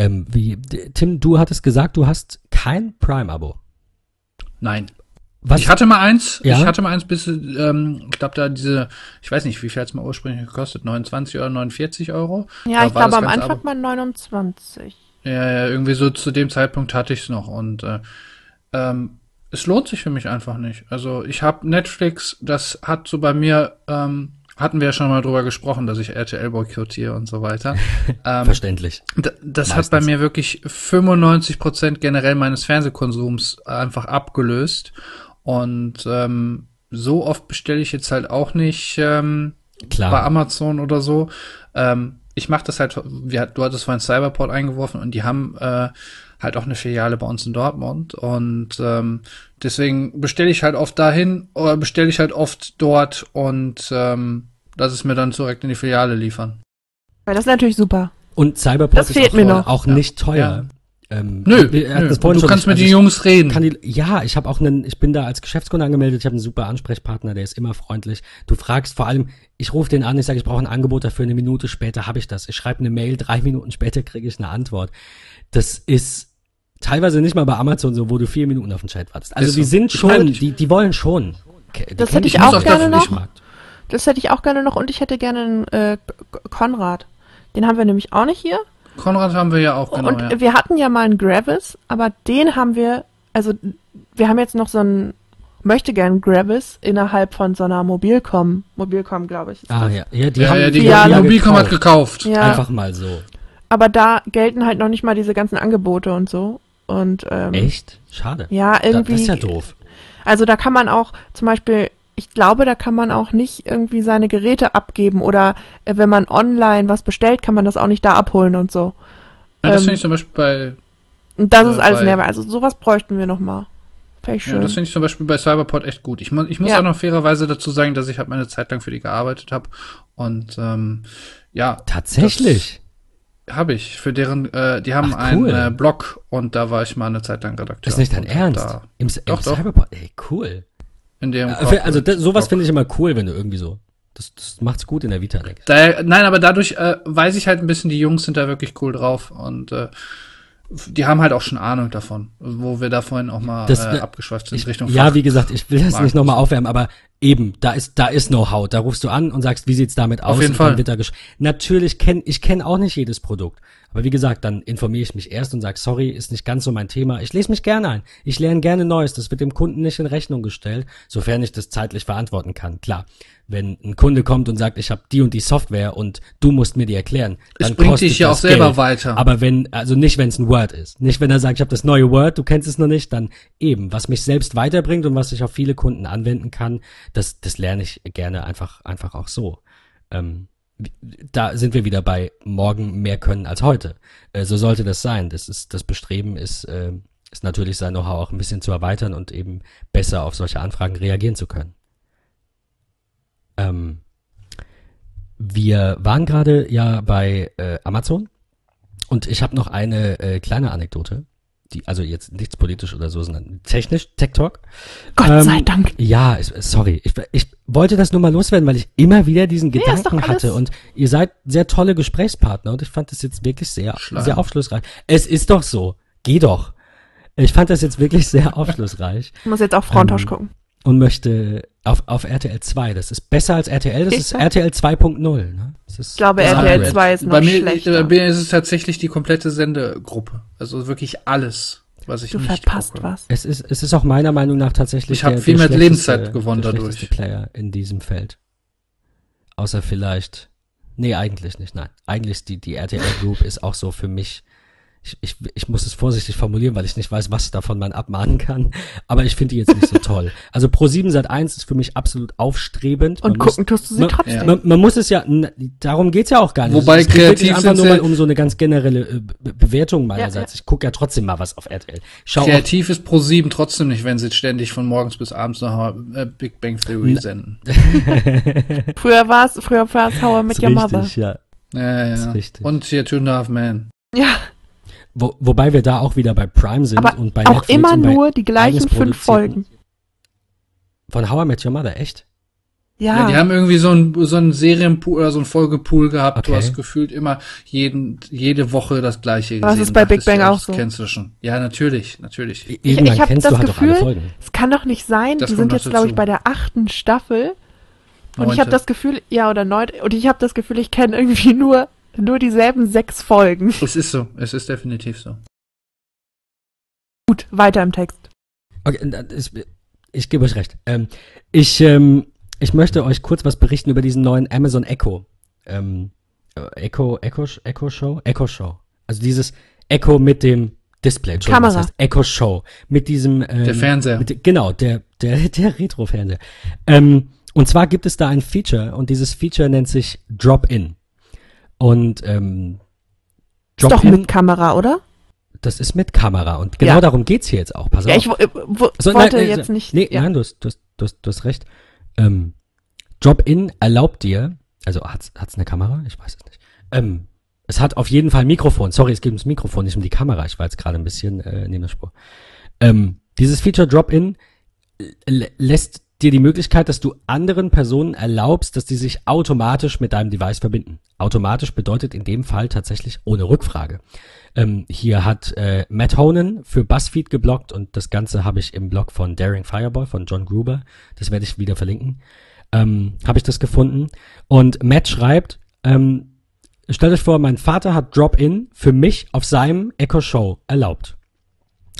Ähm, wie, Tim, du hattest gesagt, du hast kein Prime-Abo. Nein. Was? Ich hatte mal eins, Ja? ich hatte mal eins bis, ähm, ich glaube da diese, ich weiß nicht, wie viel hat's mal ursprünglich gekostet, 29 oder 49 Euro? ja, Da ich glaube am Anfang Abo- mal 29. Ja, ja, irgendwie so zu dem Zeitpunkt hatte ich's noch und äh, ähm, es lohnt sich für mich einfach nicht. Also ich habe Netflix, das hat so bei mir, ähm, hatten wir ja schon mal drüber gesprochen, dass ich RTL boykottiere und so weiter. ähm, Verständlich. Das hat Meistens. bei mir wirklich 95 Prozent generell meines Fernsehkonsums einfach abgelöst. Und ähm, so oft bestelle ich jetzt halt auch nicht ähm, Klar. bei Amazon oder so. Ähm, ich mache das halt, wir, du hattest vorhin Cyberport eingeworfen und die haben äh, halt auch eine Filiale bei uns in Dortmund. Und ähm, deswegen bestelle ich halt oft dahin oder bestelle ich halt oft dort und ähm, lass es mir dann direkt in die Filiale liefern. Weil das ist natürlich super. Und Cyberport Das ist fehlt auch, mir noch. auch Ja. nicht teuer. Ähm, Nö, nö. du schon, kannst mit also den ich Jungs reden. Kann die, ja, ich habe auch einen, ich bin da als Geschäftskunde angemeldet, ich habe einen super Ansprechpartner, der ist immer freundlich. Du fragst vor allem, ich rufe den an, ich sage, ich brauche ein Angebot dafür, eine Minute später habe ich das. Ich schreibe eine Mail, drei Minuten später kriege ich eine Antwort. Das ist teilweise nicht mal bei Amazon so, wo du vier Minuten auf den Chat wartest. Also Ist die so. sind Ich schon, die, die wollen schon. Okay, Das hätte ich dich auch nicht gerne noch. Markt. Das hätte ich auch gerne noch und ich hätte gerne einen äh, Konrad. Den haben wir nämlich auch nicht hier. Konrad haben wir ja auch, genau. und ja. wir hatten ja mal einen Gravis, aber den haben wir, also wir haben jetzt noch so einen möchte gern Gravis innerhalb von so einer Mobilcom, Mobilcom glaube ich. ist Ah das. ja, ja, die ja, haben ja, die, Ja, die ja, Mobilcom hat gekauft. gekauft. Ja, Einfach mal so. aber da gelten halt noch nicht mal diese ganzen Angebote und so. Und ähm, Echt? Schade. ja, Da- irgendwie. Das ist ja doof. Also da kann man auch zum Beispiel, ich glaube, da kann man auch nicht irgendwie seine Geräte abgeben oder äh, wenn man online was bestellt, kann man das auch nicht da abholen und so. Ja, das Ähm, finde ich zum Beispiel bei, das Äh, ist alles nervig. Also sowas bräuchten wir noch mal. Fände ich ja, schön. das finde ich zum Beispiel bei Cyberport echt gut. Ich, mu ich muss Ja. auch noch fairerweise dazu sagen, dass ich halt meine Zeit lang für die gearbeitet habe. Und ähm, ja, Tatsächlich. habe ich. Für deren, äh, die haben Ach, cool. einen äh, Blog und da war ich mal eine Zeit lang Redakteur. Das ist nicht dein Ernst. Da Im, im Doch, doch. Cyberport. Ey, cool. In dem Äh, für- Also das, sowas finde ich immer cool, wenn du irgendwie so. Das, das macht's gut in der Vita, ich. Daher, nein, aber dadurch äh, weiß ich halt ein bisschen, die Jungs sind da wirklich cool drauf und äh, die haben halt auch schon Ahnung davon, wo wir da vorhin auch mal Das- äh, abgeschweift sind Ich, Richtung ja, Fach. wie gesagt, ich will das Markt. nicht nochmal aufwärmen, aber Eben, da ist, da ist Know-how. Da rufst du an und sagst, wie sieht's damit aus? Auf jeden Fall. Wird da gesch- Natürlich kenn, ich kenne auch nicht jedes Produkt. Aber wie gesagt, dann informiere ich mich erst und sag, sorry, ist nicht ganz so mein Thema. Ich lese mich gerne ein. Ich lerne gerne Neues. Das wird dem Kunden nicht in Rechnung gestellt, sofern ich das zeitlich verantworten kann. Klar. Wenn ein Kunde kommt und sagt, ich habe die und die Software und du musst mir die erklären, Es dann bringt kostet dich ja auch selber Geld. weiter. Aber wenn, also nicht, wenn es ein Word ist. Nicht, wenn er sagt, ich habe das neue Word, du kennst es noch nicht, dann eben, was mich selbst weiterbringt und was ich auf viele Kunden anwenden kann, das, das lerne ich gerne einfach, einfach auch so. Ähm, da sind wir wieder bei morgen mehr können als heute. Äh, so sollte das sein. Das ist, das Bestreben ist, äh, ist natürlich sein Know-how auch ein bisschen zu erweitern und eben besser auf solche Anfragen reagieren zu können. Ähm, wir waren gerade ja bei äh, Amazon und ich habe noch eine äh, kleine Anekdote, die also jetzt nichts politisch oder so, sondern technisch, Tech Talk. Gott Ähm, sei Dank. Ja, sorry, ich, ich wollte das nur mal loswerden, weil ich immer wieder diesen Ja, Gedanken hatte und ihr seid sehr tolle Gesprächspartner und ich fand das jetzt wirklich sehr, Schleim. sehr aufschlussreich. Es ist doch so, geh doch. Ich fand das jetzt wirklich sehr aufschlussreich Ich muss jetzt auch Frauentausch ähm, gucken. Und möchte auf, auf RTL 2, das ist besser als RTL, das Ich ist RTL 2.0. Ne? Ich glaube, RTL Upgrade. 2 ist noch bei mir, schlechter. bei mir ist es tatsächlich die komplette Sendegruppe. Also wirklich alles, was ich du nicht verpasst gucke. was. Es ist, es ist auch meiner Meinung nach tatsächlich Ich hab der- viel mehr Lebenszeit gewonnen der dadurch. Player in diesem Feld. Außer vielleicht, nee, eigentlich nicht, nein. Eigentlich die, die RTL Group ist auch so für mich, ich, ich, ich muss es vorsichtig formulieren, weil ich nicht weiß, was davon man abmahnen kann, aber ich finde die jetzt nicht so toll. Also Pro7 Sat 1 ist für mich absolut aufstrebend. Und Man muss- gucken tust du sie man, trotzdem. Man, man muss es ja, darum geht's ja auch gar nicht. Wobei es geht kreativ einfach sind nur mal sie- um so eine ganz generelle äh, Be Bewertung meinerseits. Ja, Ich gucke ja trotzdem mal was auf RTL. Schau Kreativ ist Pro 7 trotzdem nicht, wenn sie ständig von morgens bis abends noch äh, Big Bang Theory senden. Früher war es, früher war es How I Met ist Your Mother. ja. Ja, ja. Ist richtig. Und hier Two and a Half Men. Ja, Wo, wobei wir da auch wieder bei Prime sind aber und bei auch Netflix immer und bei nur die gleichen fünf Folgen. Von How I Met Your Mother, echt? Ja. Ja, die haben irgendwie so ein so ein Serienpool oder so ein Folgepool gehabt. Okay. Du hast gefühlt immer jeden jede Woche das gleiche gesehen. Aber das ist bei Big Bang auch so. Kennst du schon? Ja, natürlich, natürlich. Irgendwann ich hab kennst das du halt doch alle Gefühl, Folgen. es kann doch nicht sein. Das die sind jetzt, glaube ich, bei der achten Staffel. Und ich Neunte. habe das Gefühl, ja, oder neun, und ich habe das Gefühl, ich kenne irgendwie nur, nur dieselben sechs Folgen. Es ist so, es ist definitiv so. Gut, weiter im Text. Okay, ist, ich gebe euch recht. Ähm, ich, ähm, ich möchte euch kurz was berichten über diesen neuen Amazon Echo. Ähm, äh, Echo, Echo, Echo Show? Echo Show. Also dieses Echo mit dem Display. Kamera. Das heißt Echo Show. Mit diesem, ähm, Der Fernseher. Mit, genau, der, der, der Retro-Fernseher. Ähm, und zwar gibt es da ein Feature und dieses Feature nennt sich Drop-In. Und ähm, Ist doch mit Kamera, oder? das ist mit Kamera und genau Ja. darum geht's hier jetzt auch. Pass Ja, auf. ich wo, äh, wollte nein, nein, jetzt nicht. Nee, ja. nein, du hast, du, hast, du, hast, du hast recht. Ähm, Drop-In erlaubt dir, also hat's, hat's eine Kamera? Ich weiß es nicht. Ähm, es hat auf jeden Fall ein Mikrofon. Sorry, es geht ums Mikrofon, nicht um die Kamera. Ich war jetzt gerade ein bisschen äh, neben der Spur. Ähm, dieses Feature Drop-In lä- lässt dir die Möglichkeit, dass du anderen Personen erlaubst, dass die sich automatisch mit deinem Device verbinden. Automatisch bedeutet in dem Fall tatsächlich ohne Rückfrage. Ähm, hier hat äh, Matt Honan für BuzzFeed geblockt und das Ganze habe ich im Blog von Daring Fireball von John Gruber. Das werde ich wieder verlinken. Ähm, habe ich das gefunden. Und Matt schreibt, ähm, stellt euch vor, mein Vater hat Drop-In für mich auf seinem Echo Show erlaubt.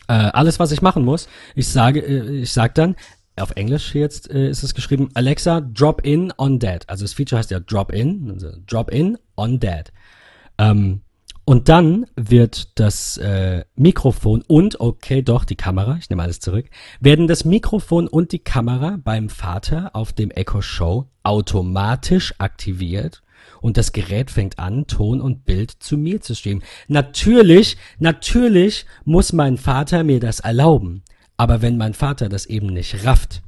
Äh, alles, was ich machen muss, ich sage, äh, ich sag dann, auf Englisch jetzt äh, ist es geschrieben, Alexa, drop in on dad. Also das Feature heißt ja drop in, also drop in on dad. Ähm, und dann wird das äh, Mikrofon und, okay, doch, die Kamera, ich nehme alles zurück, werden das Mikrofon und die Kamera beim Vater auf dem Echo Show automatisch aktiviert und das Gerät fängt an, Ton und Bild zu mir zu streamen. Natürlich, natürlich muss mein Vater mir das erlauben. Aber wenn mein Vater das eben nicht rafft,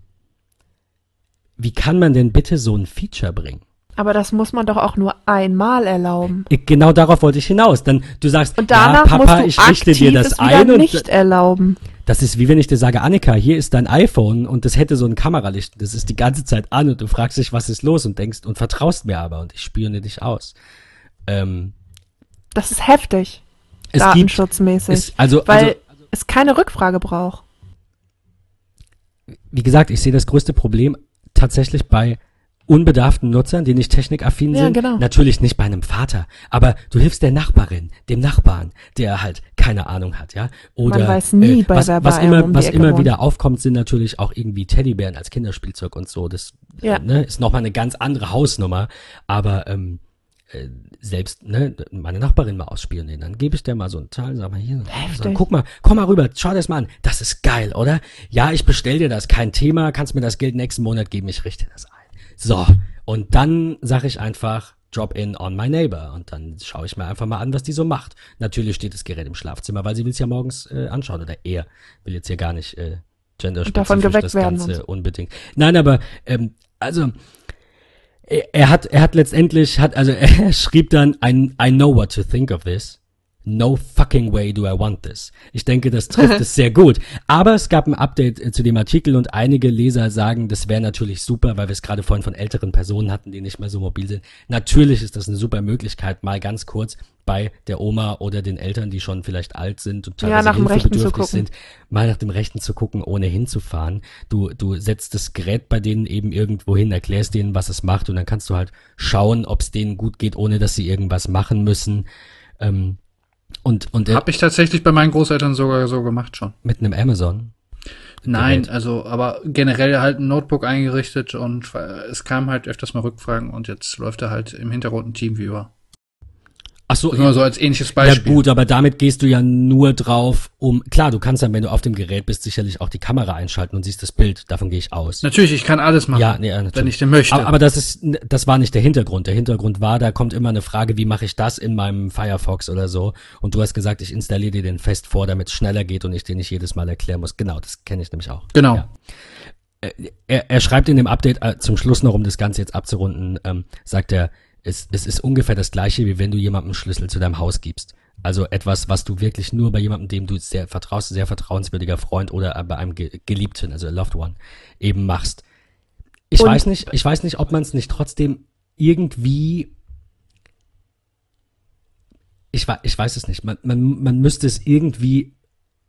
wie kann man denn bitte so ein Feature bringen? Aber das muss man doch auch nur einmal erlauben. Ich- Genau darauf wollte ich hinaus. Dann du sagst, Und danach ja, Papa, ich richte dir das ein und nicht erlauben. das ist wie wenn ich dir sage, Annika, hier ist dein iPhone und das hätte so ein Kameralicht. Das ist die ganze Zeit an und du fragst dich, was ist los und denkst und vertraust mir aber und ich spione dich aus. Ähm, Das ist heftig, es gibt, datenschutzmäßig. es, also, weil also, es keine Rückfrage braucht. Wie gesagt, ich sehe das größte Problem tatsächlich bei unbedarften Nutzern, die nicht technikaffin Ja, sind. genau. Natürlich nicht bei einem Vater, aber du hilfst der Nachbarin, dem Nachbarn, der halt keine Ahnung hat, ja. Oder Man weiß nie, bei was, was bei einem immer, um was Ecke immer wohnt. wieder aufkommt, sind natürlich auch irgendwie Teddybären als Kinderspielzeug und so. Das Ja. äh, ne, ist nochmal eine ganz andere Hausnummer. Aber ähm, äh, selbst ne, meine Nachbarin mal ausspionieren, dann gebe ich der mal so einen Teil, sag mal hier, sag, guck mal, komm mal rüber, schau dir das mal an. Das ist geil, oder? Ja, ich bestell dir das, kein Thema, kannst mir das Geld nächsten Monat geben, ich richte das ein. So, und dann sage ich einfach, drop in on my neighbor. Und dann schaue ich mir einfach mal an, was die so macht. Natürlich steht das Gerät im Schlafzimmer, weil sie will es ja morgens äh, anschauen. Oder er will jetzt hier gar nicht äh, genderspezifisch das Ganze unbedingt. Nein, aber ähm, also er, hat er hat letztendlich hat also er schrieb dann I, I know what to think of this. No fucking way do I want this. Ich denke, das trifft es sehr gut. Aber es gab ein Update äh, zu dem Artikel und einige Leser sagen, das wäre natürlich super, weil wir es gerade vorhin von älteren Personen hatten, die nicht mehr so mobil sind. Natürlich ist das eine super Möglichkeit, mal ganz kurz bei der Oma oder den Eltern, die schon vielleicht alt sind und Ja, teilweise zu hilfebedürftig sind, mal nach dem Rechten zu gucken, ohne hinzufahren. Du, du setzt das Gerät bei denen eben irgendwo hin, erklärst denen, was es macht und dann kannst du halt schauen, ob es denen gut geht, ohne dass sie irgendwas machen müssen. Ähm, und und äh, Hab ich tatsächlich bei meinen Großeltern sogar so gemacht schon. mit einem Amazon. Nein, Gerät. also, aber generell halt ein Notebook eingerichtet und äh, es kam halt öfters mal Rückfragen und jetzt läuft da halt im Hintergrund ein Teamviewer. Ach so, nur so als ähnliches ja Beispiel. gut, aber damit gehst du ja nur drauf, um klar, du kannst dann, wenn du auf dem Gerät bist, sicherlich auch die Kamera einschalten und siehst das Bild. Davon gehe ich aus. Natürlich, ich kann alles machen, Ja, nee, ja, natürlich. wenn ich denn möchte. Aber, aber das ist, das war nicht der Hintergrund. Der Hintergrund war, da kommt immer eine Frage, wie mache ich das in meinem Firefox oder so? Und du hast gesagt, ich installiere dir den fest vor, damit es schneller geht und ich dir nicht jedes Mal erklären muss. Genau, das kenne ich nämlich auch. genau. Ja. Er, er schreibt in dem Update äh, zum Schluss noch, um das Ganze jetzt abzurunden, ähm, sagt er, es, es ist ungefähr das gleiche, wie wenn du jemandem Schlüssel zu deinem Haus gibst. Also etwas, was du wirklich nur bei jemandem, dem du sehr vertraust, sehr vertrauenswürdiger Freund oder bei einem Ge Geliebten, also a Loved One, eben machst. Ich Und- weiß nicht, ich weiß nicht, ob man es nicht trotzdem irgendwie ich, ich weiß es nicht. Man, man, man müsste es irgendwie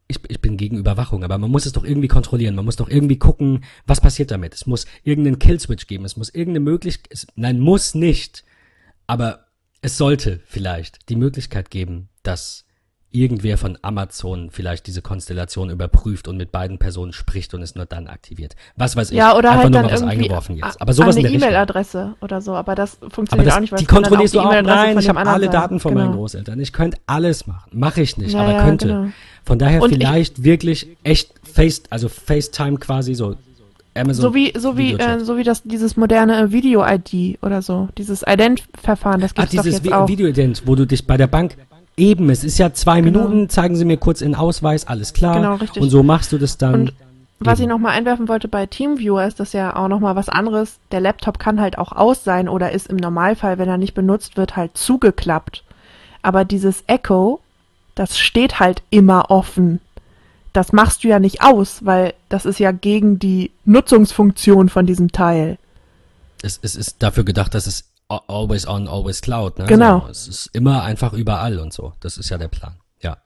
ich, ich bin gegen Überwachung, aber man muss es doch irgendwie kontrollieren. Man muss doch irgendwie gucken, was passiert damit. Es muss irgendeinen Killswitch geben. Es muss irgendeine Möglichkeit, nein, muss nicht, aber es sollte vielleicht die Möglichkeit geben, dass irgendwer von Amazon vielleicht diese Konstellation überprüft und mit beiden Personen spricht und es nur dann aktiviert. Was weiß ich. Ja, oder Einfach halt nur mal was eingeworfen jetzt. Aber sowas eine. E-Mail-Adresse oder so, aber das Aber funktioniert das, auch nicht, weil die kontrollierst du auch. E-Mail-Adresse Nein, ich habe alle. Daten von meinen Genau. Großeltern. Ich könnte alles machen. Mache ich nicht, Ja, aber ja, könnte. genau. Von daher Und ich- vielleicht wirklich echt Face, also FaceTime quasi so. Amazon. So wie, so wie, äh, so wie das, dieses moderne Video-ID oder so. Dieses Ident-Verfahren, das Ah, gibt's doch jetzt Vi auch. Videoident, wo du dich bei der Bank eben, es ist ja zwei Genau. Minuten, zeigen Sie mir kurz Ihren Ausweis, alles klar. Genau, richtig. Und so machst du das dann. Und Was ich eben. noch mal einwerfen wollte bei TeamViewer ist das ja auch noch mal was anderes. Der Laptop kann halt auch aus sein oder ist im Normalfall, wenn er nicht benutzt wird, halt zugeklappt. Aber dieses Echo, das steht halt immer offen. Das machst du ja nicht aus, weil das ist ja gegen die Nutzungsfunktion von diesem Teil. es, es ist dafür gedacht, dass es always on, always cloud. Ne? Genau. So, es ist immer einfach überall und so. Das ist ja der Plan. Ja.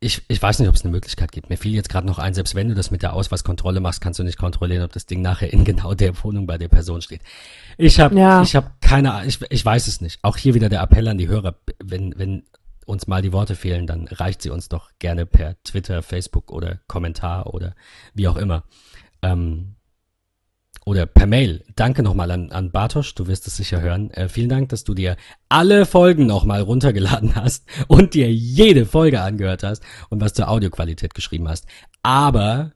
Ich, ich weiß nicht, ob es eine Möglichkeit gibt. Mir fiel jetzt gerade noch ein, selbst wenn du das mit der Ausweiskontrolle machst, kannst du nicht kontrollieren, ob das Ding nachher in genau der Wohnung bei der Person steht. Ich habe Ja. ich hab keine Ahnung, ich, ich weiß es nicht. Auch hier wieder der Appell an die Hörer, wenn, wenn uns mal die Worte fehlen, dann reicht sie uns doch gerne per Twitter, Facebook oder Kommentar oder wie auch immer. Ähm, oder per Mail. Danke nochmal an, an Bartosch, du wirst es sicher hören. Äh, vielen Dank, dass du dir alle Folgen nochmal runtergeladen hast und dir jede Folge angehört hast und was zur Audioqualität geschrieben hast. Aber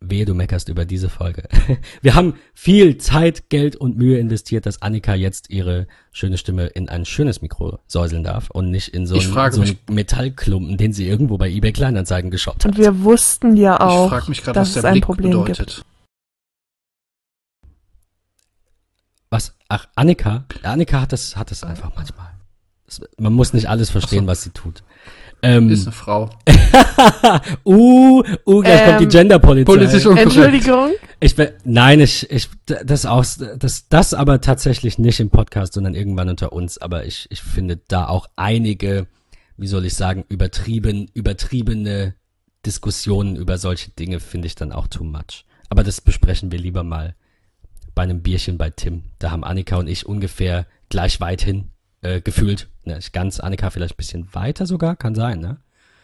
wehe, du meckerst über diese Folge. Wir haben viel Zeit, Geld und Mühe investiert, dass Annika jetzt ihre schöne Stimme in ein schönes Mikro säuseln darf und nicht in so einen, frage so einen Metallklumpen, den sie irgendwo bei eBay Kleinanzeigen geshoppt hat. Und wir wussten ja auch, ich frage mich gerade, dass was es der ein Blick Problem bedeutet. gibt. Was? Ach, Annika? Annika hat das, hat das einfach manchmal. Man muss nicht alles verstehen, so. was sie tut. Ähm, Ist eine Frau. uh, uh, gleich kommt die Ähm, Genderpolizei. Politisch unkorrekt. Entschuldigung. Ich will, nein, ich, ich, das auch, das, das aber tatsächlich nicht im Podcast, sondern irgendwann unter uns. Aber ich, ich finde da auch einige, wie soll ich sagen, übertrieben, übertriebene Diskussionen über solche Dinge finde ich dann auch too much. Aber das besprechen wir lieber mal bei einem Bierchen bei Tim. Da haben Annika und ich ungefähr gleich weit hin äh, gefühlt. Ne, nicht ganz, Annika vielleicht ein bisschen weiter sogar, kann sein, ne?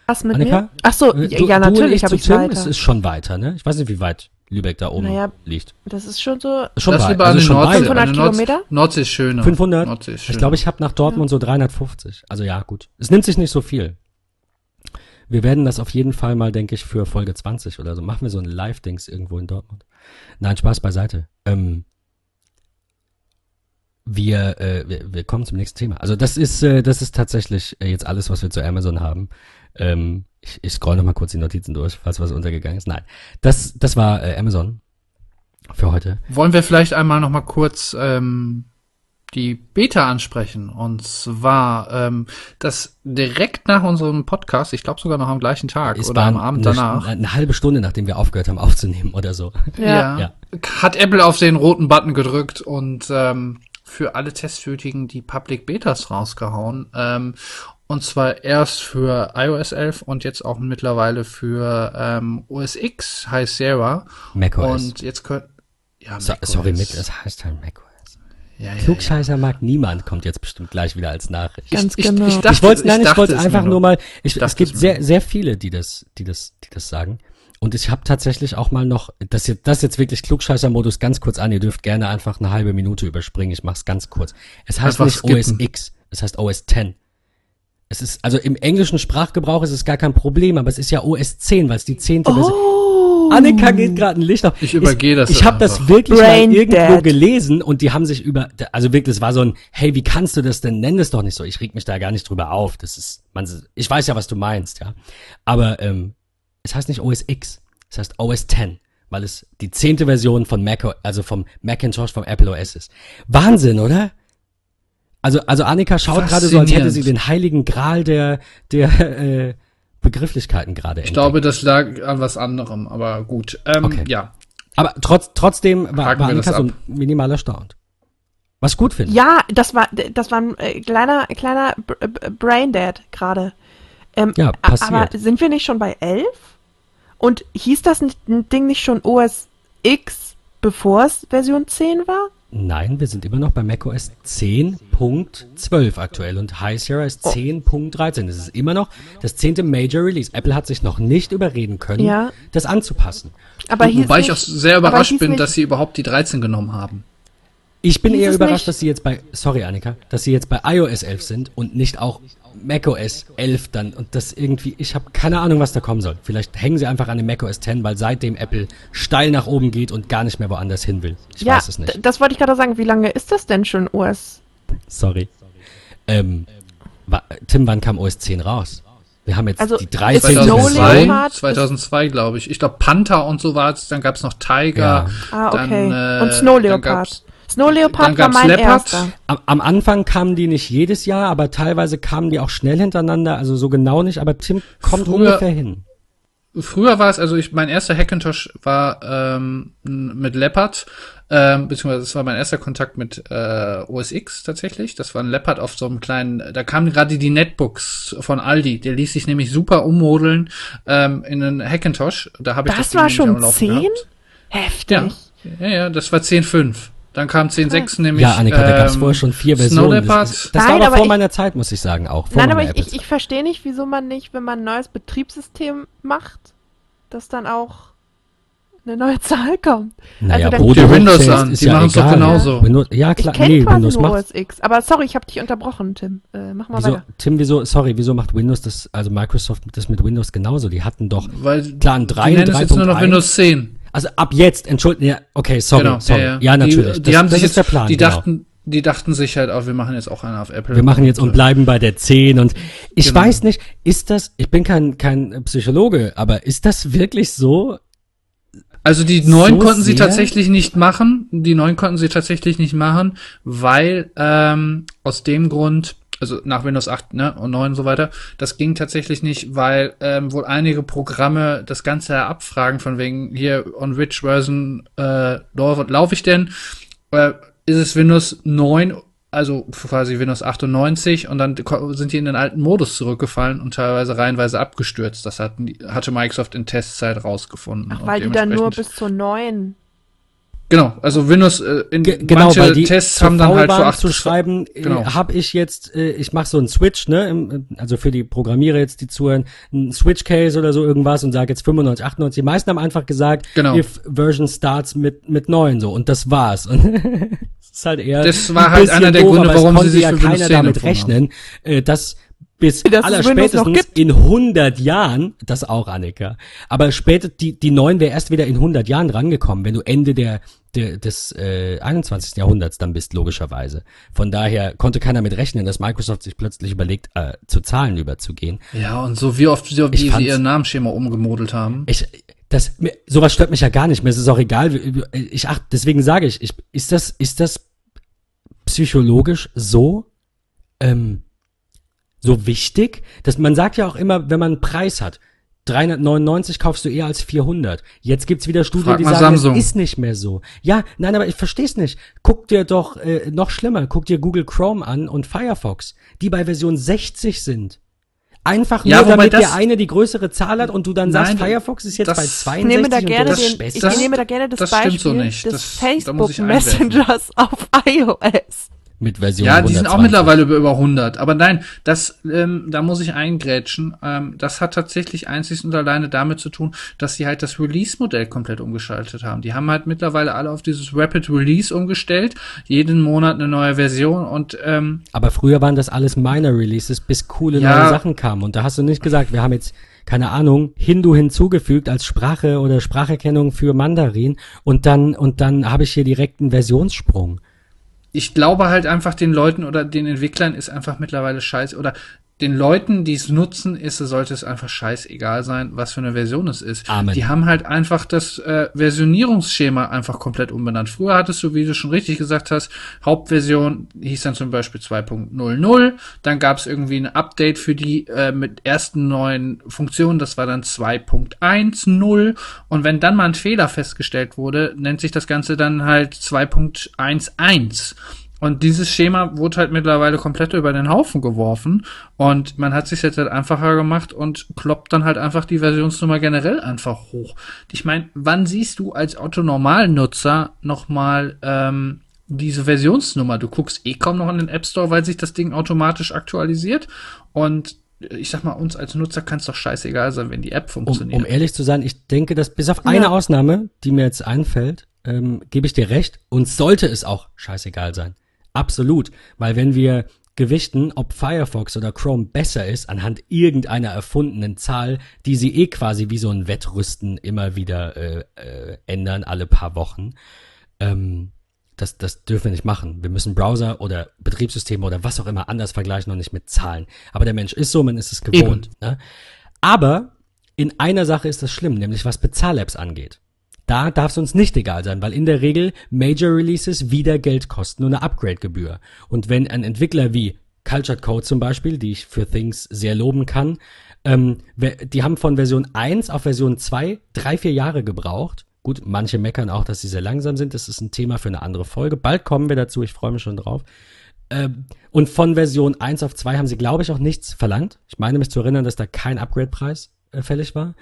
Was mit Annika? mir? Ach so, Äh, ja, du- ja du natürlich ich habe zu ich Tim, weiter. Es ist schon weiter, ne? Ich weiß nicht, wie weit Lübeck da oben Naja, liegt. das ist schon so. Schon das weit, also schon Nordsee. weit. 500 An der Nordsee- Kilometer? Nordsee ist schöner. 500? Nordsee ist Ich schöner. glaube, ich habe nach Dortmund so 350. Also ja, gut. Es nimmt sich nicht so viel. Wir werden das auf jeden Fall mal, denke ich, für Folge 20 oder so. Machen wir so ein Live-Dings irgendwo in Dortmund. Nein, Spaß beiseite. Ähm, wir, äh, wir, wir kommen zum nächsten Thema. Also das ist, äh, das ist tatsächlich äh, jetzt alles, was wir zu Amazon haben. Ähm, ich, ich scroll noch mal kurz die Notizen durch, falls was untergegangen ist. Nein, das, das war äh, Amazon für heute. Wollen wir vielleicht einmal noch mal kurz ähm, die Beta ansprechen? Und zwar, ähm, das direkt nach unserem Podcast, ich glaube sogar noch am gleichen Tag Es oder am Abend eine, danach, eine halbe Stunde, nachdem wir aufgehört haben aufzunehmen oder so. Ja. Ja. hat Apple auf den roten Button gedrückt und ähm, für alle Testwütigen die Public Betas rausgehauen. Ähm, und zwar erst für iOS 11 und jetzt auch mittlerweile für ähm, OS X, High Sierra. macOS. Und jetzt könnt ja, So, macOS. sorry, mit, das heißt halt macOS. ja, ja, ja. Klugscheißer mag niemand, kommt jetzt bestimmt gleich wieder als Nachricht. Ganz ich, genau. Ich, Ich, dachte, wollte, nein, ich, wollte es einfach nur mal, ich, es gibt es sehr, sehr viele, die das, die das, die das sagen. Und ich habe tatsächlich auch mal noch, das jetzt, das jetzt wirklich Klugscheißer-Modus ganz kurz an. Ihr dürft gerne einfach eine halbe Minute überspringen. Ich mach's ganz kurz. Es heißt Einfach nicht OS skippen. X, es heißt OS 10. Es ist, also im englischen Sprachgebrauch ist es gar kein Problem, aber es ist ja OS 10, weil es die zehnte Version. Oh. Annika geht gerade ein Licht auf. Ich übergehe das Ich habe das wirklich Brain mal irgendwo dead. gelesen und die haben sich über, also wirklich, es war so ein, hey, wie kannst du das denn? Nenn es doch nicht so. Ich reg mich da gar nicht drüber auf. Das ist, man, ich weiß ja, was du meinst, ja. Aber ähm, es heißt nicht OS X, es heißt OS 10, weil es die zehnte Version von Mac, O- also vom Macintosh, vom Apple OS ist. Wahnsinn, oder? Also, also Annika schaut gerade so, als hätte sie den heiligen Gral der, der äh, Begrifflichkeiten gerade Ich glaube, das lag an was anderem, aber gut. Ähm, Okay. Ja, Aber trotz, trotzdem war, Haken war Annika so minimal erstaunt. Was ich gut finde. Ja, das war, das war ein äh, kleiner, kleiner Braindead gerade. Ähm, Ja, passiert. Aber sind wir nicht schon bei 11? Und hieß das Ding nicht schon OS X, bevor es Version 10 war? Nein, wir sind immer noch bei macOS 10.12 aktuell und High Sierra ist Oh. 10.13. Das ist immer noch das zehnte Major Release. Apple hat sich noch nicht überreden können, Ja. das anzupassen. Aber wobei ich nicht, auch sehr überrascht bin, dass sie überhaupt die 13 genommen haben. Ich bin eher überrascht, nicht- dass sie jetzt bei, sorry Annika, dass sie jetzt bei iOS 11 sind und nicht auch macOS 11 dann und das irgendwie, ich habe keine Ahnung, was da kommen soll. Vielleicht hängen sie einfach an dem macOS 10, weil seitdem Apple steil nach oben geht und gar nicht mehr woanders hin will. Ich ja, weiß es nicht. das wollte ich gerade sagen. Wie lange ist das denn schon OS? Sorry. Ähm, Tim, wann kam OS 10 raus? Wir haben jetzt Also, die ist 13. Snow 2002, Leopard ist- 2002 glaube ich. Ich glaube Panther und so war es. Dann gab es noch Tiger. Ja. Ah, Dann, okay. äh, Und Snow dann Leopard. Snow dann Leopard war mein Leopard. erster. Am, am Anfang kamen die nicht jedes Jahr, aber teilweise kamen die auch schnell hintereinander, also so genau nicht, aber Tim kommt Früher- ungefähr hin. Früher war es, also ich, mein erster Hackintosh war ähm, mit Leopard, ähm, beziehungsweise das war mein erster Kontakt mit äh, OS X tatsächlich. Das war ein Leopard auf so einem kleinen, da kamen gerade die Netbooks von Aldi. Der ließ sich nämlich super ummodeln ähm, in einen Hackintosh. Da habe ich Das Ding war schon am Laufen 10? gehabt. Heftig. Ja. ja, ja, das war 10.5. Dann kam 10.6 nämlich. Ja, Annika, da gab es ähm, vorher schon vier Versionen. Das, das Nein, war aber vor ich- meiner Zeit, muss ich sagen, auch. Vor Nein, aber meiner ich, ich, verstehe nicht, wieso man nicht, wenn man ein neues Betriebssystem macht, dass dann auch eine neue Zahl kommt. Naja, also dann- wo Die Windows an, ist die ja machen's doch egal. genauso. Windows, ja, klar, ich kenne nee, quasi Windows nur macht OS X. Aber sorry, ich habe dich unterbrochen, Tim. Äh, mach mal Wieso, weiter. Tim, wieso, sorry, wieso macht Windows das, also Microsoft das mit Windows genauso? Die hatten doch, Weil klar, ein 3 die und nennen es jetzt nur noch 3.1. Windows 10. Also ab jetzt, entschuldigen, ja, okay, sorry, genau, sorry. Ja, natürlich. Die, die das, haben das sich ist jetzt, der Plan, die genau. dachten, die dachten sich halt auch, wir machen jetzt auch eine auf Apple. Wir machen jetzt und bleiben bei der 10 und ich Genau. weiß nicht, ist das, ich bin kein, kein Psychologe, aber ist das wirklich so? Also die neuen So konnten sie sehr? tatsächlich nicht machen. Die neuen konnten sie tatsächlich nicht machen, weil ähm, aus dem Grund, also nach Windows 8 ne, und 9 und so weiter, das ging tatsächlich nicht, weil ähm, wohl einige Programme das Ganze abfragen, von wegen hier on which version äh, laufe lauf ich denn? Äh, ist es Windows 9 also quasi Windows 98 und dann sind die in den alten Modus zurückgefallen und teilweise reihenweise abgestürzt. Das hatten die, hatte Microsoft in Testzeit rausgefunden. Ach, weil die dann nur bis zur neuen. Genau, also Windows in Ge genau, manche weil die Tests haben dann halt waren 8 zu schreiben, Genau. äh, habe ich jetzt, äh, ich mache so einen Switch, ne, im, also für die Programmierer jetzt, die zuhören, einen Switch-Case oder so irgendwas und sage jetzt 95, 98. Die meisten haben einfach gesagt, Genau. if version starts mit mit 9 so und das war's. Und das ist halt eher Das war ein halt einer der Gründe, warum sie sich ja für Windows keiner 10 damit rechnen, äh, dass bis noch allerspätestens gibt. in 100 Jahren, das auch, Annika, aber später, die, die 9 wäre erst wieder in 100 Jahren rangekommen, wenn du Ende der, der des äh, 21. Jahrhunderts dann bist, logischerweise. Von daher konnte keiner mit rechnen, dass Microsoft sich plötzlich überlegt, äh, zu Zahlen überzugehen. Ja, und so wie oft sie, wie sie ihr Namensschema umgemodelt haben. Ich, das, mir, sowas stört mich ja gar nicht. Mir ist es auch egal. Ich ach, deswegen sage ich, ich, ist das, ist das psychologisch so, ähm, so wichtig, dass man sagt ja auch immer, wenn man einen Preis hat, 399 kaufst du eher als 400. Jetzt gibt's wieder Studien, Frag die sagen, Samsung. es ist nicht mehr so. Ja, nein, aber ich versteh's nicht. Guck dir doch, äh, noch schlimmer, guck dir Google Chrome an und Firefox, die bei Version 60 sind. Einfach nur, Ja, damit das- der eine die größere Zahl hat und du dann sagst, Nein, Firefox ist jetzt das- bei Ich 62 Ich nehme da und gerne der ist den, ich nehme da gerne das, das Beispiel so nicht. des Das- Facebook. Messengers auf iOS. Mit Version Ja, die sind auch 120. mittlerweile über, über 100. Aber nein, das, ähm, da muss ich eingrätschen. Ähm, das hat tatsächlich einzig und alleine damit zu tun, dass sie halt das Release-Modell komplett umgeschaltet haben. Die haben halt mittlerweile alle auf dieses Rapid Release umgestellt. Jeden Monat eine neue Version und ähm, Aber früher waren das alles Minor Releases, bis coole Ja. neue Sachen kamen. Und da hast du nicht gesagt, wir haben jetzt, keine Ahnung, Hindu hinzugefügt als Sprache oder Spracherkennung für Mandarin und dann, und dann habe ich hier direkt einen Versionssprung. Ich glaube halt einfach den Leuten oder den Entwicklern ist einfach mittlerweile scheiße oder den Leuten, die es nutzen, ist, sollte es einfach scheißegal sein, was für eine Version es ist. Amen. Die haben halt einfach das äh, Versionierungsschema einfach komplett umbenannt. Früher hattest du, wie du schon richtig gesagt hast, Hauptversion hieß dann zum Beispiel 2.00, dann gab es irgendwie ein Update für die äh, mit ersten neuen Funktionen, das war dann 2.10 und wenn dann mal ein Fehler festgestellt wurde, nennt sich das Ganze dann halt 2.11. Und dieses Schema wurde halt mittlerweile komplett über den Haufen geworfen und man hat sich jetzt halt einfacher gemacht und kloppt dann halt einfach die Versionsnummer generell einfach hoch. Ich meine, wann siehst du als Otto-Normalnutzer nochmal ähm, diese Versionsnummer? Du guckst eh kaum noch in den App Store, weil sich das Ding automatisch aktualisiert und ich sag mal, uns als Nutzer kann es doch scheißegal sein, wenn die App Um, funktioniert. um ehrlich zu sein, ich denke, dass bis auf Ja. eine Ausnahme, die mir jetzt einfällt, ähm, gebe ich dir recht, uns sollte es auch scheißegal sein. Absolut. Weil wenn wir gewichten, ob Firefox oder Chrome besser ist, anhand irgendeiner erfundenen Zahl, die sie eh quasi wie so ein Wettrüsten immer wieder äh, äh, ändern, alle paar Wochen, ähm, das, das dürfen wir nicht machen. Wir müssen Browser oder Betriebssysteme oder was auch immer anders vergleichen und nicht mit Zahlen. Aber der Mensch ist so, man ist es gewohnt. Ne? Aber in einer Sache ist das schlimm, nämlich was Bezahl-Apps angeht. Da darf es uns nicht egal sein, weil in der Regel Major Releases wieder Geld kosten und eine Upgrade-Gebühr. Und wenn ein Entwickler wie Cultured Code zum Beispiel, die ich für Things sehr loben kann, ähm, die haben von Version 1 auf Version 2 drei, vier Jahre gebraucht. Gut, manche meckern auch, dass sie sehr langsam sind. Das ist ein Thema für eine andere Folge. Bald kommen wir dazu, ich freue mich schon drauf. Ähm, und von Version 1 auf 2 haben sie, glaube ich, auch nichts verlangt. Ich meine mich zu erinnern, dass da kein Upgrade-Preis fällig war.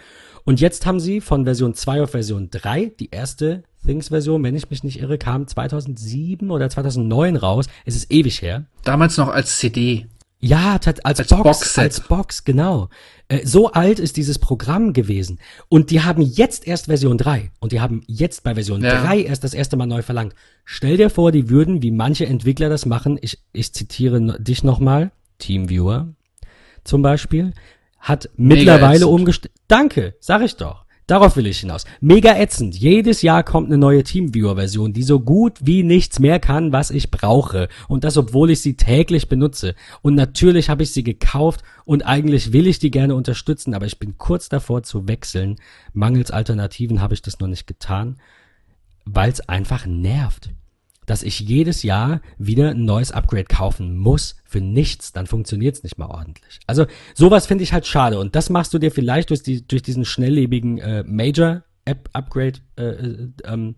Und jetzt haben sie von Version 2 auf Version 3, die erste Things-Version, wenn ich mich nicht irre, kam 2007 oder 2009 raus. Es ist ewig her. Damals noch als CD. Ja, als, Als Box, Boxset. als Box, genau. Äh, so alt ist dieses Programm gewesen. Und die haben jetzt erst Version 3. Und die haben jetzt bei Version Ja. 3 erst das erste Mal neu verlangt. Stell dir vor, die würden, wie manche Entwickler das machen, ich, ich zitiere dich nochmal, Teamviewer zum Beispiel, hat mittlerweile umgestellt. Danke, sag ich doch. Darauf will ich hinaus. Mega ätzend. Jedes Jahr kommt eine neue Teamviewer-Version, die so gut wie nichts mehr kann, was ich brauche. Und das, obwohl ich sie täglich benutze. Und natürlich habe ich sie gekauft und eigentlich will ich die gerne unterstützen, aber ich bin kurz davor zu wechseln. Mangels Alternativen habe ich das noch nicht getan, weil es einfach nervt. Dass ich jedes Jahr wieder ein neues Upgrade kaufen muss für nichts, dann funktioniert's nicht mal ordentlich. Also sowas finde ich halt schade und das machst du dir vielleicht durch, die, durch diesen schnelllebigen äh, Major-App-Upgrade, äh, äh, ähm,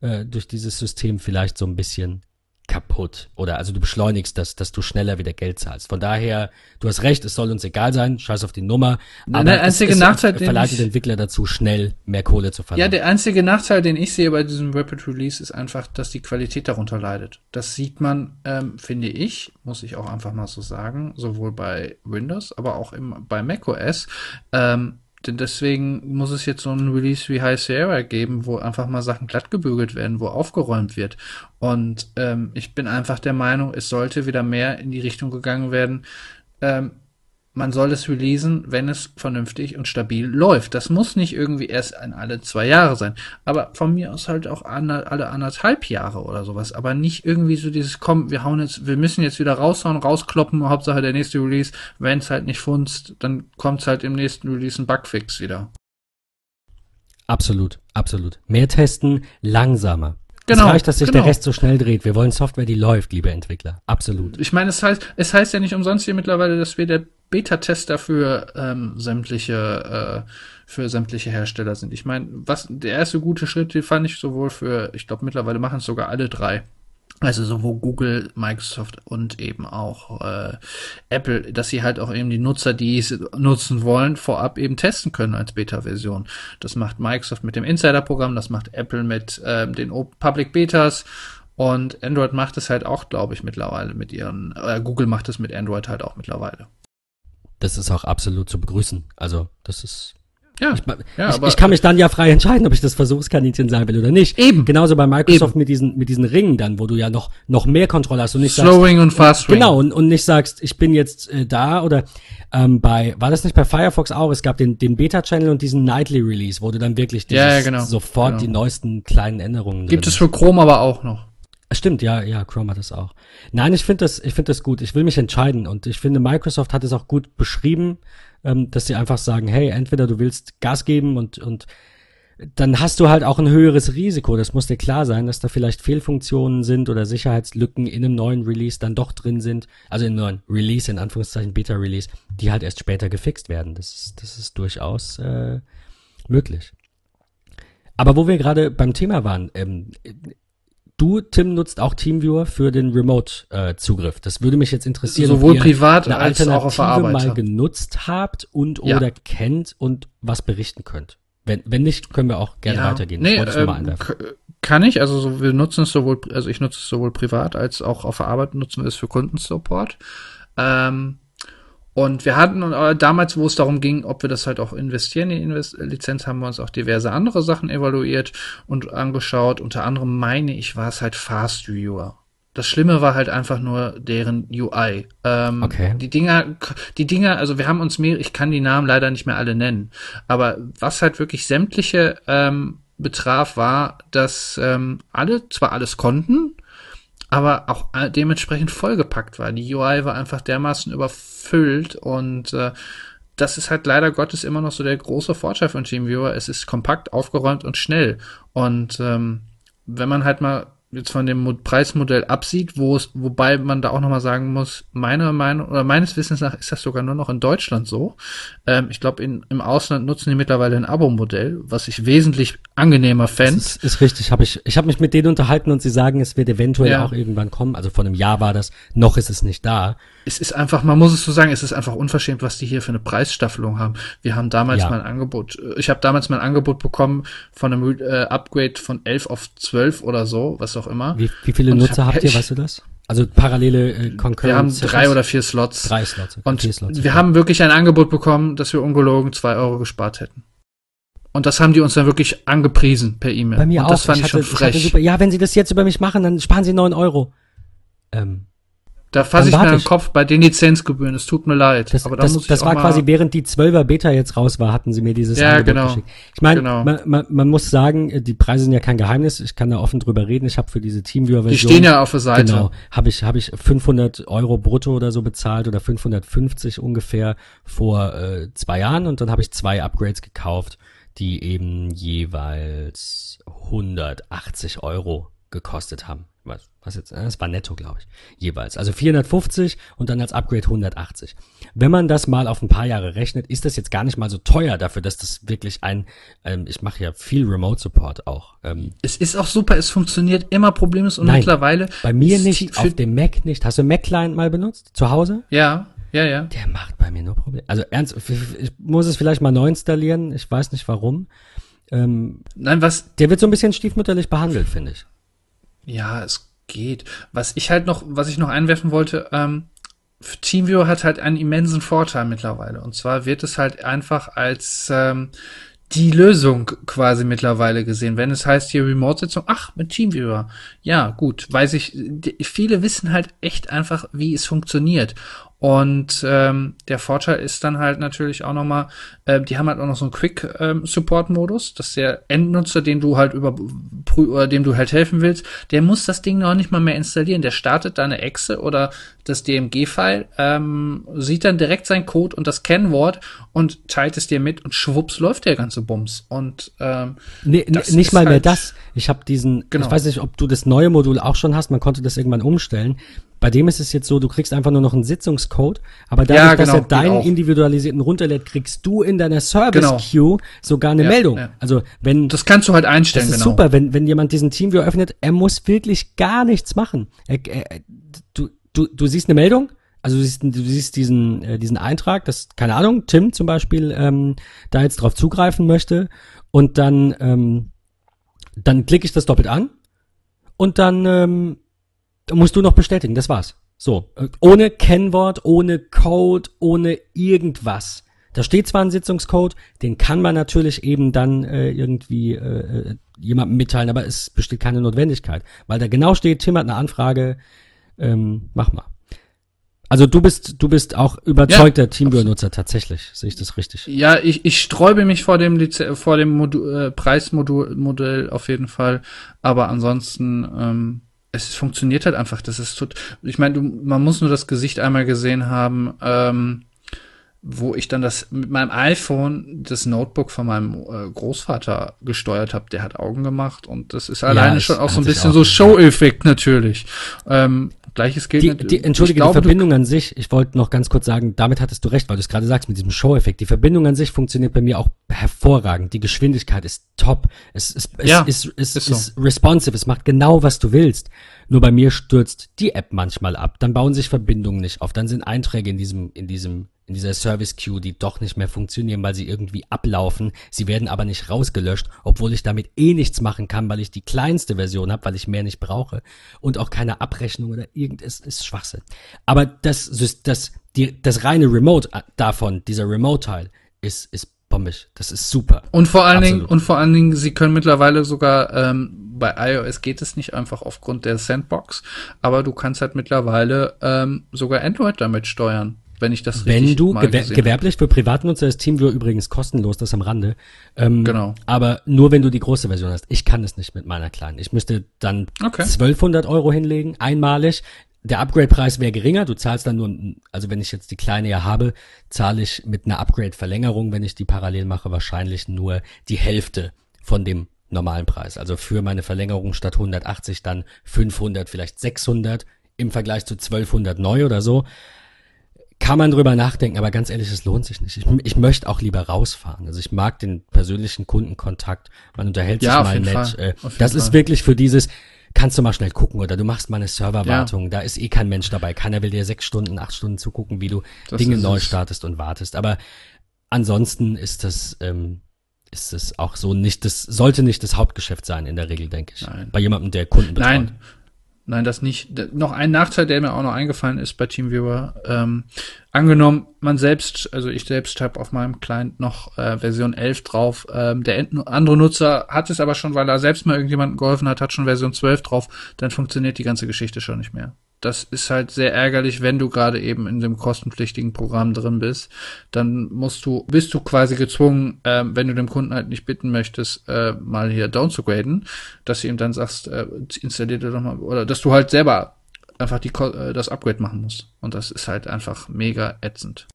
äh, durch dieses System vielleicht so ein bisschen kaputt. Oder also du beschleunigst das, dass du schneller wieder Geld zahlst. Von daher, du hast recht, es soll uns egal sein, scheiß auf die Nummer. Aber der einzige es, Nachteil, den verleitet ich- den Entwickler dazu, schnell mehr Kohle zu verlangen. Ja, der einzige Nachteil, den ich sehe bei diesem Rapid Release, ist einfach, dass die Qualität darunter leidet. Das sieht man, ähm, finde ich, muss ich auch einfach mal so sagen, sowohl bei Windows, aber auch im, bei macOS. Ähm, deswegen muss es jetzt so ein Release wie High Sierra geben, wo einfach mal Sachen glatt gebügelt werden, wo aufgeräumt wird. Und ähm, ich bin einfach der Meinung, es sollte wieder mehr in die Richtung gegangen werden, ähm, man soll es releasen, wenn es vernünftig und stabil läuft. Das muss nicht irgendwie erst ein alle zwei Jahre sein. Aber von mir aus halt auch ander, alle anderthalb Jahre oder sowas. Aber nicht irgendwie so dieses, komm, wir hauen jetzt, wir müssen jetzt wieder raushauen, rauskloppen, Hauptsache der nächste Release. Wenn es halt nicht funzt, dann kommt halt im nächsten Release ein Bugfix wieder. Absolut, absolut. Mehr testen, langsamer. Genau, es reicht, dass sich genau. der Rest so schnell dreht. Wir wollen Software, die läuft, liebe Entwickler. Absolut. Ich meine, es heißt, es heißt ja nicht umsonst hier mittlerweile, dass wir der Beta-Tester für ähm, sämtliche äh, für sämtliche Hersteller sind. Ich meine, was der erste gute Schritt, den fand ich sowohl für, ich glaube mittlerweile machen es sogar alle drei. Also sowohl Google, Microsoft und eben auch äh, Apple, dass sie halt auch eben die Nutzer, die es nutzen wollen, vorab eben testen können als Beta-Version. Das macht Microsoft mit dem Insider-Programm, das macht Apple mit ähm, den Public Betas und Android macht es halt auch, glaube ich, mittlerweile mit ihren, äh, Google macht es mit Android halt auch mittlerweile. Das ist auch absolut zu begrüßen. Also, das ist. Ja, Ich, ja, ich, ich kann mich dann ja frei entscheiden, ob ich das Versuchskaninchen sein will oder nicht. Eben. Genauso bei Microsoft Eben. mit diesen, mit diesen Ringen dann, wo du ja noch, noch mehr Kontrolle hast und nicht sagst, Slowing und Fast Ring. Genau, und, und nicht sagst, ich bin jetzt äh, da oder ähm, bei, war das nicht bei Firefox auch? Es gab den, den Beta-Channel und diesen Nightly Release, wo du dann wirklich dieses, Ja, ja, genau. sofort Genau. die neuesten kleinen Änderungen Gibt es für Chrome aber auch noch. Stimmt, ja, ja, Chrome hat das auch. Nein, ich finde das, ich finde das gut. Ich will mich entscheiden und ich finde, Microsoft hat es auch gut beschrieben, ähm, dass sie einfach sagen, hey, entweder du willst Gas geben und, und dann hast du halt auch ein höheres Risiko. Das muss dir klar sein, dass da vielleicht Fehlfunktionen sind oder Sicherheitslücken in einem neuen Release dann doch drin sind. Also in einem neuen Release, in Anführungszeichen Beta-Release, die halt erst später gefixt werden. Das ist, das ist durchaus äh, möglich. Aber wo wir gerade beim Thema waren, ähm, du, Tim, nutzt auch Teamviewer für den Remote-Zugriff. das würde mich jetzt interessieren, Sowohl privat eine als auch auf der mal Arbeit. genutzt habt und Ja. oder kennt und was berichten könnt. Wenn, wenn nicht, können wir auch gerne weitergehen. Nee, ich mal ähm, kann ich. Also so, wir nutzen es sowohl, also ich nutze es sowohl privat als auch auf der Arbeit nutzen wir es für Kundensupport. Ähm, und wir hatten äh, damals, wo es darum ging, ob wir das halt auch investieren, die Invest Lizenz, haben wir uns auch diverse andere Sachen evaluiert und angeschaut. Unter anderem meine ich, war es halt Fast Viewer. Das Schlimme war halt einfach nur deren UI. Ähm, Okay. Die Dinger, die Dinger, also wir haben uns mehr, ich kann die Namen leider nicht mehr alle nennen, aber was halt wirklich sämtliche ähm, betraf, war, dass ähm, alle zwar alles konnten, aber auch dementsprechend vollgepackt war. Die UI war einfach dermaßen überfüllt und äh, das ist halt leider Gottes immer noch so der große Vorteil von TeamViewer. Es ist kompakt, aufgeräumt und schnell. Und ähm, wenn man halt mal jetzt von dem Mo- Preismodell absieht, wo es, wobei man da auch nochmal sagen muss, meiner Meinung oder meines Wissens nach ist das sogar nur noch in Deutschland so. Ähm, ich glaube, im Ausland nutzen die mittlerweile ein Abo-Modell, was ich wesentlich angenehmer Das fände. ist, ist richtig. Hab ich ich habe mich mit denen unterhalten und sie sagen, es wird eventuell Ja. auch irgendwann kommen. Also vor einem Jahr war das, noch ist es nicht da. es ist einfach, man muss es so sagen, es ist einfach unverschämt, was die hier für eine Preisstaffelung haben. Wir haben damals Ja. mal ein Angebot, äh, ich habe damals mal ein Angebot bekommen von einem äh, Upgrade von 11 auf 12 oder so, was auch immer. Wie, wie viele Und Nutzer hab- habt ihr, ich- weißt du das? Also parallele äh, Concurrent Wir haben drei oder vier Slots. drei Slots. okay, Und vier Slots. wir haben wirklich ein Angebot bekommen, dass wir ungelogen zwei Euro gespart hätten. Und das haben die uns dann wirklich angepriesen per E-Mail. Bei mir Und auch. das fand ich, hatte, schon hatte frech. super, ja, wenn sie das jetzt über mich machen, dann sparen sie neun Euro. Ähm, da fasse ich ich. Kopf bei den Lizenzgebühren. Es tut mir leid. Das, aber da das, muss ich das war quasi während die 12er Beta jetzt raus war, hatten sie mir dieses Ja, Angebot genau. geschickt. Ich meine, Genau. man, man, man muss sagen, äh, die Preise sind ja kein Geheimnis. Ich kann da offen drüber reden. Ich habe für diese Teamviewer-Version Die stehen ja auf der Seite. Genau, habe ich habe ich 500 Euro brutto oder so bezahlt oder 550 ungefähr vor äh, zwei Jahren und dann habe ich zwei Upgrades gekauft, die eben jeweils 180 Euro gekostet haben. was, was jetzt, äh, das war netto, glaube ich, jeweils. Also 450 und dann als Upgrade 180. Wenn man das mal auf ein paar Jahre rechnet, ist das jetzt gar nicht mal so teuer dafür, dass das wirklich ein, ähm, ich mache ja viel Remote Support auch. Ähm, Es ist auch super, es funktioniert immer problemlos und Nein, mittlerweile. bei mir nicht, auf dem Mac nicht. Hast du Mac Client mal benutzt? Zu Hause? Ja, ja, ja. Der macht bei mir nur Probleme. Also ernst, ich muss es vielleicht mal neu installieren. Ich weiß nicht warum. Ähm, Nein, was, der wird so ein bisschen stiefmütterlich behandelt, finde ich. Ja, es geht. Was ich halt noch, was ich noch einwerfen wollte, ähm, TeamViewer hat halt einen immensen Vorteil mittlerweile. Und zwar wird es halt einfach als ähm, die Lösung quasi mittlerweile gesehen. Wenn es heißt hier Remote-Sitzung, ach, mit TeamViewer. Ja, gut, weiß ich, viele wissen halt echt einfach, wie es funktioniert. Und ähm, der Vorteil ist dann halt natürlich auch nochmal, äh, die haben halt auch noch so einen Quick-Support-Modus, dass der Endnutzer, den du halt über oder dem du halt helfen willst, der muss das Ding noch nicht mal mehr installieren. Der startet deine Exe oder das DMG-File, ähm, sieht dann direkt sein Code und das Kennwort und teilt es dir mit und schwupps läuft der ganze Bums. Und ähm, Nee, nicht mal mehr halt- das. Ich habe diesen, Genau. ich weiß nicht, ob du das neue Modul auch schon hast, man konnte das irgendwann umstellen. Bei dem ist es jetzt so, du kriegst einfach nur noch einen Sitzungscode, aber dadurch, Ja, dass genau, er geht deinen individualisierten runterlädt, kriegst du in deiner Genau. Service-Queue sogar eine Ja, Meldung. ja. Also wenn das kannst du halt einstellen, Das ist genau. super, wenn, wenn jemand diesen Teamviewer öffnet, er muss wirklich gar nichts machen. Er, er, du, du, du siehst eine Meldung, also du siehst, du siehst diesen, äh, diesen Eintrag, dass, keine Ahnung, Tim zum Beispiel ähm, da jetzt drauf zugreifen möchte und dann, ähm, dann klicke ich das doppelt an und dann ähm, musst du noch bestätigen, das war's. So, äh, ohne Kennwort, ohne Code, ohne irgendwas. Da steht zwar ein Sitzungscode, den kann man natürlich eben dann äh, irgendwie äh, äh, jemandem mitteilen, aber es besteht keine Notwendigkeit, weil da genau steht, Tim hat eine Anfrage, ähm, mach mal. Also du bist du bist auch überzeugter Teamviewer-Nutzer tatsächlich, sehe ich das richtig? Ja, ich, ich sträube mich vor dem Lize vor dem Modu äh, Preismodul Modell auf jeden Fall, aber ansonsten ähm, es funktioniert halt einfach. Das ist tot. Ich meine, man muss nur das Gesicht einmal gesehen haben, ähm, wo ich dann das mit meinem iPhone das Notebook von meinem äh, Großvater gesteuert habe. Der hat Augen gemacht und das ist alleine es schon auch so ein bisschen so. Show-Effekt natürlich. Ähm, Gleiches gilt Die, die, entschuldige, glaube, die du- Verbindung an sich, ich wollte noch ganz kurz sagen, damit hattest du recht, weil du es gerade sagst, mit diesem Show-Effekt. Die Verbindung an sich funktioniert bei mir auch hervorragend. Die Geschwindigkeit ist top. Es, es, es, Ja, ist, es ist ist, so. responsive, es macht genau, was du willst. Nur bei mir stürzt die App manchmal ab. Dann bauen sich Verbindungen nicht auf. Dann sind Einträge in diesem, in diesem, in dieser Service Queue, die doch nicht mehr funktionieren, weil sie irgendwie ablaufen. Sie werden aber nicht rausgelöscht, obwohl ich damit eh nichts machen kann, weil ich die kleinste Version habe, weil ich mehr nicht brauche und auch keine Abrechnung oder irgendes ist Schwachsinn. Aber das, das, die, das reine Remote äh, davon, dieser Remote-Teil, ist, ist bombig. Das ist super. Und vor allen Dingen, Absolut. und vor allen Dingen, sie können mittlerweile sogar, ähm, bei iOS geht es nicht einfach aufgrund der Sandbox, aber du kannst halt mittlerweile ähm, sogar Android damit steuern, wenn ich das Wenn richtig du mal gewer gewerblich für Privatnutzer ist TeamViewer übrigens kostenlos, das am Rande. Ähm, Genau. Aber nur wenn du die große Version hast. Ich kann es nicht mit meiner kleinen. Ich müsste dann Okay. 1200 Euro hinlegen, einmalig. Der Upgrade-Preis wäre geringer. Du zahlst dann nur, also wenn ich jetzt die kleine ja habe, zahle ich mit einer Upgrade-Verlängerung, wenn ich die parallel mache, wahrscheinlich nur die Hälfte von dem normalen Preis. Also für meine Verlängerung statt 180 dann 500, vielleicht 600 im Vergleich zu 1200 neu oder so kann man drüber nachdenken, aber ganz ehrlich, es lohnt sich nicht. Ich, ich möchte auch lieber rausfahren. Also ich mag den persönlichen Kundenkontakt. Man unterhält Ja, sich mal nett. Äh, das ist Fall. wirklich für dieses, kannst du mal schnell gucken oder du machst mal eine Serverwartung. Da ist eh kein Mensch dabei. Keiner will dir sechs Stunden, acht Stunden zugucken, wie du Das Dinge ist neu es. startest und wartest. Aber ansonsten ist das, ähm, ist das auch so nicht das, sollte nicht das Hauptgeschäft sein in der Regel, denke ich. Nein. Bei jemandem, der Kunden betreut. Nein, nein, das nicht. Noch ein Nachteil, der mir auch noch eingefallen ist bei TeamViewer. Ähm, angenommen, man selbst, also ich selbst habe auf meinem Client noch äh, Version 11 drauf. Ähm, der andere Nutzer hat es aber schon, weil er selbst mal irgendjemandem geholfen hat, hat schon Version 12 drauf. Dann funktioniert die ganze Geschichte schon nicht mehr. Das ist halt sehr ärgerlich, wenn du gerade eben in dem kostenpflichtigen Programm drin bist. Dann musst du, bist du quasi gezwungen, ähm, wenn du dem Kunden halt nicht bitten möchtest, äh, mal hier down zu graden, dass du ihm dann sagst, äh, installier dir doch mal, oder dass du halt selber einfach die, äh, das Upgrade machen musst. Und das ist halt einfach mega ätzend.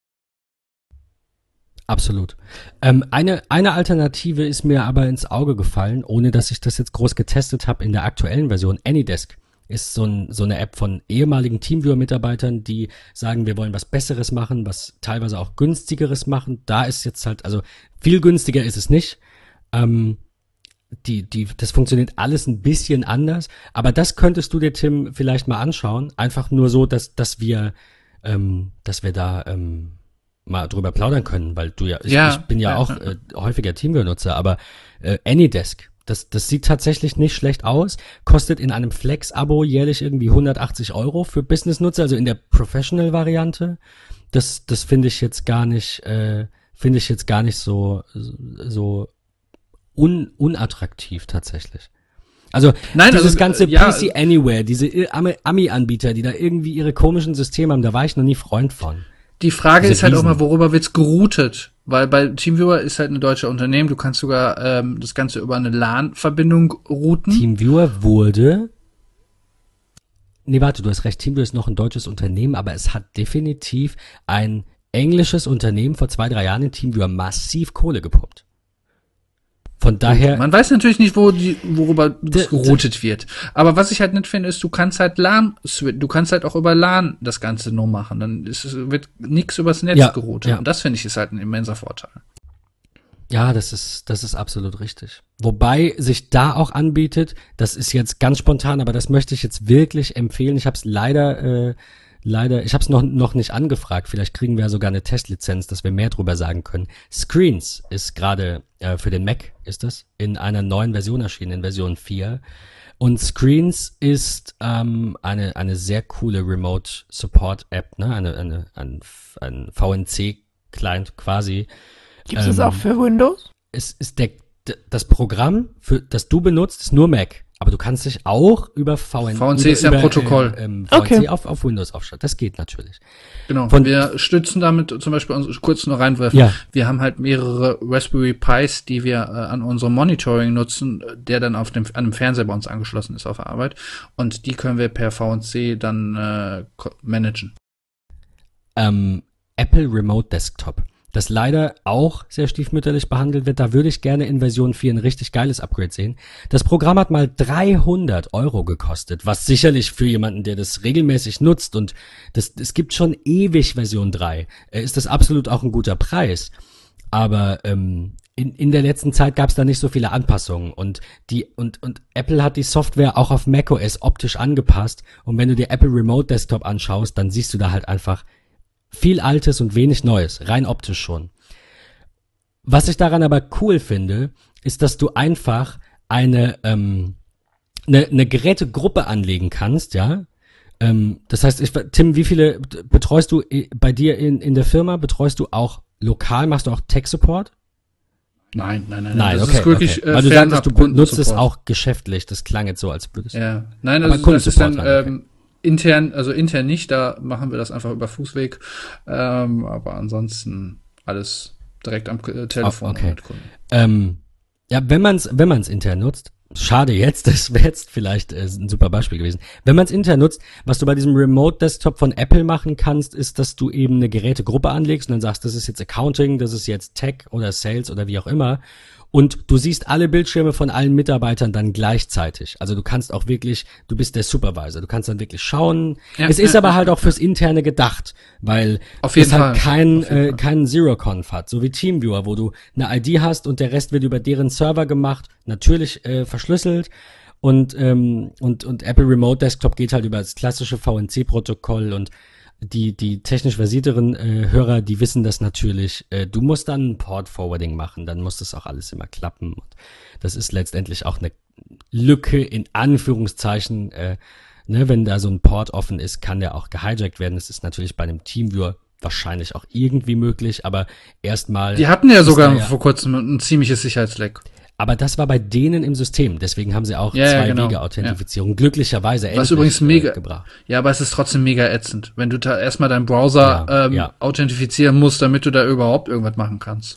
Absolut. Ähm, eine, eine Alternative ist mir aber ins Auge gefallen, ohne dass ich das jetzt groß getestet habe in der aktuellen Version, Anydesk. Ist so, ein, so eine App von ehemaligen Teamviewer-Mitarbeitern, die sagen, wir wollen was Besseres machen, was teilweise auch günstigeres machen. Da ist jetzt halt, also viel günstiger ist es nicht. Ähm, die, die, das funktioniert alles ein bisschen anders. Aber das könntest du dir, Tim, vielleicht mal anschauen. Einfach nur so, dass, dass wir, ähm, dass wir da ähm, mal drüber plaudern können, weil du ja, ich, Ja, ich bin ja, ja, auch äh, häufiger Teamviewer-Nutzer, aber äh, Anydesk, das, das sieht tatsächlich nicht schlecht aus, kostet in einem Flex-Abo jährlich irgendwie 180 Euro für Business-Nutzer, also in der Professional-Variante. Das, das finde ich jetzt gar nicht, äh, finde ich jetzt gar nicht so, so un, unattraktiv tatsächlich. Also Nein, dieses also, ganze äh, ja, PC Anywhere, diese Ami- Ami-Anbieter, die da irgendwie ihre komischen Systeme haben, da war ich noch nie Freund von. Die Frage Diese ist halt auch Riesen. mal, worüber wird's geroutet? Weil bei Teamviewer ist halt ein deutscher Unternehmen, du kannst sogar ähm, das Ganze über eine LAN-Verbindung routen. Teamviewer wurde. Nee, warte, du hast recht, Teamviewer ist noch ein deutsches Unternehmen, aber es hat definitiv ein englisches Unternehmen vor zwei, drei Jahren in Teamviewer massiv Kohle gepumpt. Von daher, Man weiß natürlich nicht, wo die, worüber das geroutet wird. Aber was ich halt nicht finde, ist, du kannst halt LAN, du kannst halt auch über LAN das Ganze nur machen. Dann ist wird nichts übers Netz Ja, geroutet. ja. Und das finde ich ist halt ein immenser Vorteil. ja, das ist, das ist absolut richtig. Wobei sich da auch anbietet, das ist jetzt ganz spontan, aber das möchte ich jetzt wirklich empfehlen. Ich habe es leider, äh, leider, ich habe es noch, noch nicht angefragt. Vielleicht kriegen wir ja sogar eine Testlizenz, dass wir mehr drüber sagen können. Screens ist gerade äh, für den Mac, ist das, in einer neuen Version erschienen, in Version 4. Und Screens ist ähm, eine, eine sehr coole Remote Support App, ne? eine, eine, ein, ein VNC-Client quasi. Gibt es Ähm, auch für Windows? Es ist der, das Programm, für, das du benutzt, ist nur Mac. Aber du kannst dich auch über VN, VNC über, ist ja über, Protokoll. Äh, ähm, VNC Okay. auf, auf Windows aufschalten. Das geht natürlich. Genau. Von- wir stützen damit zum Beispiel uns kurz nur reinwerfen. Ja. Wir haben halt mehrere Raspberry Pis, die wir äh, an unserem Monitoring nutzen, der dann auf dem, an einem Fernseher bei uns angeschlossen ist auf der Arbeit. Und die können wir per VNC dann äh, managen. ähm, Apple Remote Desktop, das leider auch sehr stiefmütterlich behandelt wird. Da würde ich gerne in Version 4 ein richtig geiles Upgrade sehen. Das Programm hat mal 300 Euro gekostet, was sicherlich für jemanden, der das regelmäßig nutzt und das, es gibt schon ewig Version 3, äh, ist das absolut auch ein guter Preis. Aber ähm, in, in der letzten Zeit gab es da nicht so viele Anpassungen und die und und Apple hat die Software auch auf macOS optisch angepasst und wenn du dir Apple Remote Desktop anschaust, dann siehst du da halt einfach viel Altes und wenig Neues, rein optisch schon. Was ich daran aber cool finde, ist, dass du einfach eine, ähm, eine, eine Gerätegruppe anlegen kannst, ja. Ähm, das heißt, ich, Tim, wie viele betreust du i- bei dir in, in der Firma? Betreust du auch lokal? Machst du auch Tech-Support? Nein, nein, nein. Nein, das okay. ist wirklich okay. äh, Weil du sagtest, du benutzt es auch geschäftlich. Das klang jetzt so, als würdest Ja, nein, also das ist dann, ähm, intern, also intern nicht, da machen wir das einfach über Fußweg. Ähm, aber ansonsten alles direkt am äh, Telefon Oh, okay. mit Kunden. Ähm, ja, wenn man es wenn man's intern nutzt, schade jetzt, das wäre jetzt vielleicht äh, ein super Beispiel gewesen. Wenn man es intern nutzt, was du bei diesem Remote Desktop von Apple machen kannst, ist, dass du eben eine Gerätegruppe anlegst und dann sagst, das ist jetzt Accounting, das ist jetzt Tech oder Sales oder wie auch immer. Und du siehst alle Bildschirme von allen Mitarbeitern dann gleichzeitig. Also du kannst auch wirklich, du bist der Supervisor, du kannst dann wirklich schauen. Ja, es ist ja, aber ja, halt auch fürs Interne gedacht, weil Auf es halt Fall, kein, auf jeden äh, keinen Zero-Conf hat, so wie Teamviewer, wo du eine ID hast und der Rest wird über deren Server gemacht, natürlich äh, verschlüsselt. Und, ähm, und, und Apple Remote Desktop geht halt über das klassische VNC-Protokoll und die, die technisch versierteren äh, Hörer, die wissen das natürlich. Äh, du musst dann ein Port-Forwarding machen, dann muss das auch alles immer klappen. Und das ist letztendlich auch eine Lücke in Anführungszeichen. Äh, ne, wenn da so ein Port offen ist, kann der auch gehijackt werden. Das ist natürlich bei einem Teamviewer wahrscheinlich auch irgendwie möglich, aber erstmal. Die hatten ja sogar ja- vor kurzem ein ziemliches Sicherheitsleck. Aber das war bei denen im System. Deswegen haben sie auch Ja, ja, zwei genau. Wege Authentifizierung glücklicherweise Was endlich, übrigens mega- äh, gebracht. Ja, aber es ist trotzdem mega ätzend, wenn du da erstmal deinen Browser Ja, ähm, ja. authentifizieren musst, damit du da überhaupt irgendwas machen kannst.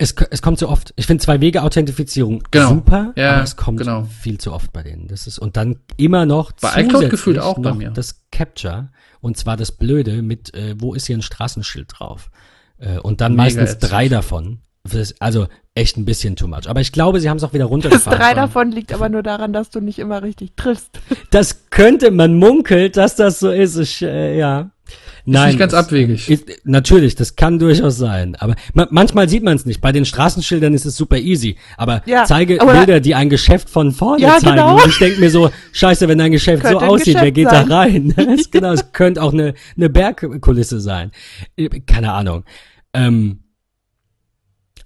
Es, es kommt zu oft. Ich finde zwei Wege Authentifizierung Genau. super, Ja, aber es kommt genau. viel zu oft bei denen. Das ist und dann immer noch Bei iCloud gefühlt auch bei mir. das Capture und zwar das Blöde mit äh, wo ist hier ein Straßenschild drauf äh, und dann Mega meistens ätzend. drei davon. Das, also echt ein bisschen too much. Aber ich glaube, sie haben es auch wieder Das runtergefahren. drei davon liegt aber nur daran, dass du nicht immer richtig triffst. Das könnte, man munkelt, dass das so ist. Ich, äh, ja. Nein, nicht ganz das- abwegig. Ist, natürlich, das kann durchaus sein. Aber ma manchmal sieht man es nicht. Bei den Straßenschildern ist es super easy. Aber Ja, zeige aber- Bilder, die ein Geschäft von vorne Ja, zeigen. genau. Und ich denke mir so, scheiße, wenn dein Geschäft so Könnte ein aussieht, wer Geschäft geht sein. da rein? Das ist genau, es könnte auch eine, eine Bergkulisse sein. Keine Ahnung. Ähm,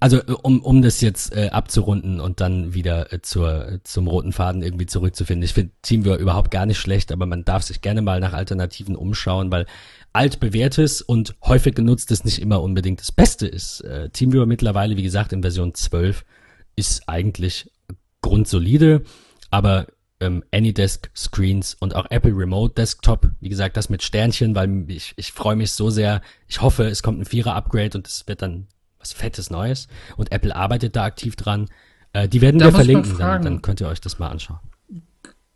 also äh, um, um das jetzt äh, abzurunden und dann wieder äh, zur, äh, zum roten Faden irgendwie zurückzufinden. Ich finde Teamviewer überhaupt gar nicht schlecht, aber man darf sich gerne mal nach Alternativen umschauen, weil altbewährtes und häufig genutztes nicht immer unbedingt das Beste ist. Äh, Teamviewer mittlerweile, wie gesagt, in Version 12 ist eigentlich grundsolide, aber ähm, Anydesk Screens und auch Apple Remote Desktop, wie gesagt, das mit Sternchen, weil ich, ich freue mich so sehr. Ich hoffe, es kommt ein Vierer-Upgrade und es wird dann was Fettes Neues. Und Apple arbeitet da aktiv dran. Äh, die werden Da wir verlinken, dann, dann könnt ihr euch das mal anschauen.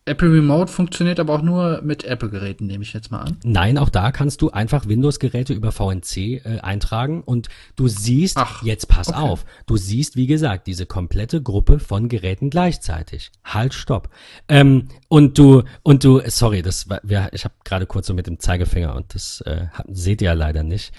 Apple Remote funktioniert aber auch nur mit Apple-Geräten, nehme ich jetzt mal an. Nein, auch da kannst du einfach Windows-Geräte über VNC äh, eintragen und du siehst, Ach, jetzt pass okay. auf, du siehst, wie gesagt, diese komplette Gruppe von Geräten gleichzeitig. Halt, stopp. Ähm, und du, und du, sorry, das war, wir, ich habe gerade kurz so mit dem Zeigefinger und das äh, seht ihr ja leider nicht.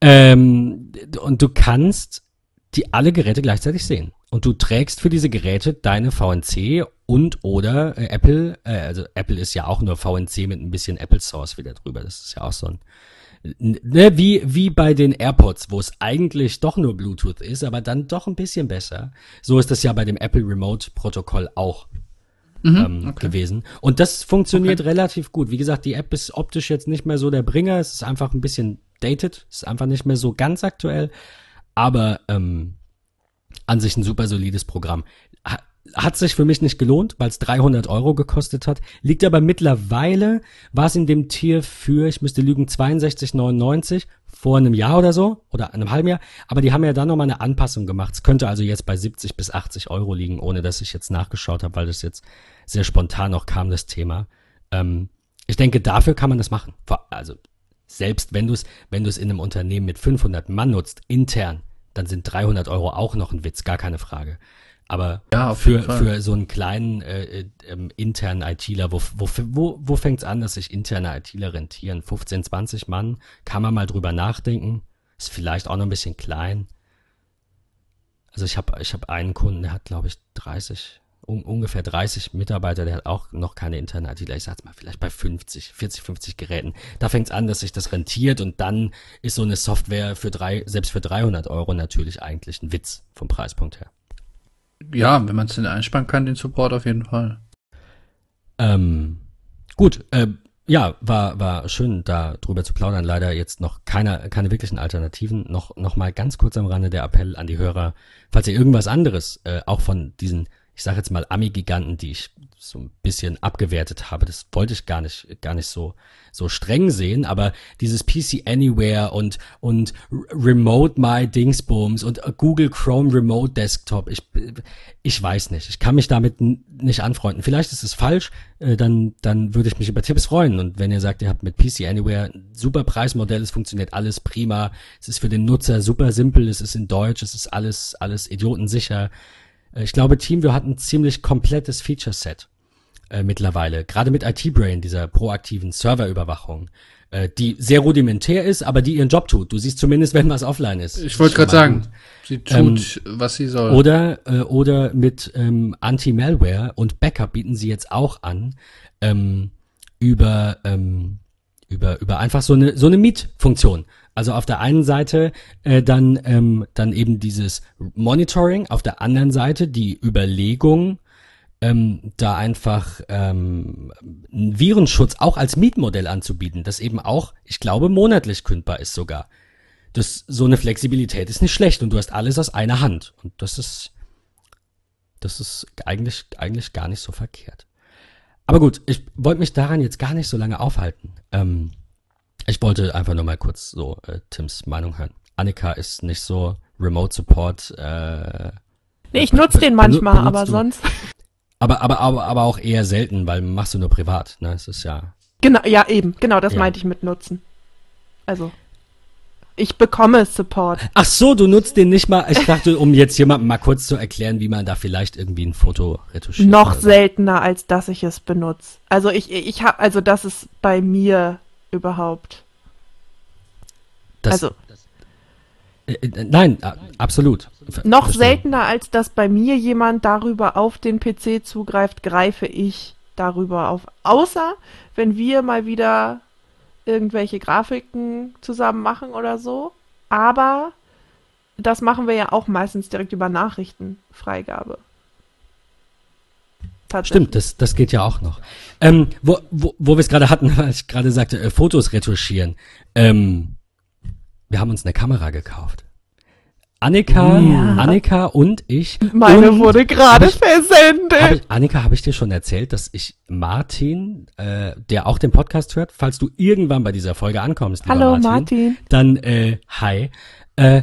Ähm, und du kannst die alle Geräte gleichzeitig sehen. Und du trägst für diese Geräte deine VNC und oder äh, Apple, äh, also Apple ist ja auch nur VNC mit ein bisschen Apple Source wieder drüber. Das ist ja auch so ein, ne, wie, wie bei den AirPods, wo es eigentlich doch nur Bluetooth ist, aber dann doch ein bisschen besser. So ist das ja bei dem Apple Remote Protokoll auch ähm, gewesen. Und das funktioniert relativ gut. Wie gesagt, die App ist optisch jetzt nicht mehr so der Bringer. Es ist einfach ein bisschen dated. Es ist einfach nicht mehr so ganz aktuell. Aber ähm, an sich ein super solides Programm. Ha- Hat sich für mich nicht gelohnt, weil es 300 Euro gekostet hat. Liegt aber mittlerweile, war es in dem Tier für, ich müsste lügen, 62,99 vor einem Jahr oder so oder einem halben Jahr. Aber die haben ja dann nochmal eine Anpassung gemacht. Es könnte also jetzt bei 70 bis 80 Euro liegen, ohne dass ich jetzt nachgeschaut habe, weil das jetzt sehr spontan noch kam, das Thema. Ähm, ich denke, dafür kann man das machen. Also selbst wenn du es, wenn du es in einem Unternehmen mit 500 Mann nutzt, intern, dann sind 300 Euro auch noch ein Witz, gar keine Frage. Aber Ja, für, für so einen kleinen äh, äh, ähm, internen ITler, wo, wo, wo, wo fängt es an, dass sich interne ITler rentieren? 15, 20 Mann, kann man mal drüber nachdenken. Ist vielleicht auch noch ein bisschen klein. Also ich habe ich hab einen Kunden, der hat, glaube ich, 30, un, ungefähr 30 Mitarbeiter, der hat auch noch keine interne ITler. Ich sag's mal, vielleicht bei 50, 40, 50 Geräten. Da fängt's an, dass sich das rentiert und dann ist so eine Software für drei, selbst für 300 Euro natürlich eigentlich ein Witz vom Preispunkt her. Ja, wenn man es denn einsparen kann, den Support auf jeden Fall. Ähm, gut, äh, ja, war, war schön, da drüber zu plaudern. Leider jetzt noch keine, keine wirklichen Alternativen. Noch, noch mal ganz kurz am Rande der Appell an die Hörer, falls ihr irgendwas anderes, äh, auch von diesen, ich sage jetzt mal Ami-Giganten, die ich so ein bisschen abgewertet habe, das wollte ich gar nicht, gar nicht so, so streng sehen, aber dieses PC Anywhere und, und Remote My Dingsbums und Google Chrome Remote Desktop, ich, ich weiß nicht. Ich kann mich damit nicht anfreunden. Vielleicht ist es falsch, äh, dann, dann würde ich mich über Tipps freuen. Und wenn ihr sagt, ihr habt mit PC Anywhere ein super Preismodell, es funktioniert alles prima, es ist für den Nutzer super simpel, es ist in Deutsch, es ist alles, alles idiotensicher. Äh, Ich glaube, TeamViewer hat ein ziemlich komplettes Feature-Set äh, mittlerweile. Gerade mit IT-Brain, dieser proaktiven Serverüberwachung, äh, die sehr rudimentär ist, aber die ihren Job tut. Du siehst zumindest, wenn was offline ist. Ich wollte gerade sagen, sie tut, was sie soll. Oder, äh, oder mit ähm, Anti-Malware und Backup bieten sie jetzt auch an, ähm, über, ähm, über, über einfach so eine, so eine Meet-Funktion. Also auf der einen Seite äh, dann, ähm, dann eben dieses Monitoring, auf der anderen Seite die Überlegung, ähm, da einfach ähm, Virenschutz auch als Mietmodell anzubieten, das eben auch, ich glaube, monatlich kündbar ist sogar. Das, so eine Flexibilität ist nicht schlecht und du hast alles aus einer Hand. Und das ist, das ist eigentlich, eigentlich gar nicht so verkehrt. Aber gut, ich wollte mich daran jetzt gar nicht so lange aufhalten. Ähm, ich wollte einfach nur mal kurz so äh, Tims Meinung hören. Annika ist nicht so Remote Support, äh, Nee, ich nutze den manchmal, aber du- sonst. aber, aber, aber, aber auch eher selten, weil machst du nur privat, ne? Es ist ja. Genau, ja, eben, genau, das Ja. meinte ich mit nutzen. Also, ich bekomme Support. Ach so, du nutzt den nicht mal. Ich dachte, um jetzt jemandem mal kurz zu erklären, wie man da vielleicht irgendwie ein Foto retuschiert. Noch seltener, als dass ich es benutze. Also ich, ich habe, also das ist bei mir überhaupt. Das, also äh, äh, nein, a- absolut. Noch verstehe. seltener, als dass bei mir jemand darüber auf den PC zugreift, greife ich darüber auf. Außer wenn wir mal wieder irgendwelche Grafiken zusammen machen oder so. Aber das machen wir ja auch meistens direkt über Nachrichtenfreigabe. Stimmt, das, das geht ja auch noch. Ähm, wo wo, wo wir es gerade hatten, weil ich gerade sagte, äh, Fotos retuschieren. Ähm, wir haben uns eine Kamera gekauft. Annika, Ja. Annika und ich. Meine und wurde gerade versendet. Hab ich, Annika, habe ich dir schon erzählt, dass ich Martin, äh, der auch den Podcast hört, falls du irgendwann bei dieser Folge ankommst, Hallo Martin, Martin. dann äh, hi. Äh,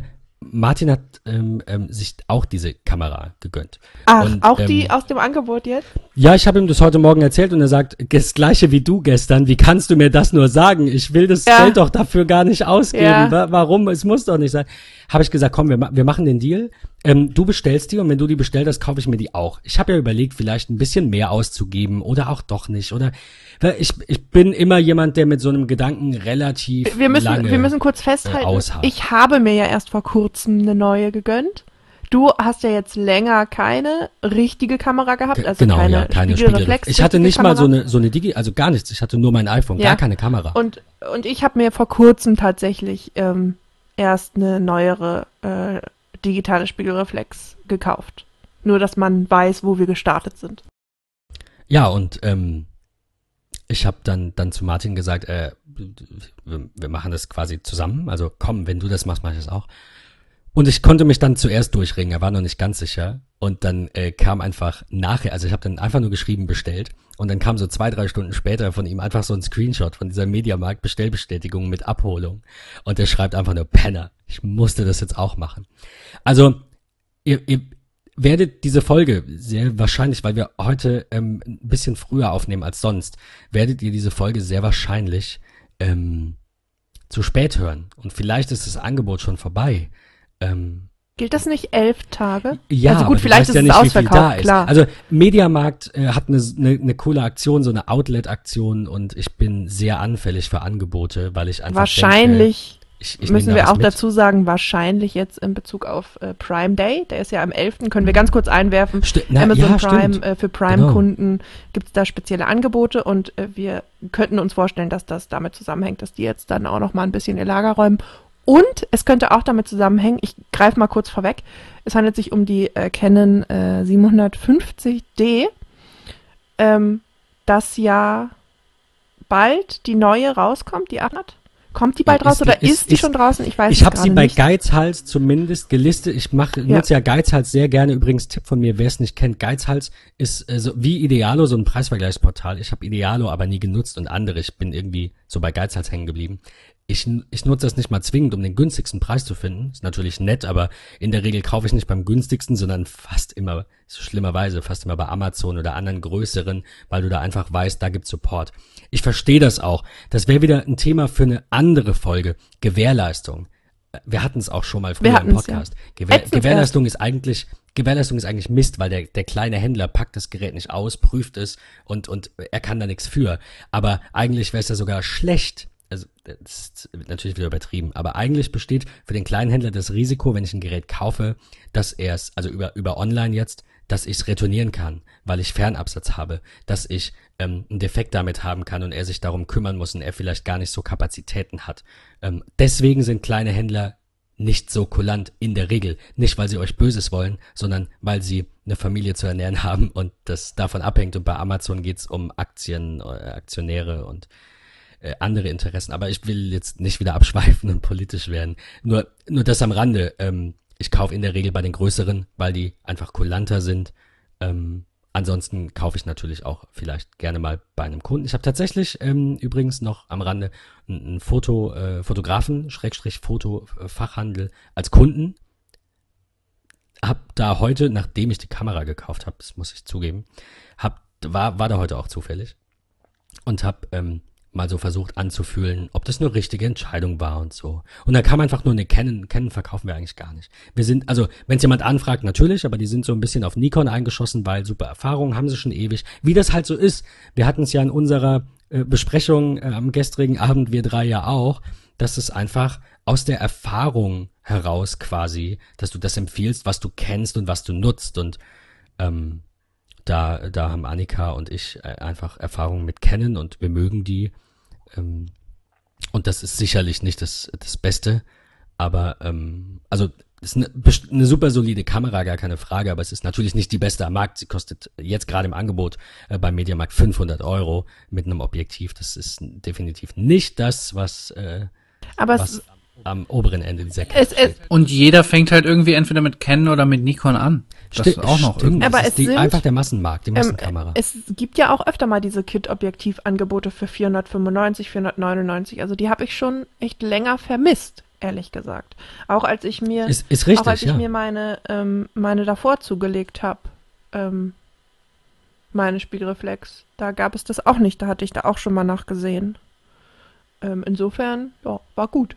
Martin hat ähm, ähm, sich auch diese Kamera gegönnt. Ach, Und, auch ähm, die aus dem Angebot jetzt? Ja, ich habe ihm das heute Morgen erzählt und er sagt, das gleiche wie du gestern. Wie kannst du mir das nur sagen? Ich will das Ja. Geld doch dafür gar nicht ausgeben. Ja. Wa- Warum? Es muss doch nicht sein. Habe ich gesagt, komm, wir, ma wir machen den Deal. Ähm, du bestellst die und wenn du die bestellt hast, kaufe ich mir die auch. Ich habe ja überlegt, vielleicht ein bisschen mehr auszugeben oder auch doch nicht. Oder ich, ich bin immer jemand, der mit so einem Gedanken relativ Wir müssen, lange wir müssen kurz festhalten, ausharrt. ich habe mir ja erst vor kurzem eine neue gegönnt. Du hast ja jetzt länger keine richtige Kamera gehabt, Ge- also genau, keine, ja, keine Spiegelreflex. Ich hatte nicht mal so Kamera. eine, so eine Digi, also gar nichts. Ich hatte nur mein iPhone, Ja. gar keine Kamera. Und, und ich habe mir vor kurzem tatsächlich ähm, erst eine neuere äh, digitale Spiegelreflex gekauft. Nur, dass man weiß, wo wir gestartet sind. Ja, und ähm, ich habe dann, dann zu Martin gesagt, äh, wir, wir machen das quasi zusammen. Also komm, wenn du das machst, mache ich das auch. Und ich konnte mich dann zuerst durchringen, er war noch nicht ganz sicher. Und dann äh, kam einfach nachher, also ich habe dann einfach nur geschrieben, bestellt. Und dann kam so zwei, drei Stunden später von ihm einfach so ein Screenshot von dieser Mediamarkt-Bestellbestätigung mit Abholung. Und er schreibt einfach nur, Penner, ich musste das jetzt auch machen. Also, ihr, ihr werdet diese Folge sehr wahrscheinlich, weil wir heute ähm, ein bisschen früher aufnehmen als sonst, werdet ihr diese Folge sehr wahrscheinlich ähm, zu spät hören. Und vielleicht ist das Angebot schon vorbei. Ähm, Gilt das nicht elf Tage? ja, also gut, vielleicht ist ja es nicht, ausverkauft, da ist. klar. Also Mediamarkt äh, hat eine, eine, eine coole Aktion, so eine Outlet-Aktion und ich bin sehr anfällig für Angebote, weil ich einfach Wahrscheinlich denke, ich, ich müssen wir auch mit. dazu sagen, wahrscheinlich jetzt in Bezug auf äh, Prime Day, der ist ja am 11., können wir ganz kurz einwerfen. Sti- na, Amazon ja, Prime, äh, für Prime-Kunden gibt es da spezielle Angebote und äh, wir könnten uns vorstellen, dass das damit zusammenhängt, dass die jetzt dann auch noch mal ein bisschen ihr Lager räumen. Und es könnte auch damit zusammenhängen, ich greife mal kurz vorweg, es handelt sich um die äh, Canon äh, 750D, ähm, das ja bald die neue rauskommt, die 800. Kommt die bald Ist raus oder ist- ist, die ist- schon draußen? Ich weiß Ich habe sie bei nicht. Geizhals zumindest gelistet. Ich mache Ja. nutze ja Geizhals sehr gerne. Übrigens Tipp von mir, wer es nicht kennt, Geizhals ist äh, so wie Idealo so ein Preisvergleichsportal. Ich habe Idealo aber nie genutzt und andere. Ich bin irgendwie so bei Geizhals hängen geblieben. Ich, ich nutze das nicht mal zwingend, um den günstigsten Preis zu finden. Ist natürlich nett, aber in der Regel kaufe ich nicht beim günstigsten, sondern fast immer, so schlimmerweise, fast immer bei Amazon oder anderen größeren, weil du da einfach weißt, da gibt's Support. Ich verstehe das auch. Das wäre wieder ein Thema für eine andere Folge. Gewährleistung. Wir hatten es auch schon mal früher im hatten's, ja. Podcast. Gewähr Ätzend Gewährleistung ist eigentlich Gewährleistung ist eigentlich Mist, weil der, der kleine Händler packt das Gerät nicht aus, prüft es und, und er kann da nichts für. Aber eigentlich wäre es ja sogar schlecht. Also, das ist natürlich wieder übertrieben. Aber eigentlich besteht für den kleinen Händler das Risiko, wenn ich ein Gerät kaufe, dass er es, also über, über online jetzt, dass ich es retournieren kann, weil ich Fernabsatz habe, dass ich ähm, einen Defekt damit haben kann und er sich darum kümmern muss und er vielleicht gar nicht so Kapazitäten hat. Ähm, deswegen sind kleine Händler nicht so kulant in der Regel. Nicht, weil sie euch Böses wollen, sondern weil sie eine Familie zu ernähren haben und das davon abhängt. Und bei Amazon geht's um Aktien, äh, Aktionäre und äh, andere Interessen. Aber ich will jetzt nicht wieder abschweifen und politisch werden. Nur, nur das am Rande. Ähm, ich kaufe in der Regel bei den größeren, weil die einfach kulanter sind. Ähm, ansonsten kaufe ich natürlich auch vielleicht gerne mal bei einem Kunden. Ich habe tatsächlich ähm, übrigens noch am Rande einen Foto, äh, Fotografen, Schrägstrich Foto-Fachhandel als Kunden. Hab da heute, nachdem ich die Kamera gekauft habe, das muss ich zugeben, hab, war, war da heute auch zufällig und hab ähm, mal so versucht anzufühlen, ob das eine richtige Entscheidung war und so. Und da kam einfach nur eine Canon, Canon verkaufen wir eigentlich gar nicht. Wir sind, also, wenn es jemand anfragt, natürlich, aber die sind so ein bisschen auf Nikon eingeschossen, weil super Erfahrungen haben sie schon ewig. Wie das halt so ist. Wir hatten es ja in unserer äh, Besprechung äh, am gestrigen Abend, wir drei ja auch, dass es einfach aus der Erfahrung heraus quasi, dass du das empfiehlst, was du kennst und was du nutzt und ähm, da, da haben Annika und ich äh, einfach Erfahrungen mit kennen und wir mögen die. Ähm, und das ist sicherlich nicht das, das Beste, aber ähm, also ist eine, eine super solide Kamera, gar keine Frage, aber es ist natürlich nicht die beste am Markt. Sie kostet jetzt gerade im Angebot äh, beim Mediamarkt 500 Euro mit einem Objektiv. Das ist definitiv nicht das, was, äh, Aber was es, am oberen Ende dieser es, es, steht. Und jeder fängt halt irgendwie entweder mit Canon oder mit Nikon an. Das Sti- ist auch noch irgendwie. Aber das es ist die, sind- einfach der Massenmarkt, die ähm, Massenkamera. es gibt ja auch öfter mal diese Kit-Objektiv-Angebote für 495, 499. Also die habe ich schon echt länger vermisst, ehrlich gesagt. Auch als ich mir, ist, ist auch richtig, als ich ja. mir meine, ähm, meine davor zugelegt habe, ähm, meine Spiegelreflex, da gab es das auch nicht. Da hatte ich da auch schon mal nachgesehen. Ähm, insofern, ja, war gut.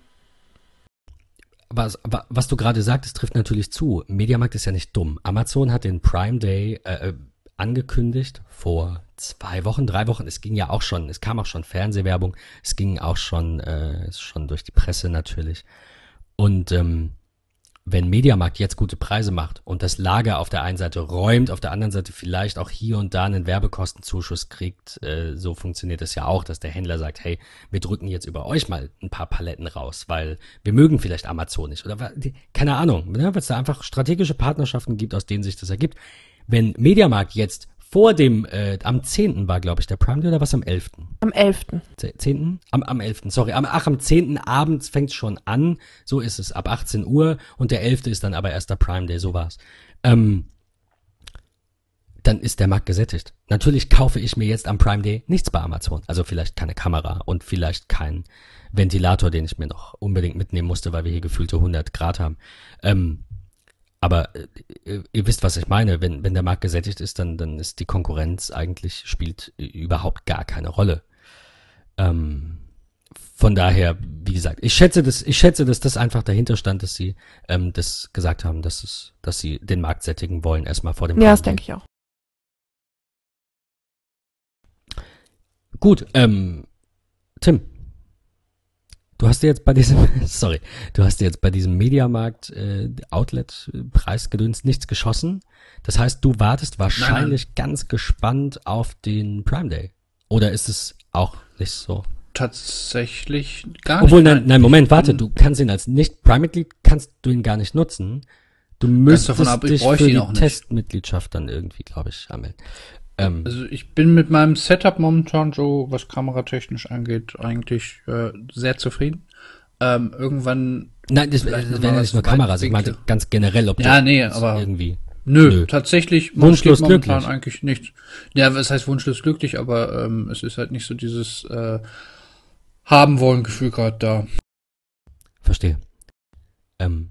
Wa- was du gerade sagtest, trifft natürlich zu. Mediamarkt ist ja nicht dumm. Amazon hat den Prime Day äh, äh, angekündigt vor zwei Wochen, drei Wochen. Es ging ja auch schon, es kam auch schon Fernsehwerbung, es ging auch schon, äh, schon durch die Presse natürlich. Und ähm, wenn Mediamarkt jetzt gute Preise macht und das Lager auf der einen Seite räumt, auf der anderen Seite vielleicht auch hier und da einen Werbekostenzuschuss kriegt, äh, so funktioniert es ja auch, dass der Händler sagt, hey, wir drücken jetzt über euch mal ein paar Paletten raus, weil wir mögen vielleicht Amazon nicht oder keine Ahnung, ne, weil es da einfach strategische Partnerschaften gibt, aus denen sich das ergibt. Wenn Mediamarkt jetzt vor dem, äh, am 10. war, glaube ich, der Prime Day oder was am 11.? Am 11. Ze- 10. Am, am 11. Sorry, am, ach, am 10. abends fängt schon an. So ist es, ab 18 Uhr. Und der 11. ist dann aber erst der Prime Day, so war's. Ähm, dann ist der Markt gesättigt. Natürlich kaufe ich mir jetzt am Prime Day nichts bei Amazon. Also vielleicht keine Kamera und vielleicht kein Ventilator, den ich mir noch unbedingt mitnehmen musste, weil wir hier gefühlte 100 Grad haben. Ähm, aber äh, ihr, wisst, was ich meine. Wenn, wenn der Markt gesättigt ist, dann, dann ist die Konkurrenz eigentlich, spielt äh, überhaupt gar keine Rolle. Ähm, von daher, wie gesagt, ich schätze, dass, ich schätze, dass das einfach dahinter stand, dass sie ähm, das gesagt haben, dass es, dass sie den Markt sättigen wollen, erstmal vor dem Ja, das Prime denke ich auch. Gut, ähm, Tim, du hast dir jetzt bei diesem, sorry, du hast dir jetzt bei diesem Mediamarkt äh, Outlet Preisgedöns nichts geschossen. Das heißt, du wartest wahrscheinlich ganz gespannt auf den Prime Day. Oder ist es auch nicht so? Tatsächlich gar Obwohl, nicht. nein, nein, Moment, warte, du kannst ihn als nicht Prime-Mitglied, kannst du ihn gar nicht nutzen. Du müsstest ab, ich dich für ihn die. Testmitgliedschaft dann irgendwie, glaube ich, anmelden. Ähm, Also ich bin mit meinem Setup momentan so, was kameratechnisch angeht, eigentlich äh, sehr zufrieden. Ähm, irgendwann, nein, das, das was nicht nur Kameras, ich meinte ganz generell, ob Ja, nee, aber- irgendwie. nö, Nö. tatsächlich Wunschlos momentan glücklich. eigentlich nichts. Ja, was heißt wunschlos glücklich, aber ähm, es ist halt nicht so dieses äh, haben wollen Gefühl gerade da. Verstehe. Ähm,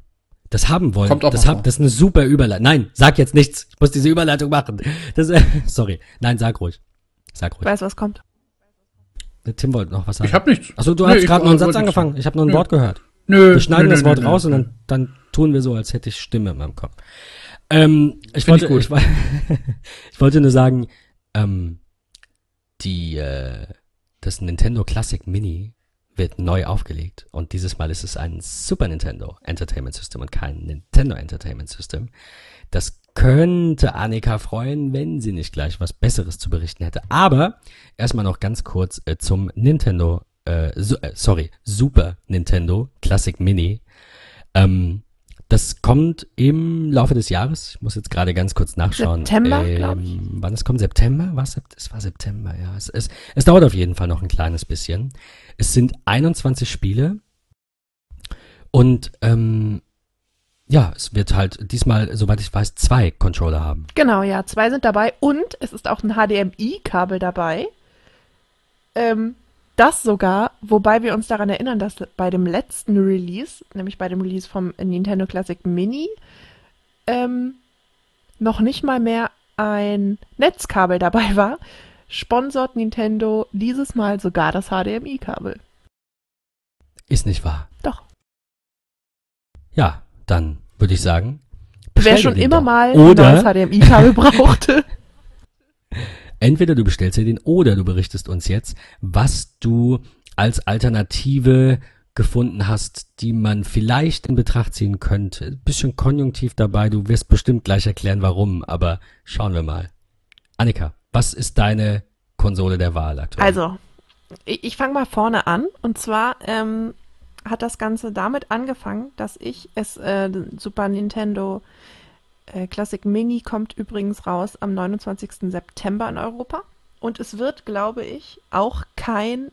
das haben wollen, Kommt auch das, hab, das ist eine super Überleitung. Nein, sag jetzt nichts. Ich muss diese Überleitung machen. Das, äh, sorry. Nein, sag ruhig. Sag Ich ruhig. weiß, was kommt. Tim wollte noch was sagen. Ich hab nichts. Achso, du Nö, hast gerade noch einen Satz angefangen. Ich habe noch ein. Wort gehört. Nö, Wir schneiden nö, das Wort nö, raus nö. und dann, dann tun wir so, als hätte ich Stimme in meinem Kopf. Ähm, ich, Find wollte, ich ich, ich wollte nur sagen, ähm, die, äh, das Nintendo Classic Mini wird neu aufgelegt und dieses Mal ist es ein Super Nintendo Entertainment System und kein Nintendo Entertainment System. Das könnte Annika freuen, wenn sie nicht gleich was Besseres zu berichten hätte. Aber erstmal noch ganz kurz äh, zum Nintendo, äh, su äh, sorry, Super Nintendo Classic Mini. Ähm, das kommt im Laufe des Jahres. Ich muss jetzt gerade ganz kurz nachschauen. September, glaub ich. Ähm, wann es kommt? September? Was? Es war September, ja. Es, es, es dauert auf jeden Fall noch ein kleines bisschen. Es sind 21 Spiele. Und ähm, ja, es wird halt diesmal, soweit ich weiß, zwei Controller haben. Genau, ja, zwei sind dabei und es ist auch ein HDMI-Kabel dabei. Ähm, das sogar, wobei wir uns daran erinnern, dass bei dem letzten Release, nämlich bei dem Release vom Nintendo Classic Mini, ähm, noch nicht mal mehr ein Netzkabel dabei war. sponsort Nintendo dieses Mal sogar das HDMI-Kabel. Ist nicht wahr. Doch. Ja, dann würde ich sagen. Wer schon immer doch. mal ein neues HDMI-Kabel brauchte. Entweder du bestellst dir den oder du berichtest uns jetzt, was du als Alternative gefunden hast, die man vielleicht in Betracht ziehen könnte. Bisschen konjunktiv dabei, du wirst bestimmt gleich erklären, warum, aber schauen wir mal. Annika, was ist deine Konsole der Wahl aktuell? Also, ich, ich fange mal vorne an. Und zwar ähm, hat das Ganze damit angefangen, dass ich es, äh, Super Nintendo äh, Classic Mini kommt übrigens raus am 29. September in Europa. Und es wird, glaube ich, auch kein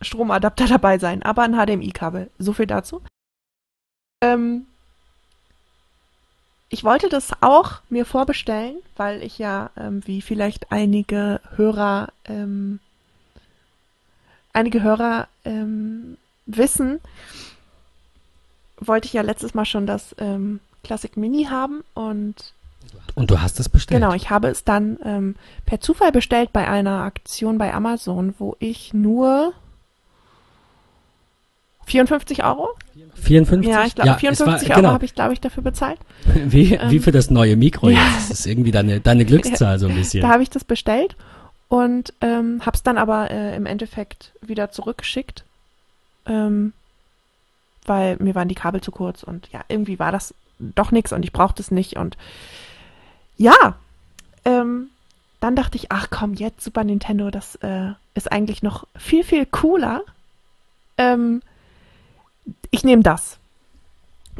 Stromadapter dabei sein, aber ein HDMI-Kabel. So viel dazu. Ähm, ich wollte das auch mir vorbestellen, weil ich ja, ähm, wie vielleicht einige Hörer, ähm, einige Hörer ähm, wissen, wollte ich ja letztes Mal schon das ähm, Classic Mini haben und Und du hast es bestellt. genau, ich habe es dann ähm, per Zufall bestellt bei einer Aktion bei Amazon, wo ich nur 54 Euro? 54? Ja, ich glaube, es 54 war, Euro genau, habe ich, glaube ich, dafür bezahlt. wie, wie ähm, für das neue Mikro ja. jetzt. Das ist irgendwie deine, deine Glückszahl so ein bisschen. Da habe ich das bestellt und ähm, habe es dann aber äh, im Endeffekt wieder zurückgeschickt, ähm, weil mir waren die Kabel zu kurz und ja, irgendwie war das doch nichts und ich brauchte es nicht und ja, ähm, dann dachte ich, ach komm, jetzt Super Nintendo, das äh, ist eigentlich noch viel, viel cooler. Ähm, ich nehme das.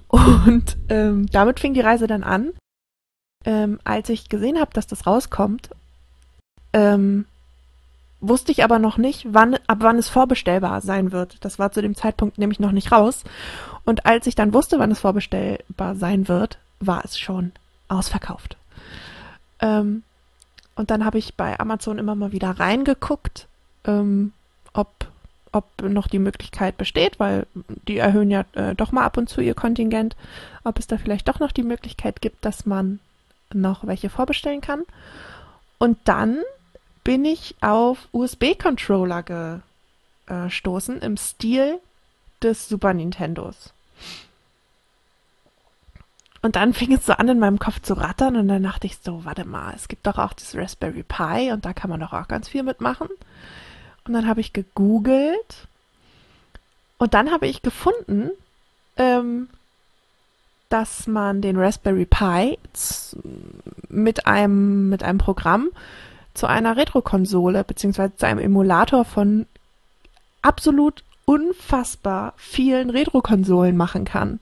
Und ähm, damit fing die Reise dann an. Ähm, als ich gesehen habe, dass das rauskommt, ähm, wusste ich aber noch nicht, wann, ab wann es vorbestellbar sein wird. Das war zu dem Zeitpunkt nämlich noch nicht raus. Und als ich dann wusste, wann es vorbestellbar sein wird, war es schon ausverkauft. Ähm, und dann habe ich bei Amazon immer mal wieder reingeguckt, ähm, ob, ob noch die Möglichkeit besteht, weil die erhöhen ja äh, doch mal ab und zu ihr Kontingent, ob es da vielleicht doch noch die Möglichkeit gibt, dass man noch welche vorbestellen kann. Und dann bin ich auf USB-Controller gestoßen im Stil des Super Nintendos. Und dann fing es so an, in meinem Kopf zu rattern und dann dachte ich so, warte mal, es gibt doch auch das Raspberry Pi und da kann man doch auch ganz viel mitmachen. Und dann habe ich gegoogelt und dann habe ich gefunden, ähm, dass man den Raspberry Pi mit einem, mit einem Programm zu einer Retro-Konsole beziehungsweise zu einem Emulator von absolut unfassbar vielen Retro-Konsolen machen kann.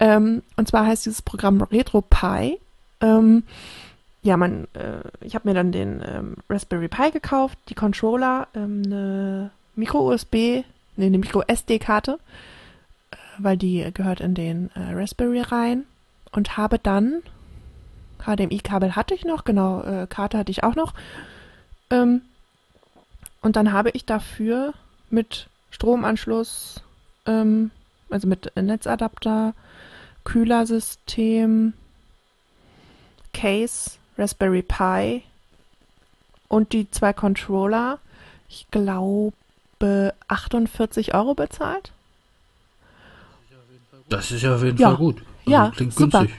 Ähm, und zwar heißt dieses Programm RetroPie. Ähm, ja, man, äh, ich habe mir dann den ähm, Raspberry Pi gekauft, die Controller, ähm, eine Micro-USB, nee, eine Micro-SD-Karte, äh, weil die gehört in den äh, Raspberry rein und habe dann HDMI-Kabel hatte ich noch, genau, äh, Karte hatte ich auch noch. Ähm, und dann habe ich dafür mit Stromanschluss, ähm, also mit Netzadapter, Kühlersystem, Case, Raspberry Pi und die zwei Controller, ich glaube, 48 Euro bezahlt. Das ist ja auf jeden Ja. Fall gut. Also Ja, klingt super. günstig.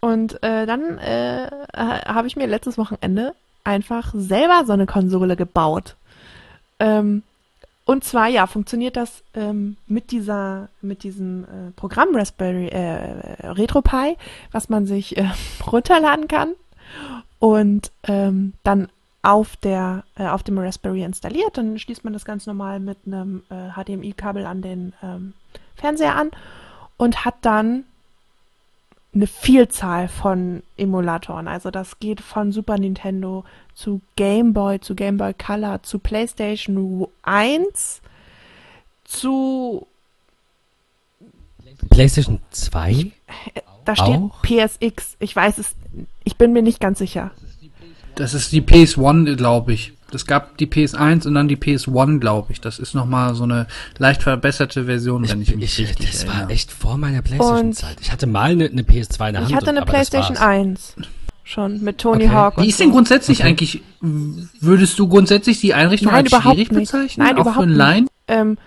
Und äh, dann äh, ha- habe ich mir letztes Wochenende einfach selber so eine Konsole gebaut. Ähm, und zwar, ja, funktioniert das ähm, mit dieser, mit diesem äh, Programm Raspberry äh, RetroPie, was man sich äh, runterladen kann und ähm, dann auf der, äh, auf dem Raspberry installiert. Dann schließt man das ganz normal mit einem äh, HDMI-Kabel an den ähm, Fernseher an und hat dann eine Vielzahl von Emulatoren. Also das geht von Super Nintendo zu Game Boy, zu Game Boy Color, zu PlayStation 1, zu PlayStation 2? da steht Auch? PSX. Ich weiß es, ich bin mir nicht ganz sicher. Das ist die PS1, glaube ich. Es gab die PS1 und dann die PS1, glaube ich. Das ist nochmal so eine leicht verbesserte Version, wenn ich, mich richtig das war erinnere. echt vor meiner PlayStation-Zeit. Ich hatte mal eine, eine PS2 in der Hand. Ich hatte und- eine das PlayStation war's. 1. schon mit Tony Okay. Hawk. Wie und ist denn grundsätzlich eigentlich, würdest du grundsätzlich die Einrichtung Nein, als überhaupt schwierig nicht. bezeichnen? Nein, auch überhaupt für einen nicht. Ähm,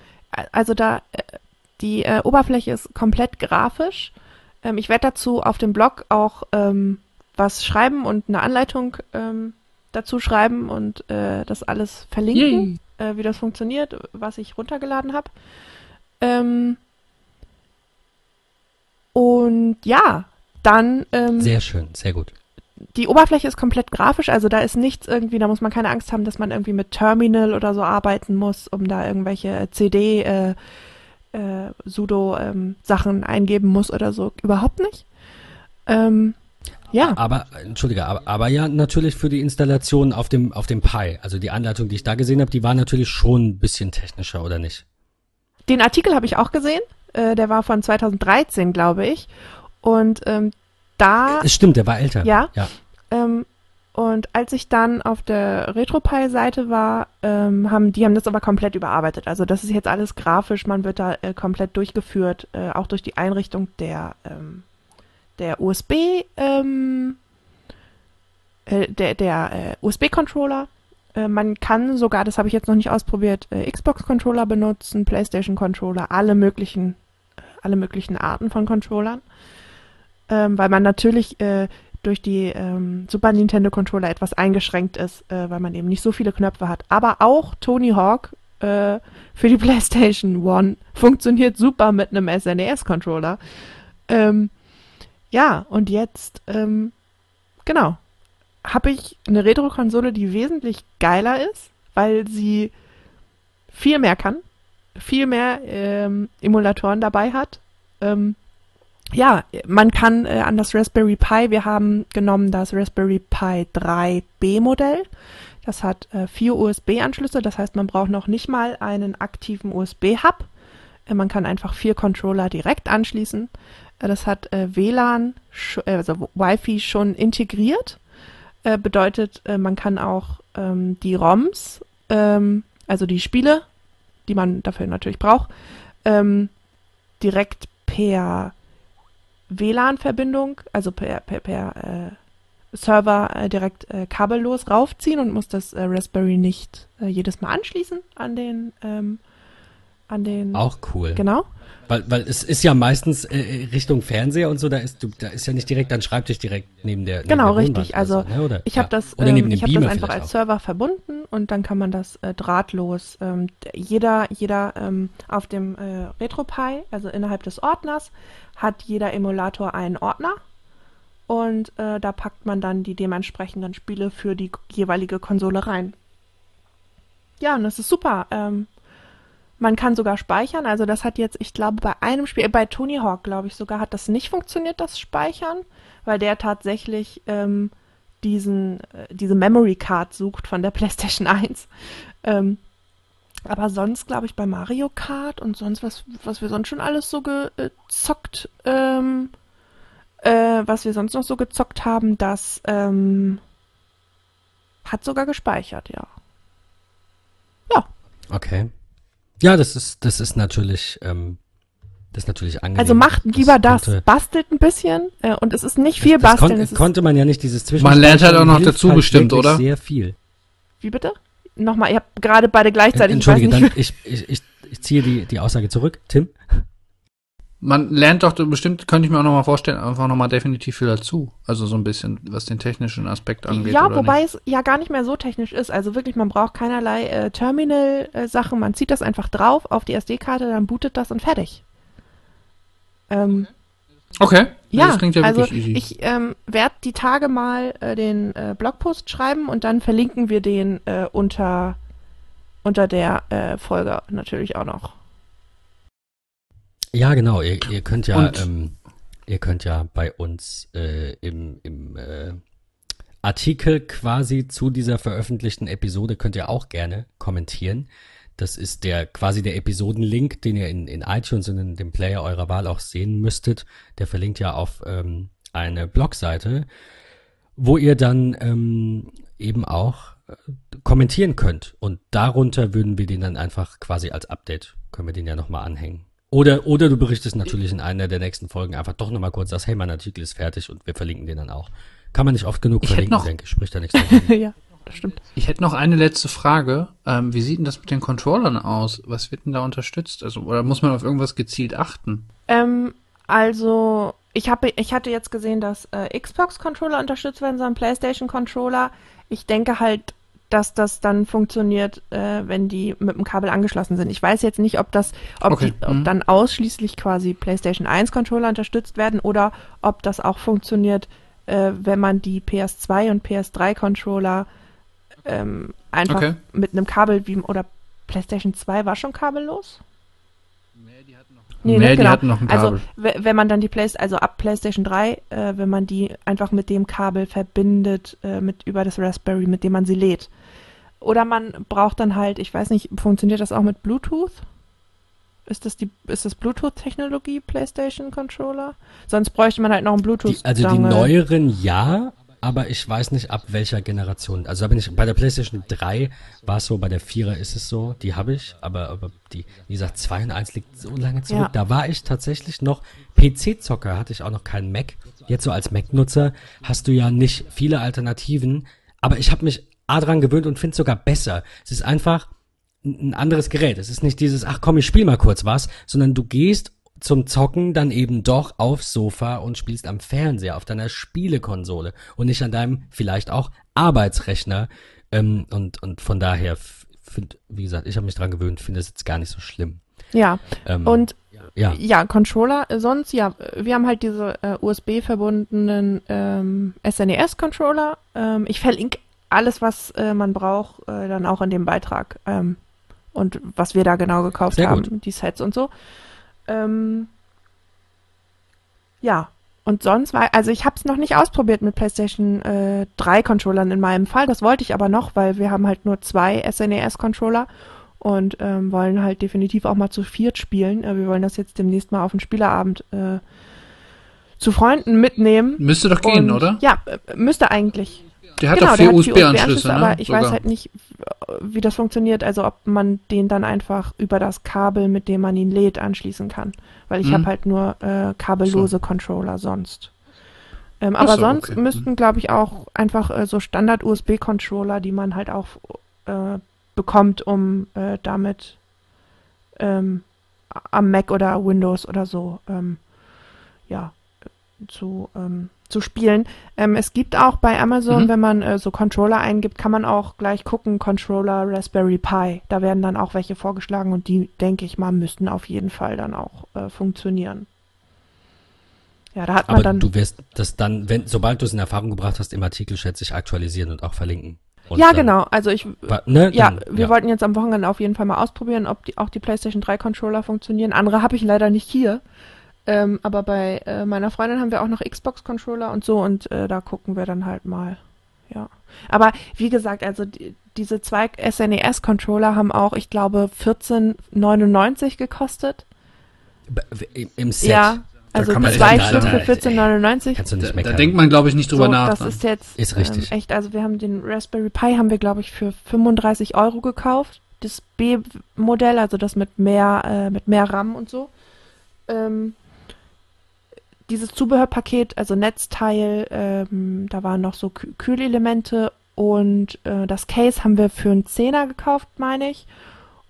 also da, äh, die äh, Oberfläche ist komplett grafisch. Ähm, ich werde dazu auf dem Blog auch ähm, was schreiben und eine Anleitung ähm, dazu schreiben und äh, das alles verlinken, äh, wie das funktioniert, was ich runtergeladen habe. Ähm, und ja, dann ähm, Sehr schön, sehr gut. die Oberfläche ist komplett grafisch, also da ist nichts irgendwie, da muss man keine Angst haben, dass man irgendwie mit Terminal oder so arbeiten muss, um da irgendwelche CD, äh, äh, Sudo ähm, Sachen eingeben muss oder so. Überhaupt nicht. Ähm, ja, Aber, entschuldige, aber, aber ja, natürlich für die Installation auf dem, auf dem Pi. Also die Anleitung, die ich da gesehen habe, die war natürlich schon ein bisschen technischer, oder nicht? den Artikel habe ich auch gesehen. Äh, der war von 2013, glaube ich. Und ähm, da Es stimmt, der war älter. Ja. Ja. Ähm, und als ich dann auf der RetroPie-Seite war, ähm, haben die haben das aber komplett überarbeitet. Also das ist jetzt alles grafisch, man wird da äh, komplett durchgeführt, äh, auch durch die Einrichtung der ähm, der USB ähm, äh, der der äh, USB-Controller. Äh, man kann sogar, das habe ich jetzt noch nicht ausprobiert, äh, Xbox-Controller benutzen, PlayStation-Controller, alle möglichen äh, alle möglichen Arten von Controllern, ähm, weil man natürlich äh, durch die ähm, Super Nintendo Controller etwas eingeschränkt ist, äh, weil man eben nicht so viele Knöpfe hat. Aber auch Tony Hawk äh, für die PlayStation One funktioniert super mit einem SNES Controller. Ähm, ja, und jetzt, ähm, genau, habe ich eine Retro-Konsole, die wesentlich geiler ist, weil sie viel mehr kann, viel mehr ähm, Emulatoren dabei hat. Ähm, ja, man kann äh, an das Raspberry Pi, wir haben genommen das Raspberry Pi 3B Modell. Das hat äh, vier USB-Anschlüsse, das heißt, man braucht noch nicht mal einen aktiven USB-Hub. Äh, man kann einfach vier Controller direkt anschließen. Äh, das hat äh, WLAN, äh, also Wi-Fi schon integriert. Äh, bedeutet, äh, man kann auch ähm, die ROMs, ähm, also die Spiele, die man dafür natürlich braucht, ähm, direkt per WLAN-Verbindung, also per, per, per äh, Server direkt kabellos raufziehen und muss das Raspberry nicht jedes Mal anschließen an den ähm, an den Auch cool. genau Weil, weil es ist ja meistens äh, Richtung Fernseher und so, da ist, du, da ist ja nicht direkt dein Schreibtisch direkt neben der neben Genau, der richtig. Also, so, ne? Ich ja. habe das, Oder neben ähm, dem ich hab das einfach als auch. Server verbunden und dann kann man das äh, drahtlos. Ähm, jeder, jeder ähm, auf dem äh, RetroPie, also innerhalb des Ordners, hat jeder Emulator einen Ordner und äh, da packt man dann die dementsprechenden Spiele für die jeweilige Konsole rein. Ja, und das ist super. Ähm, man kann sogar speichern. Also das hat jetzt, ich glaube, bei einem Spiel, äh, bei Tony Hawk, glaube ich sogar, hat das nicht funktioniert, das Speichern, weil der tatsächlich ähm, diesen, äh, diese Memory Card sucht von der PlayStation 1. Ähm, aber sonst, glaube ich, bei Mario Kart und sonst was, was wir sonst schon alles so gezockt, ähm, äh, was wir sonst noch so gezockt haben, das ähm, hat sogar gespeichert, ja. Ja, Okay. Ja, das ist, das ist natürlich, ähm, das ist natürlich angenehm. also macht lieber das, konnte- bastelt ein bisschen äh, und es ist nicht viel das basteln. kon es ist, konnte man ja nicht dieses Zwischen. Man lernt halt auch noch dazu bestimmt, wirklich oder? Sehr viel. wie bitte? Nochmal, ihr habt gerade beide gleichzeitig, ich Entschuldige, nicht. dann, ich, ich, ich, ich ziehe die, die Aussage zurück. Tim? Man lernt doch bestimmt, könnte ich mir auch nochmal vorstellen, einfach nochmal definitiv viel dazu. Also so ein bisschen, was den technischen Aspekt angeht. Ja, wobei nicht? es ja gar nicht mehr so technisch ist. Also wirklich, man braucht keinerlei äh, Terminal-Sachen. Man zieht das einfach drauf auf die SD-Karte, dann bootet das und fertig. Ähm, Okay. ja, das klingt ja also wirklich easy. ich ähm, werde die Tage mal äh, den äh, Blogpost schreiben und dann verlinken wir den äh, unter, unter der äh, Folge natürlich auch noch. Ja, genau. Ihr, ihr könnt ja, ähm, ihr könnt ja bei uns äh, im, im äh, Artikel quasi zu dieser veröffentlichten Episode könnt ihr auch gerne kommentieren. Das ist der quasi der Episodenlink, den ihr in, in iTunes und in dem Player eurer Wahl auch sehen müsstet. Der verlinkt ja auf ähm, eine Blogseite, wo ihr dann ähm, eben auch äh, kommentieren könnt. Und darunter würden wir den dann einfach quasi als Update, können wir den ja nochmal anhängen. Oder, oder du berichtest natürlich in einer der nächsten Folgen einfach doch nochmal kurz, sagst, hey, mein Artikel ist fertig und wir verlinken den dann auch. Kann man nicht oft genug Ich verlinken, noch- denke ich. Spricht da nichts ja, das stimmt. Ich hätte noch eine letzte Frage. Ähm, wie sieht denn das mit den Controllern aus? Was wird denn da unterstützt? Also, oder muss man auf irgendwas gezielt achten? Ähm, also, ich, habe, ich hatte jetzt gesehen, dass äh, Xbox-Controller unterstützt werden sollen, PlayStation-Controller. Ich denke halt, dass das dann funktioniert, äh, wenn die mit dem Kabel angeschlossen sind. Ich weiß jetzt nicht, ob das, ob, Okay, die, ob mhm. dann ausschließlich quasi PlayStation 1 Controller unterstützt werden oder ob das auch funktioniert, äh, wenn man die PS2 und PS3 Controller ähm, einfach Okay. mit einem Kabel wie oder PlayStation 2 war schon kabellos? Nee, Nee, ne, die genau. hatten noch ein Also Kabel. we- wenn man dann die Play also ab PlayStation 3, äh, wenn man die einfach mit dem Kabel verbindet, äh, mit über das Raspberry, mit dem man sie lädt. Oder man braucht dann halt, ich weiß nicht, funktioniert das auch mit Bluetooth? Ist das die, ist das Bluetooth-Technologie PlayStation Controller? Sonst bräuchte man halt noch einen Bluetooth. Die, also die neueren ja, aber ich weiß nicht ab welcher Generation. Also da bin ich bei der PlayStation 3 war es so, bei der 4er ist es so, die habe ich, aber, aber die, wie gesagt, 2 und 1 liegt so lange zurück. Ja. Da war ich tatsächlich noch PC-Zocker, hatte ich auch noch keinen Mac. Jetzt so als Mac-Nutzer hast du ja nicht viele Alternativen, aber ich habe mich A dran gewöhnt und finde es sogar besser. Es ist einfach ein anderes Gerät. Es ist nicht dieses, ach komm, ich spiel mal kurz was, sondern du gehst zum Zocken dann eben doch aufs Sofa und spielst am Fernseher, auf deiner Spielekonsole und nicht an deinem vielleicht auch Arbeitsrechner. Ähm, und, und von daher, find, wie gesagt, ich habe mich dran gewöhnt, finde es jetzt gar nicht so schlimm. Ja, Ähm, und ja, Ja, Controller. äh, Sonst, ja, wir haben halt diese äh, USB-verbundenen ähm, SNES-Controller. Ähm, ich verlinke alles, was äh, man braucht, äh, dann auch in dem Beitrag. Ähm, und was wir da genau gekauft Sehr haben, gut. die Sets und so. Ähm, ja, und sonst war, also ich habe es noch nicht ausprobiert mit PlayStation äh, 3 Controllern in meinem Fall. Das wollte ich aber noch, weil wir haben halt nur zwei SNES-Controller und ähm, wollen halt definitiv auch mal zu viert spielen. Äh, wir wollen das jetzt demnächst mal auf den Spielerabend äh, zu Freunden mitnehmen. Müsste doch gehen, Und- oder? Ja, äh, müsste eigentlich. Der hat genau, der vier USB-Anschlüsse, ne? aber ich weiß Sogar. halt nicht, wie das funktioniert. Also ob man den dann einfach über das Kabel, mit dem man ihn lädt, anschließen kann. Weil ich Mhm. habe halt nur äh, kabellose Controller sonst. Ähm, aber so, sonst okay. müssten, glaube ich, auch einfach äh, so Standard-USB-Controller, die man halt auch äh, bekommt, um äh, damit ähm, am Mac oder Windows oder so ähm, ja, zu, ähm, zu spielen. Ähm, es gibt auch bei Amazon, Mhm. wenn man äh, so Controller eingibt, kann man auch gleich gucken, Controller Raspberry Pi. Da werden dann auch welche vorgeschlagen und die, denke ich mal, müssten auf jeden Fall dann auch äh, funktionieren. Ja, da hat man aber dann. du wirst das dann, wenn, sobald du es in Erfahrung gebracht hast, im Artikel schätze ich aktualisieren und auch verlinken. Und ja, dann- genau. Also ich, wa- Ne, ja, dann- wir wollten jetzt am Wochenende auf jeden Fall mal ausprobieren, ob die, auch die PlayStation 3 Controller funktionieren. Andere habe ich leider nicht hier. Ähm, aber bei äh, meiner Freundin haben wir auch noch Xbox-Controller und so und äh, da gucken wir dann halt mal. Ja. Aber wie gesagt, also die, diese zwei SNES-Controller haben auch, ich glaube, 14,99 gekostet. Im, Set. Ja, also kann man zwei Stück für 14,99. Kannst du Da, da denkt man, glaube ich, nicht drüber so, nach. das ne? ist jetzt Ist richtig. Ähm, echt, also wir haben den Raspberry Pi haben wir glaube ich für 35 Euro gekauft. Das B-Modell, also das mit mehr äh, mit mehr RAM und so. Ähm, dieses Zubehörpaket, also Netzteil, ähm, da waren noch so Kü Kühlelemente und äh, das Case haben wir für einen Zehner gekauft, meine ich.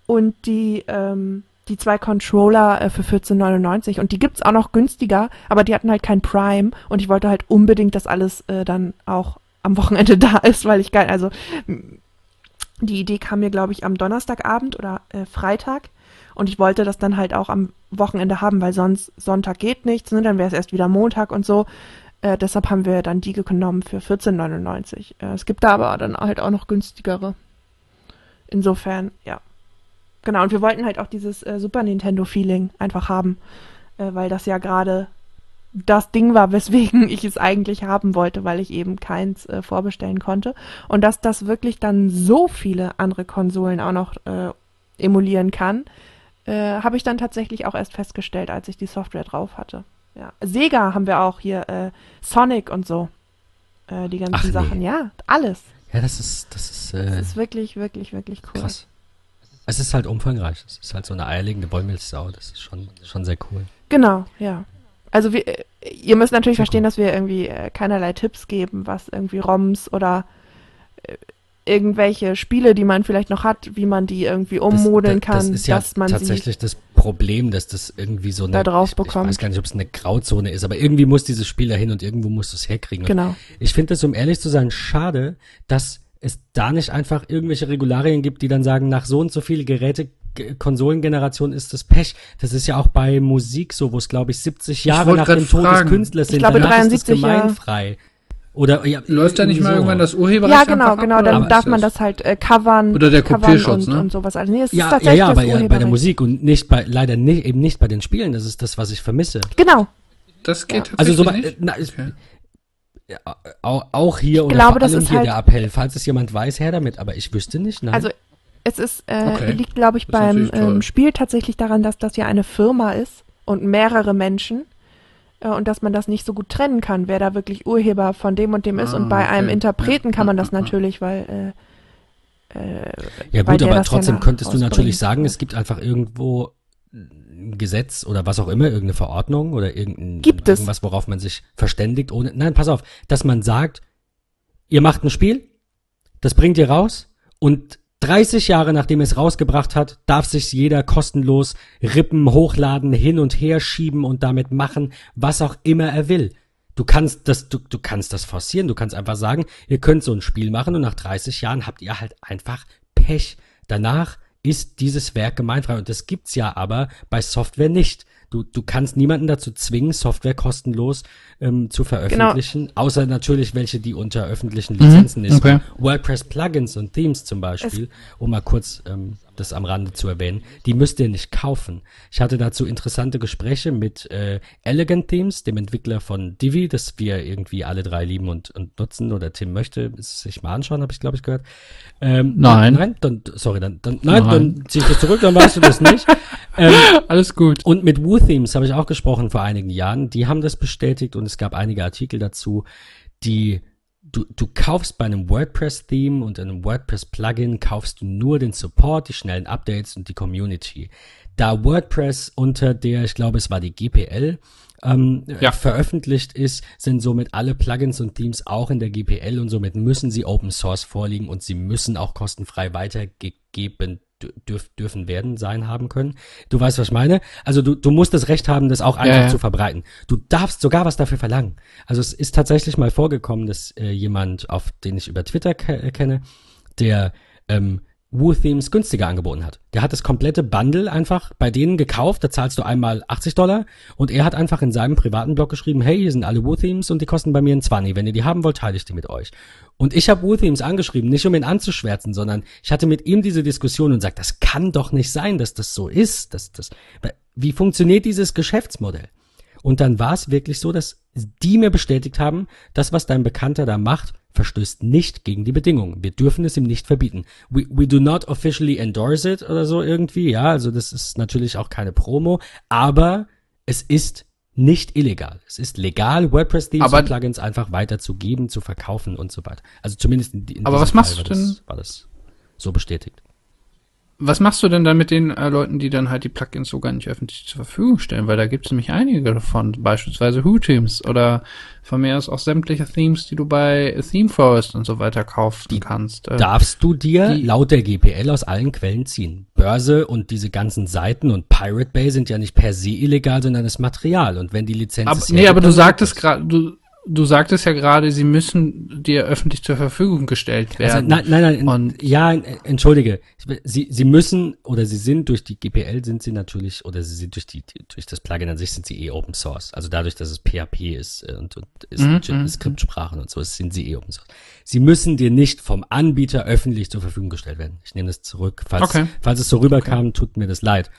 Und die ähm, die zwei Controller äh, für 14,99 und die gibt's auch noch günstiger, aber die hatten halt kein Prime. Und ich wollte halt unbedingt, dass alles äh, dann auch am Wochenende da ist, weil ich geil, also die Idee kam mir, glaube ich, am Donnerstagabend oder äh, Freitag und ich wollte das dann halt auch am Wochenende haben, weil sonst Sonntag geht nichts, ne? dann wäre es erst wieder Montag und so. Äh, deshalb haben wir dann die genommen für 14,99. Äh, es gibt da aber dann halt auch noch günstigere. Insofern, ja. Genau, und wir wollten halt auch dieses äh, Super Nintendo-Feeling einfach haben, äh, weil das ja gerade das Ding war, weswegen ich es eigentlich haben wollte, weil ich eben keins äh, vorbestellen konnte. Und dass das wirklich dann so viele andere Konsolen auch noch äh, emulieren kann, äh, habe ich dann tatsächlich auch erst festgestellt, als ich die Software drauf hatte. Ja. Sega haben wir auch hier, äh, Sonic und so. Äh, die ganzen Ach nee. Sachen, ja, alles. Ja, das ist, das ist, Das äh, ist wirklich, wirklich, wirklich cool. krass. Es ist halt umfangreich. Es ist halt so eine eierlegende Wollmilchsau. Das ist schon, schon sehr cool. Genau, ja. Also wir, äh, ihr müsst natürlich verstehen, dass wir irgendwie äh, keinerlei Tipps geben, was irgendwie ROMs oder irgendwelche Spiele, die man vielleicht noch hat, wie man die irgendwie ummodeln das, das, kann, das ist ja dass man tatsächlich das Problem, dass das irgendwie so eine Da drauf ich, ich bekommt. weiß gar nicht, ob es eine Grauzone ist, aber irgendwie muss dieses Spiel dahin und irgendwo musst du es herkriegen. sie. Und Genau. Ich finde es, um ehrlich zu sein, schade, dass es da nicht einfach irgendwelche Regularien gibt, die dann sagen, nach so und so viele Geräte, Konsolengeneration ist das Pech. Das ist ja auch bei Musik so, wo es, glaube ich, 70 Jahre wollte nach dem Tod des. Künstlers Ich sind. glaube, Danach 73 ist das gemeinfrei. Oder, ja, Läuft da nicht mal so. irgendwann das Urheberrecht Ja, genau, ab, genau. Dann darf ist man das halt äh, covern, Oder der Kopierschutz, und, ne? und sowas. Also nee, es ist Ja, ja, tatsächlich ja, das aber ja, bei der. Musik und nicht bei, leider nicht, eben nicht bei den Spielen. Das ist das, was ich vermisse. Genau. Das geht Also so, tatsächlich nicht? na, Okay. ja, auch, auch hier und glaube, vor das allem ist hier halt- der Appell, falls es jemand weiß, her damit, aber ich wüsste nicht, nein. Also es ist, äh, Okay. liegt, glaube ich, Das ist beim ähm, Spiel tatsächlich daran, dass das ja eine Firma ist und mehrere Menschen und dass man das nicht so gut trennen kann, wer da wirklich Urheber von dem und dem ist. Ah, Und bei einem okay. Interpreten Ja, kann man das natürlich, weil äh, äh, Ja gut, aber trotzdem könntest du natürlich sagen, es gibt einfach irgendwo ein Gesetz oder was auch immer, irgendeine Verordnung oder irgendein, Gibt es. irgendwas, worauf man sich verständigt, ohne, nein, pass auf, dass man sagt, ihr macht ein Spiel, das bringt ihr raus und 30 Jahre nachdem es rausgebracht hat, darf sich jeder kostenlos rippen, hochladen, hin und her schieben und damit machen, was auch immer er will. Du kannst das, du, du kannst das forcieren. Du kannst einfach sagen, ihr könnt so ein Spiel machen und nach 30 Jahren habt ihr halt einfach Pech. Danach ist dieses Werk gemeinfrei und das gibt's ja aber bei Software nicht. Du, du kannst niemanden dazu zwingen, Software kostenlos ähm, zu veröffentlichen, außer natürlich welche, die unter öffentlichen Lizenzen ist. okay. WordPress-Plugins und Themes zum Beispiel, um mal kurz ähm, das am Rande zu erwähnen, die müsst ihr nicht kaufen. Ich hatte dazu interessante Gespräche mit äh, Elegant Themes, dem Entwickler von Divi, das wir irgendwie alle drei lieben und, und nutzen, oder Tim möchte es sich mal anschauen, habe ich glaube ich gehört. Ähm, Nein. Nein, dann, sorry, dann, dann nein, Nein. dann zieh ich das zurück, dann weißt du das nicht. ähm, Alles gut. und mit Woo Themes habe ich auch gesprochen vor einigen Jahren. Die haben das bestätigt und es gab einige Artikel dazu, die du, du kaufst bei einem WordPress-Theme und einem WordPress-Plugin kaufst du nur den Support, die schnellen Updates und die Community. Da WordPress unter der, ich glaube, es war die GPL, ähm, Ja. veröffentlicht ist, sind somit alle Plugins und Themes auch in der GPL und somit müssen sie Open Source vorliegen und sie müssen auch kostenfrei weitergegeben dürf, dürfen werden, sein haben können. Du weißt, was ich meine? Also du, du musst das Recht haben, das auch einfach ja. zu verbreiten. Du darfst sogar was dafür verlangen. Also es ist tatsächlich mal vorgekommen, dass äh, jemand, auf den ich über Twitter ke kenne, der ähm, Woo Themes günstiger angeboten hat. Der hat das komplette Bundle einfach bei denen gekauft, da zahlst du einmal 80 Dollar und er hat einfach in seinem privaten Blog geschrieben, hey, hier sind alle Woo Themes und die kosten bei mir ein 20. Wenn ihr die haben wollt, teile ich die mit euch. Und ich habe Woo Themes angeschrieben, nicht um ihn anzuschwärzen, sondern ich hatte mit ihm diese Diskussion und sagt, das kann doch nicht sein, dass das so ist. Dass das, wie funktioniert dieses Geschäftsmodell? Und dann war es wirklich so, dass die mir bestätigt haben, das, was dein Bekannter da macht, verstößt nicht gegen die Bedingungen. Wir dürfen es ihm nicht verbieten. We, we do not officially endorse it oder so irgendwie. Ja, also das ist natürlich auch keine Promo, aber es ist nicht illegal. Es ist legal, WordPress-Themes und Plugins einfach weiterzugeben, zu verkaufen und so weiter. Also zumindest in, in Aber was Fall machst war du das, denn- war das so bestätigt. Was machst du denn dann mit den äh, Leuten, die dann halt die Plugins so gar nicht öffentlich zur Verfügung stellen? Weil da gibt es nämlich einige davon, beispielsweise Who-Themes oder von mir aus auch sämtliche Themes, die du bei ThemeForest und so weiter kaufen kannst. Äh, darfst du dir die- laut der GPL aus allen Quellen ziehen. Börse und diese ganzen Seiten und Pirate Bay sind ja nicht per se illegal, sondern das Material. Und wenn die Lizenz aber, nee, aber du sagtest gerade, du, du sagtest ja gerade, sie müssen dir öffentlich zur Verfügung gestellt Also, werden. nein, nein, nein, Und- ja, entschuldige. Sie, sie müssen oder sie sind durch die GPL sind sie natürlich oder sie sind durch die durch das Plugin an sich sind sie eh Open Source. Also dadurch, dass es PHP ist äh, und, und ist Mhm, J- mhm, Skriptsprachen und so, sind sie eh Open Source. Sie müssen dir nicht vom Anbieter öffentlich zur Verfügung gestellt werden. Ich nehme das zurück. Falls, Okay. falls es so rüberkam, tut mir das leid.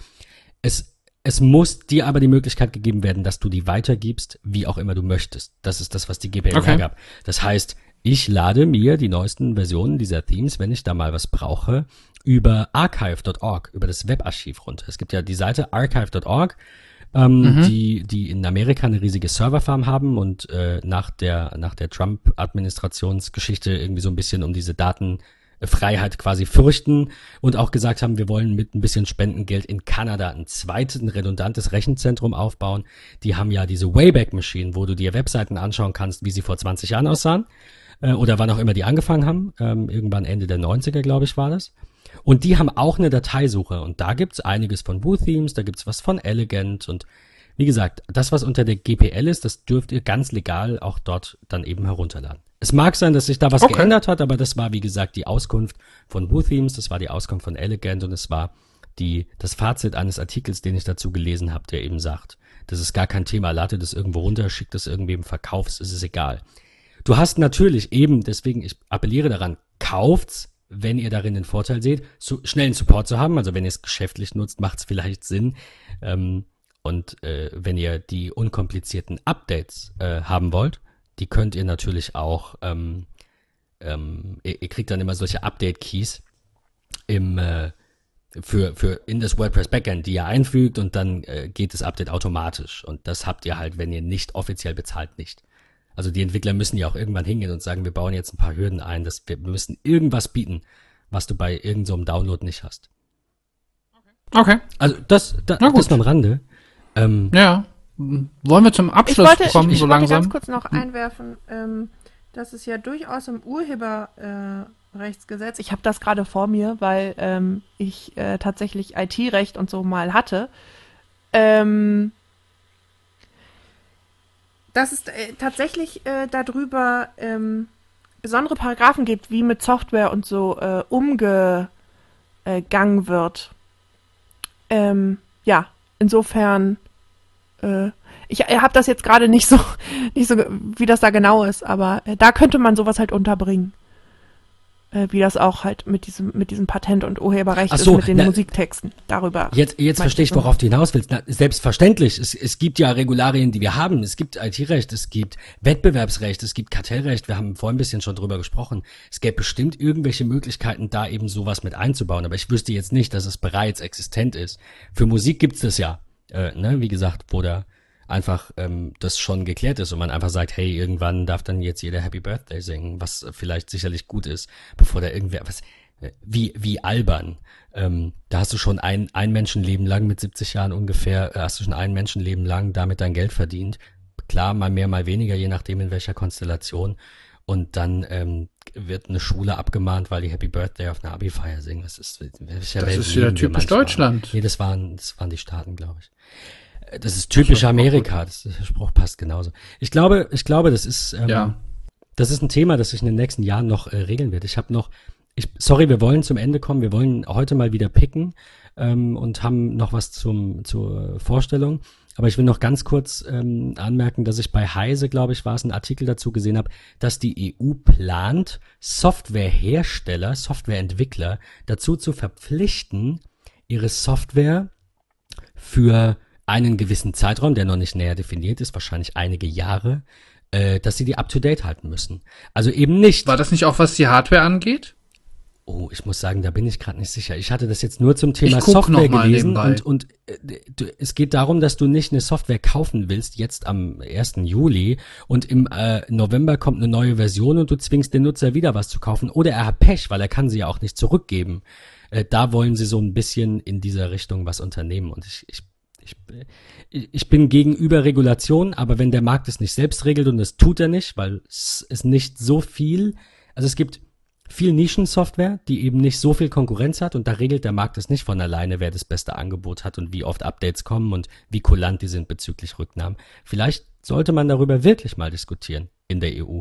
Es es muss dir aber die Möglichkeit gegeben werden, dass du die weitergibst, wie auch immer du möchtest. Das ist das, was die GPL Okay. hergab. Das heißt, ich lade mir die neuesten Versionen dieser Themes, wenn ich da mal was brauche, über archive.org, über das Webarchiv runter. Es gibt ja die Seite archive.org, ähm, die, die in Amerika eine riesige Serverfarm haben und äh, nach der, nach der Trump-Administrationsgeschichte irgendwie so ein bisschen um diese Daten Freiheit quasi fürchten und auch gesagt haben, wir wollen mit ein bisschen Spendengeld in Kanada ein zweites, ein redundantes Rechenzentrum aufbauen. Die haben ja diese Wayback Machine, wo du dir Webseiten anschauen kannst, wie sie vor 20 Jahren aussahen äh, oder wann auch immer die angefangen haben. Ähm, irgendwann Ende der 90er, glaube ich, war das. Und die haben auch eine Dateisuche und da gibt's einiges von Boo Themes, da gibt's was von Elegant und wie gesagt, das, was unter der GPL ist, das dürft ihr ganz legal auch dort dann eben herunterladen. Es mag sein, dass sich da was Okay. geändert hat, aber das war, wie gesagt, die Auskunft von Boo Themes, das war die Auskunft von Elegant und es war die, das Fazit eines Artikels, den ich dazu gelesen habe, der eben sagt, das ist gar kein Thema, lade das irgendwo runter, schick das irgendwem, verkauf's, ist es egal. Du hast natürlich eben, deswegen, ich appelliere daran, kauft's, wenn ihr darin den Vorteil seht, so schnellen Support zu haben. Also wenn ihr es geschäftlich nutzt, macht es vielleicht Sinn. Ähm, und äh, wenn ihr die unkomplizierten Updates äh, haben wollt, die könnt ihr natürlich auch, ähm, ähm, ihr, ihr kriegt dann immer solche Update-Keys im äh, für, für in das WordPress Backend, die ihr einfügt und dann äh, geht das Update automatisch. Und das habt ihr halt, wenn ihr nicht offiziell bezahlt, nicht. Also die Entwickler müssen ja auch irgendwann hingehen und sagen, wir bauen jetzt ein paar Hürden ein, dass wir müssen irgendwas bieten, was du bei irgendeinem so Download nicht hast. Okay. Also das, da, das nur am Rande. Ähm, Ja. Wollen wir zum Ich Abschluss wollte, kommen, ich, ich so wollte langsam? ganz kurz noch einwerfen, ähm, dass es ja durchaus im Urheberrechtsgesetz, äh, ich habe das gerade vor mir, weil ähm, ich äh, tatsächlich IT-Recht und so mal hatte, ähm, dass es äh, tatsächlich äh, darüber ähm, besondere Paragraphen gibt, wie mit Software und so äh, umgegangen wird. Ähm, ja, insofern äh, ich habe das jetzt gerade nicht so, nicht so, wie das da genau ist, aber äh, da könnte man sowas halt unterbringen. Äh, wie das auch halt mit diesem, mit diesem Patent- und Urheberrecht Ach so, ist, mit den na- Musiktexten. Darüber. Jetzt, jetzt verstehe ich, worauf du hinaus willst. Na, selbstverständlich. Es, es gibt ja Regularien, die wir haben. Es gibt IT-Recht, es gibt Wettbewerbsrecht, es gibt Kartellrecht. Wir haben vorhin ein bisschen schon drüber gesprochen. Es gäbe bestimmt irgendwelche Möglichkeiten, da eben sowas mit einzubauen. Aber ich wüsste jetzt nicht, dass es bereits existent ist. Für Musik gibt's das ja. Äh, ne? Wie gesagt, wo da einfach ähm, das schon geklärt ist und man einfach sagt, hey, irgendwann darf dann jetzt jeder Happy Birthday singen, was vielleicht sicherlich gut ist, bevor da irgendwer was äh, wie wie albern. Ähm, da hast du schon ein ein Menschenleben lang mit 70 Jahren ungefähr, äh, hast du schon ein Menschenleben lang damit dein Geld verdient. Klar, mal mehr, mal weniger, je nachdem in welcher Konstellation. Und dann ähm, wird eine Schule abgemahnt, weil die Happy Birthday auf einer Abi-Feier singen. Das ist, welcher Das Welt ist wieder typisch? Deutschland. Nee, das waren, das waren die Staaten, glaube ich. Äh, Das ist typisch so, Amerika. Das, der Spruch passt genauso. Ich glaube, ich glaube, das ist, ähm, Ja. das ist ein Thema, das sich in den nächsten Jahren noch äh, regeln wird. Ich habe noch, ich, sorry, wir wollen zum Ende kommen. Wir wollen heute mal wieder picken ähm, und haben noch was zum zur Vorstellung. Aber ich will noch ganz kurz ähm, anmerken, dass ich bei Heise, glaube ich, war es, einen Artikel dazu gesehen habe, dass die EU plant, Softwarehersteller, Softwareentwickler dazu zu verpflichten, ihre Software für einen gewissen Zeitraum, der noch nicht näher definiert ist, wahrscheinlich einige Jahre, äh, dass sie die up-to-date halten müssen. Also eben nicht. War das nicht auch, was die Hardware angeht? Oh, ich muss sagen, da bin ich gerade nicht sicher. Ich hatte das jetzt nur zum Thema Software gelesen und, und äh, du, es geht darum, dass du nicht eine Software kaufen willst, jetzt am 1. Juli und im äh, November kommt eine neue Version und du zwingst den Nutzer wieder was zu kaufen oder er hat Pech, weil er kann sie ja auch nicht zurückgeben. Äh, da wollen sie so ein bisschen in dieser Richtung was unternehmen und ich, ich ich, ich bin gegen Überregulation, aber wenn der Markt es nicht selbst regelt und das tut er nicht, weil es ist nicht so viel, also es gibt viel Nischensoftware, die eben nicht so viel Konkurrenz hat und da regelt der Markt es nicht von alleine, wer das beste Angebot hat und wie oft Updates kommen und wie kulant die sind bezüglich Rücknahmen. Vielleicht sollte man darüber wirklich mal diskutieren in der EU,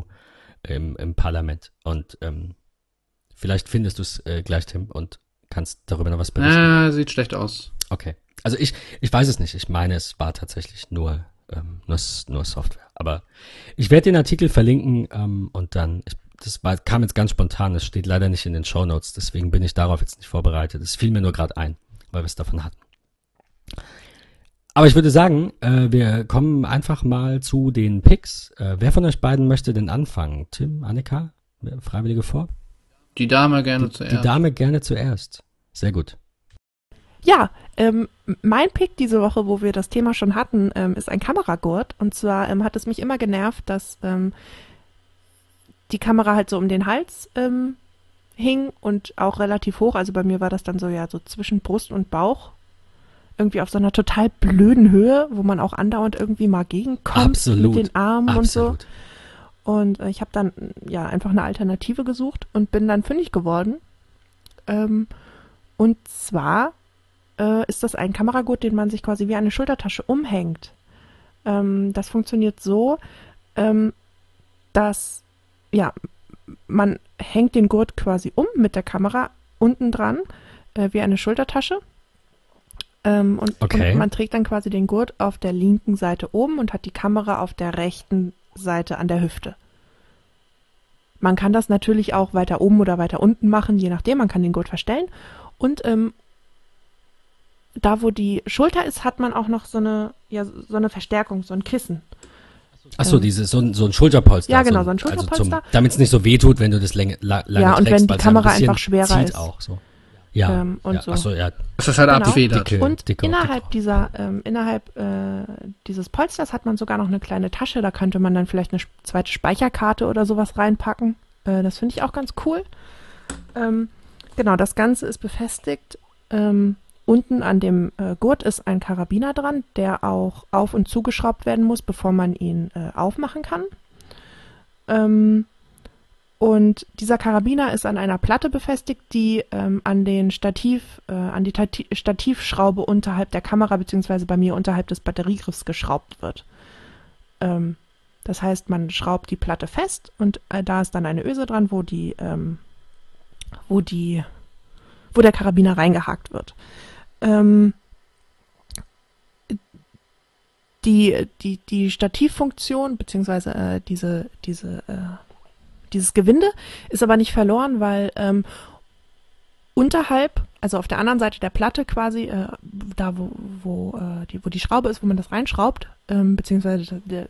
im, im Parlament und ähm, vielleicht findest du es äh, gleich, Tim, und kannst darüber noch was berichten. Äh, sieht schlecht aus. Okay. Also ich, ich weiß es nicht. Ich meine, es war tatsächlich nur, ähm, nur, nur Software. Aber ich werde den Artikel verlinken ähm, und dann, ich, das war, kam jetzt ganz spontan, das steht leider nicht in den Show Notes, deswegen bin ich darauf jetzt nicht vorbereitet. Es fiel mir nur gerade ein, weil wir es davon hatten. Aber ich würde sagen, äh, wir kommen einfach mal zu den Picks. Äh, wer von euch beiden möchte denn anfangen? Tim, Annika? Freiwillige vor? Die Dame gerne Die, zuerst. die Dame gerne zuerst. Sehr gut. Ja, ähm, mein Pick diese Woche, wo wir das Thema schon hatten, ähm, ist ein Kameragurt. Und zwar ähm, hat es mich immer genervt, dass ähm, die Kamera halt so um den Hals ähm, hing und auch relativ hoch. Also bei mir war das dann so ja so zwischen Brust und Bauch. Irgendwie auf so einer total blöden Höhe, wo man auch andauernd irgendwie mal gegenkommt Absolut. mit den Armen Absolut. und so. Und äh, ich habe dann ja einfach eine Alternative gesucht und bin dann fündig geworden. Ähm, und zwar äh, ist das ein Kameragurt, den man sich quasi wie eine Schultertasche umhängt. Ähm, das funktioniert so, ähm, dass ja man hängt den Gurt quasi um mit der Kamera unten dran äh, wie eine Schultertasche. Ähm, und, Okay. und man trägt dann quasi den Gurt auf der linken Seite oben und hat die Kamera auf der rechten Seite an der Hüfte. Man kann das natürlich auch weiter oben oder weiter unten machen, je nachdem. Man kann den Gurt verstellen. Und ähm, da, wo die Schulter ist, hat man auch noch so eine, ja, so eine Verstärkung, so ein Kissen. Achso, dieses, so ein, so ein Schulterpolster. Ja, genau, so ein Also Schulterpolster. Damit es nicht so weh tut, wenn du das länge, la, lange Ja, und trägst, wenn die Kamera ein einfach schwerer zieht ist. auch so. Ja, Ähm, und ja. so. Achso, ja. Das ist halt Genau. abfedert. Dicke- Und dicke innerhalb Optik. dieser, ähm, innerhalb äh, dieses Polsters hat man sogar noch eine kleine Tasche. Da könnte man dann vielleicht eine zweite Speicherkarte oder sowas reinpacken. Äh, das finde ich auch ganz cool. Ähm, genau, das Ganze ist befestigt. Ähm, unten an dem äh, Gurt ist ein Karabiner dran, der auch auf- und zugeschraubt werden muss, bevor man ihn äh, aufmachen kann. Ähm, und dieser Karabiner ist an einer Platte befestigt, die ähm, an den Stativ, äh, an die Tati Stativschraube unterhalb der Kamera beziehungsweise bei mir unterhalb des Batteriegriffs geschraubt wird. Ähm, das heißt, man schraubt die Platte fest und äh, da ist dann eine Öse dran, wo die, ähm, wo die, wo der Karabiner reingehakt wird. Ähm, die, die, die Stativfunktion beziehungsweise äh, diese, diese äh, dieses Gewinde ist aber nicht verloren, weil ähm, unterhalb, also auf der anderen Seite der Platte quasi, äh, da wo, wo, äh, die, wo die Schraube ist, wo man das reinschraubt, ähm, beziehungsweise der,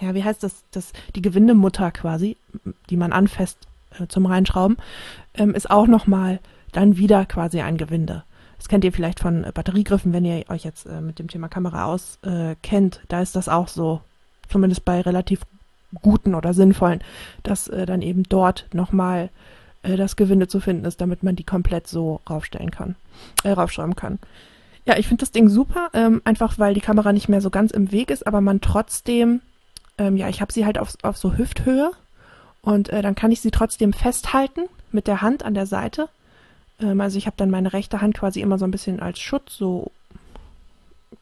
ja, wie heißt das, das, die Gewindemutter quasi, die man anfasst äh, zum Reinschrauben, ähm, ist auch nochmal dann wieder quasi ein Gewinde. Das kennt ihr vielleicht von äh, Batteriegriffen, wenn ihr euch jetzt äh, mit dem Thema Kamera auskennt. Äh, da ist das auch so, zumindest bei relativ guten oder sinnvollen, dass äh, dann eben dort nochmal äh, das Gewinde zu finden ist, damit man die komplett so raufstellen kann, äh, raufschrauben kann. Ja, ich finde das Ding super, ähm, einfach weil die Kamera nicht mehr so ganz im Weg ist, aber man trotzdem, ähm, ja, ich habe sie halt auf, auf so Hüfthöhe und äh, dann kann ich sie trotzdem festhalten mit der Hand an der Seite. Ähm, also ich habe dann meine rechte Hand quasi immer so ein bisschen als Schutz, so,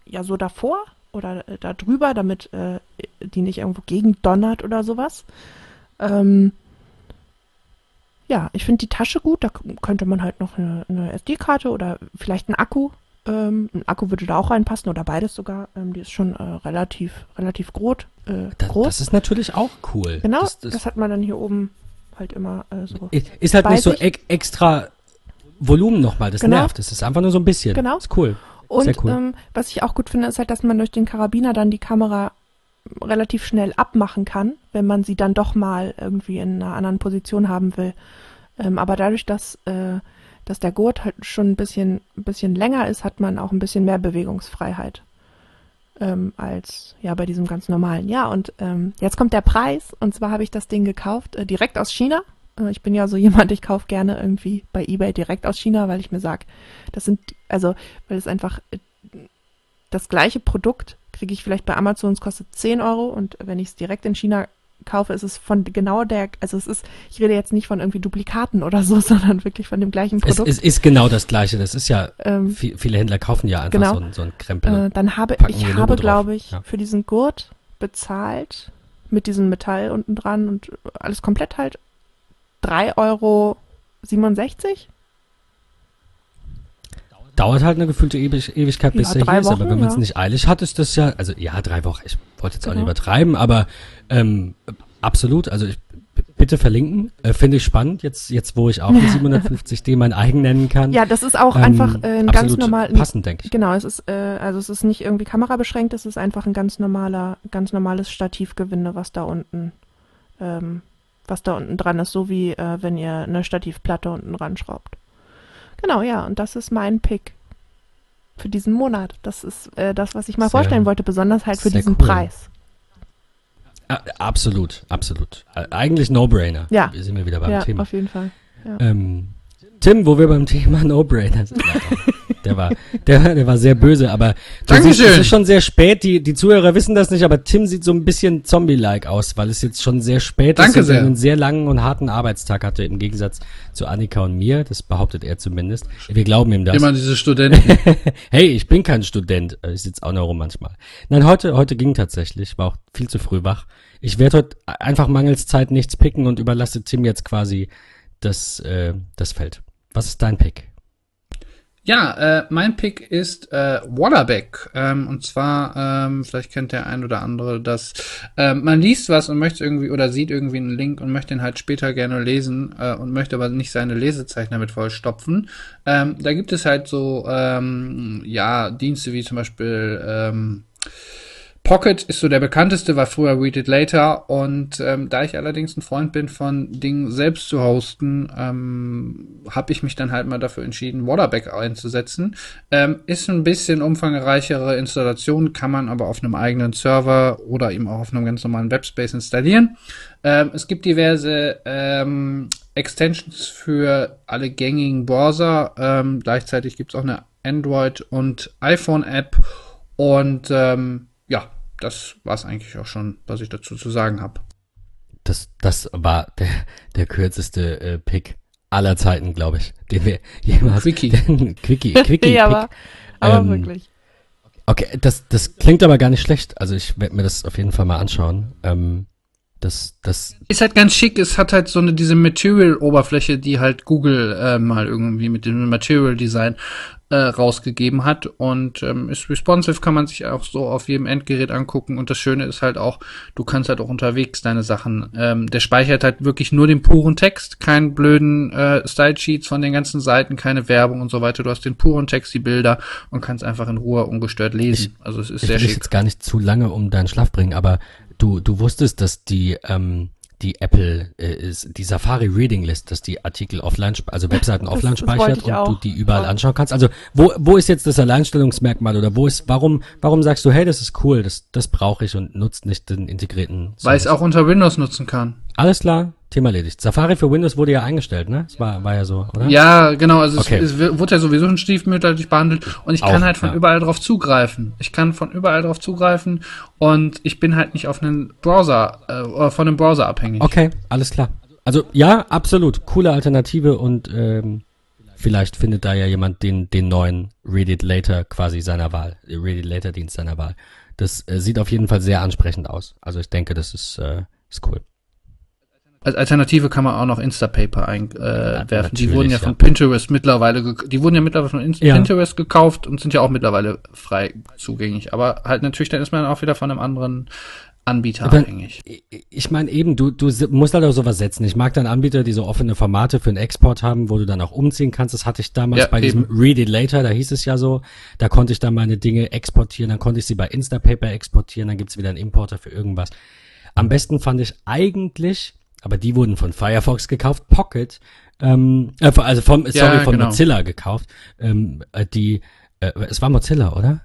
ja, so davor oder äh, da drüber, damit äh, die nicht irgendwo gegen donnert oder sowas. Ähm, ja, ich finde die Tasche gut. Da könnte man halt noch eine, eine SD-Karte oder vielleicht einen Akku. Ähm, ein Akku würde da auch reinpassen oder beides sogar. Ähm, die ist schon äh, relativ, relativ groß. Äh, Da, groß. das ist natürlich auch cool. genau, Das, das, das, hat man dann hier oben halt immer äh, so. ist halt nicht so ex extra Volumen nochmal. Das Genau. nervt. Das ist einfach nur so ein bisschen. Genau. Ist cool. Und Sehr cool. ähm, was ich auch gut finde, ist halt, dass man durch den Karabiner dann die Kamera relativ schnell abmachen kann, wenn man sie dann doch mal irgendwie in einer anderen Position haben will. Ähm, aber dadurch, dass, äh, dass der Gurt halt schon ein bisschen, ein bisschen länger ist, hat man auch ein bisschen mehr Bewegungsfreiheit ähm, als ja bei diesem ganz normalen. Ja, und ähm, jetzt kommt der Preis. Und zwar habe ich das Ding gekauft äh, direkt aus China. Äh, ich bin ja so jemand, ich kaufe gerne irgendwie bei eBay direkt aus China, weil ich mir sag, das sind, also, weil es einfach äh, das gleiche Produkt kriege ich vielleicht bei Amazon, es kostet 10 Euro und wenn ich es direkt in China kaufe, ist es von genau der, also es ist, ich rede jetzt nicht von irgendwie Duplikaten oder so, sondern wirklich von dem gleichen Es, Produkt. es ist genau das Gleiche. Das ist ja, ähm, viel, viele Händler kaufen ja einfach Genau. so, ein, so ein Krempel. äh, dann habe ich habe, glaube ich, Ja. für diesen Gurt bezahlt mit diesem Metall unten dran und alles komplett halt 3,67 Euro. Dauert halt eine gefühlte Ewig Ewigkeit, bis Ja, er hier ist, aber Wochen, wenn man es ja. nicht eilig hat, ist das ja, also ja, drei Wochen. Ich wollte jetzt auch nicht Genau. übertreiben, aber ähm, absolut, also ich bitte verlinken. Äh, Finde ich spannend, jetzt, jetzt wo ich auch die 750D mein eigen nennen kann. Ja, das ist auch Ähm, einfach äh, ein ganz absolut normal, passend, denke ich. Genau, es ist, äh, also es ist nicht irgendwie kamerabeschränkt, es ist einfach ein ganz normaler, ganz normales Stativgewinde, was da unten, ähm, was da unten dran ist, so wie äh, wenn ihr eine Stativplatte unten ranschraubt. Genau, ja, und das ist mein Pick für diesen Monat. Das ist äh, das, was ich mal Sehr- vorstellen wollte, besonders halt für diesen cool. Preis. Ah, absolut, absolut. Äh, Eigentlich No-Brainer. Ja. Wir sind wir wieder beim ja, Thema. auf jeden Fall. Ja. Ähm, Tim, wo wir beim Thema No-Brainer sind. Der war, der, der war sehr böse, aber Dankeschön. siehst, es ist schon sehr spät. Die, die Zuhörer wissen das nicht, aber Tim sieht so ein bisschen Zombie-like aus, weil es jetzt schon sehr spät Danke ist und er sehr. einen sehr langen und harten Arbeitstag hatte, im Gegensatz zu Annika und mir. Das behauptet er zumindest. Wir glauben ihm das. Immer diese Studenten. hey, ich bin kein Student. Äh, Ich sitze auch noch rum manchmal. Nein, heute, heute ging tatsächlich. War auch viel zu früh wach. Ich werde heute einfach mangels Zeit nichts picken und überlasse Tim jetzt quasi das, äh, das Feld. Was ist dein Pick? Ja, äh, mein Pick ist äh, Waterbeck. Ähm, und zwar, ähm, vielleicht kennt der ein oder andere das. Ähm, man liest was und möchte irgendwie oder sieht irgendwie einen Link und möchte ihn halt später gerne lesen äh, und möchte aber nicht seine Lesezeichen damit vollstopfen. Ähm, da gibt es halt so, ähm, ja, Dienste wie zum Beispiel ähm, Pocket ist so der bekannteste, war früher Read It Later und ähm, da ich allerdings ein Freund bin von Dingen selbst zu hosten, ähm, habe ich mich dann halt mal dafür entschieden, Waterback einzusetzen. Ähm, ist ein bisschen umfangreichere Installation, kann man aber auf einem eigenen Server oder eben auch auf einem ganz normalen Webspace installieren. Ähm, es gibt diverse ähm, Extensions für alle gängigen Browser. Ähm, gleichzeitig gibt es auch eine Android- und iPhone-App und ähm, das war's eigentlich auch schon, was ich dazu zu sagen habe. Das, das war der, der kürzeste äh, Pick aller Zeiten, glaube ich, den wir jemals. Quickie. Quickie, Quickie, ja, Pick. aber, aber Ähm, wirklich. Okay, das, das klingt aber gar nicht schlecht. Also ich werde mir das auf jeden Fall mal anschauen. Ähm, das, das, Ist halt ganz schick, es hat halt so eine diese Material-Oberfläche, die halt Google äh, mal irgendwie mit dem Material Design äh, rausgegeben hat und ähm, ist responsive, kann man sich auch so auf jedem Endgerät angucken und das Schöne ist halt auch, du kannst halt auch unterwegs deine Sachen, ähm, der speichert halt wirklich nur den puren Text, keinen blöden äh, Style-Sheets von den ganzen Seiten, keine Werbung und so weiter, du hast den puren Text, die Bilder und kannst einfach in Ruhe ungestört lesen, also es ist ich sehr will dich schick. jetzt gar nicht zu lange um deinen Schlaf bringen, aber du, du wusstest, dass die, ähm, die Apple äh, ist, die Safari Reading List, dass die Artikel offline, also Webseiten Das- offline das speichert ich und du auch. die überall Ja. anschauen kannst. Also wo, wo ist jetzt das Alleinstellungsmerkmal oder wo ist, warum, warum sagst du, hey, das ist cool, das, das brauche ich und nutzt nicht den integrierten Weil ich es Service? auch unter Windows nutzen kann. Alles klar, Thema erledigt. Safari für Windows wurde ja eingestellt, ne? Das war, war ja so, oder? Ja, genau, also Okay. es, es wurde ja sowieso schon stiefmütterlich behandelt und ich kann Auch, halt von ja. überall drauf zugreifen. Ich kann von überall drauf zugreifen und ich bin halt nicht auf einen Browser äh, von einem Browser abhängig. Okay, alles klar. Also ja, absolut. Coole Alternative und ähm, vielleicht findet da ja jemand den, den neuen Read It Later quasi seiner Wahl, Read It Later Dienst seiner Wahl. Das äh, sieht auf jeden Fall sehr ansprechend aus. Also ich denke, das ist, äh, ist cool. Als Alternative kann man auch noch Instapaper einwerfen. Äh, werfen. die wurden ja ja. von Pinterest mittlerweile, die wurden ja mittlerweile von In Ja. Pinterest gekauft und sind ja auch mittlerweile frei zugänglich. Aber halt natürlich, dann ist man auch wieder von einem anderen Anbieter Aber- abhängig. Ich- meine eben, du, du musst halt auch sowas setzen. Ich mag dann Anbieter, die so offene Formate für einen Export haben, wo du dann auch umziehen kannst. Das hatte ich damals Ja, bei diesem Read It Later, da hieß es ja so. Da konnte ich dann meine Dinge exportieren, dann konnte ich sie bei Instapaper exportieren, dann gibt's wieder einen Importer für irgendwas. Am besten fand ich eigentlich, aber die wurden von Firefox gekauft, Pocket, ähm, äh, also vom, Ja, sorry, von genau. Mozilla gekauft. Ähm, äh, die, äh, es war Mozilla, oder?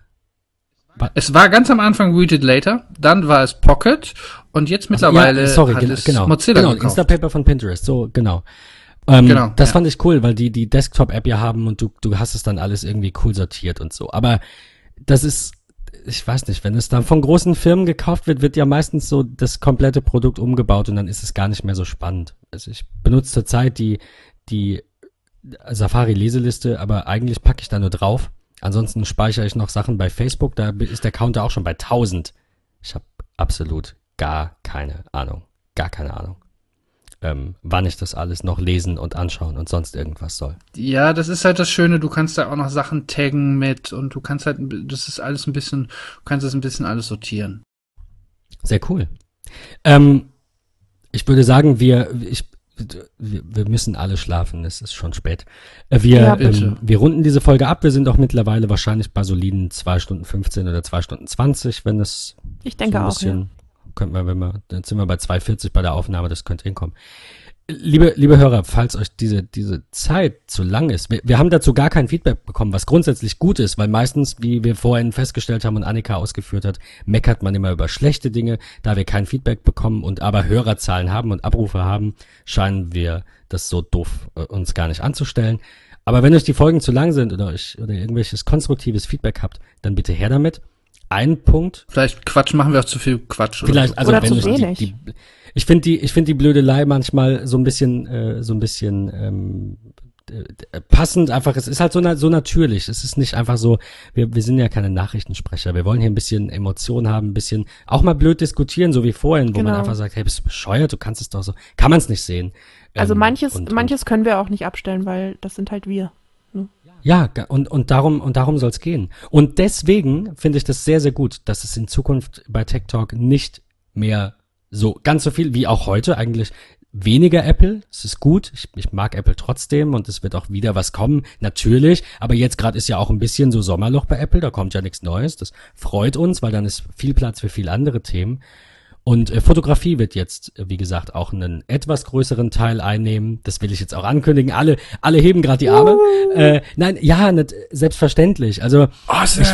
Es war ganz am Anfang Read It Later, dann war es Pocket und jetzt mittlerweile ja, sorry, hat gen- es genau, Mozilla genau, gekauft. Instapaper von Pinterest, so genau. Ähm, Genau, das ja. fand ich cool, weil die die Desktop-App ja haben und du du hast es dann alles irgendwie cool sortiert und so. Aber das ist, ich weiß nicht, wenn es dann von großen Firmen gekauft wird, wird ja meistens so das komplette Produkt umgebaut und dann ist es gar nicht mehr so spannend. Also ich benutze zurzeit die die Safari-Leseliste, aber eigentlich packe ich da nur drauf. Ansonsten speichere ich noch Sachen bei Facebook, da ist der Counter auch schon bei 1000. Ich habe absolut gar keine Ahnung. Gar keine Ahnung. Ähm, wann ich das alles noch lesen und anschauen und sonst irgendwas soll. Ja, das ist halt das Schöne, du kannst da auch noch Sachen taggen mit und du kannst halt, das ist alles ein bisschen, du kannst das ein bisschen alles sortieren. Sehr cool. Ähm, ich würde sagen, wir, ich, wir, wir müssen alle schlafen, es ist schon spät. Äh, Wir, Ja, ähm, wir runden diese Folge ab. Wir sind auch mittlerweile wahrscheinlich bei soliden 2 Stunden 15 oder 2 Stunden 20, wenn es Ich denke so ein auch, ja. bisschen, könnten wir, wenn wir, dann sind wir bei 2,40 bei der Aufnahme, das könnte hinkommen. Liebe, liebe Hörer, falls euch diese, diese Zeit zu lang ist, wir, wir haben dazu gar kein Feedback bekommen, was grundsätzlich gut ist, weil meistens, wie wir vorhin festgestellt haben und Annika ausgeführt hat, meckert man immer über schlechte Dinge. Da wir kein Feedback bekommen und aber Hörerzahlen haben und Abrufe haben, scheinen wir das so doof äh, uns gar nicht anzustellen. Aber wenn euch die Folgen zu lang sind oder euch oder irgendwelches konstruktives Feedback habt, dann bitte her damit. Ein Punkt, Vielleicht Quatsch, machen wir auch zu viel Quatsch. Vielleicht, so. also Oder wenn zu ich die, wenig. die, ich finde die, ich finde die Blödelei manchmal so ein bisschen, äh, so ein bisschen ähm, äh, passend. Einfach, es ist halt so, na, so natürlich. Es ist nicht einfach so. Wir, wir sind ja keine Nachrichtensprecher. Wir wollen hier ein bisschen Emotion haben, ein bisschen auch mal blöd diskutieren, so wie vorhin, wo man Genau. einfach sagt, hey, bist du bescheuert? Du kannst es doch so. Kann man es nicht sehen. Also Ähm, manches, und- manches können wir auch nicht abstellen, weil das sind halt wir. Ja, und, und darum, und darum soll es gehen. Und deswegen finde ich das sehr, sehr gut, dass es in Zukunft bei Tech Talk nicht mehr so ganz so viel wie auch heute eigentlich weniger Apple. Es ist gut. Ich, ich mag Apple trotzdem und es wird auch wieder was kommen, natürlich. Aber jetzt gerade ist ja auch ein bisschen so Sommerloch bei Apple. Da kommt ja nichts Neues. Das freut uns, weil dann ist viel Platz für viele andere Themen. Und äh, Fotografie wird jetzt, äh, wie gesagt, auch einen etwas größeren Teil einnehmen. Das will ich jetzt auch ankündigen. Alle, alle heben gerade die Arme. Äh, nein, ja, nicht, selbstverständlich. Also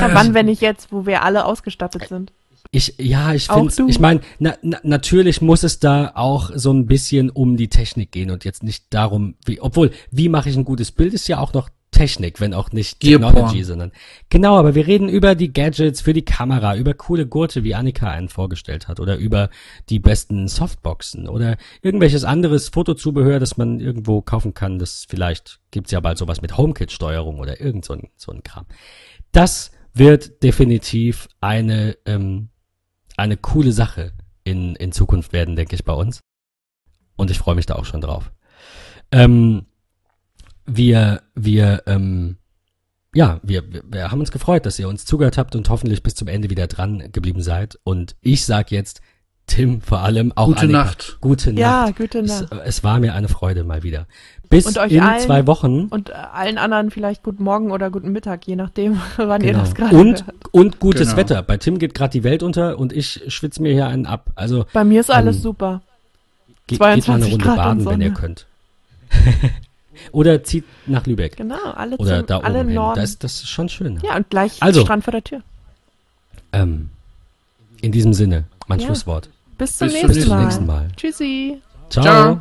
Ja, wann, wenn nicht jetzt, wo wir alle ausgestattet sind? ich, ja, ich finde, ich meine, na, na, natürlich muss es da auch so ein bisschen um die Technik gehen und jetzt nicht darum, wie, obwohl, wie mache ich ein gutes Bild, ist ja auch noch Technik, wenn auch nicht. Technology, sondern genau, aber wir reden über die Gadgets für die Kamera, über coole Gurte, wie Annika einen vorgestellt hat, oder über die besten Softboxen oder irgendwelches anderes Fotozubehör, das man irgendwo kaufen kann. Das vielleicht gibt's ja bald sowas mit HomeKit-Steuerung oder irgend so ein, so ein Kram. Das wird definitiv eine ähm, eine coole Sache in, in Zukunft werden, denke ich, bei uns. Und ich freue mich da auch schon drauf. Ähm, wir, wir, ähm, ja, wir, wir, wir haben uns gefreut, dass ihr uns zugehört habt und hoffentlich bis zum Ende wieder dran geblieben seid. Und ich sag jetzt, Tim vor allem, auch Gute Annika, Nacht. Gute Ja, Nacht. gute Es, Nacht. es war mir eine Freude mal wieder. Bis Und euch in allen- zwei Wochen. Und äh, allen anderen vielleicht guten Morgen oder guten Mittag, je nachdem, wann ihr Genau. das gerade Und, hört. und gutes Genau. Wetter. Bei Tim geht gerade die Welt unter und ich schwitze mir hier einen ab. Also Bei mir ist alles Ähm, super. Ge geht mal eine 22 Runde Grad und baden, wenn ihr könnt. Oder zieht nach Lübeck. Genau, alle Oder zum, da oben alle hin. Norden. Das, das ist schon schön. ja, und gleich Also. Strand vor der Tür. Ähm, in diesem Sinne, mein Ja. Schlusswort. Bis zum, Bis zum nächsten, Bis zum Mal. nächsten Mal. Tschüssi. Ciao. Ciao.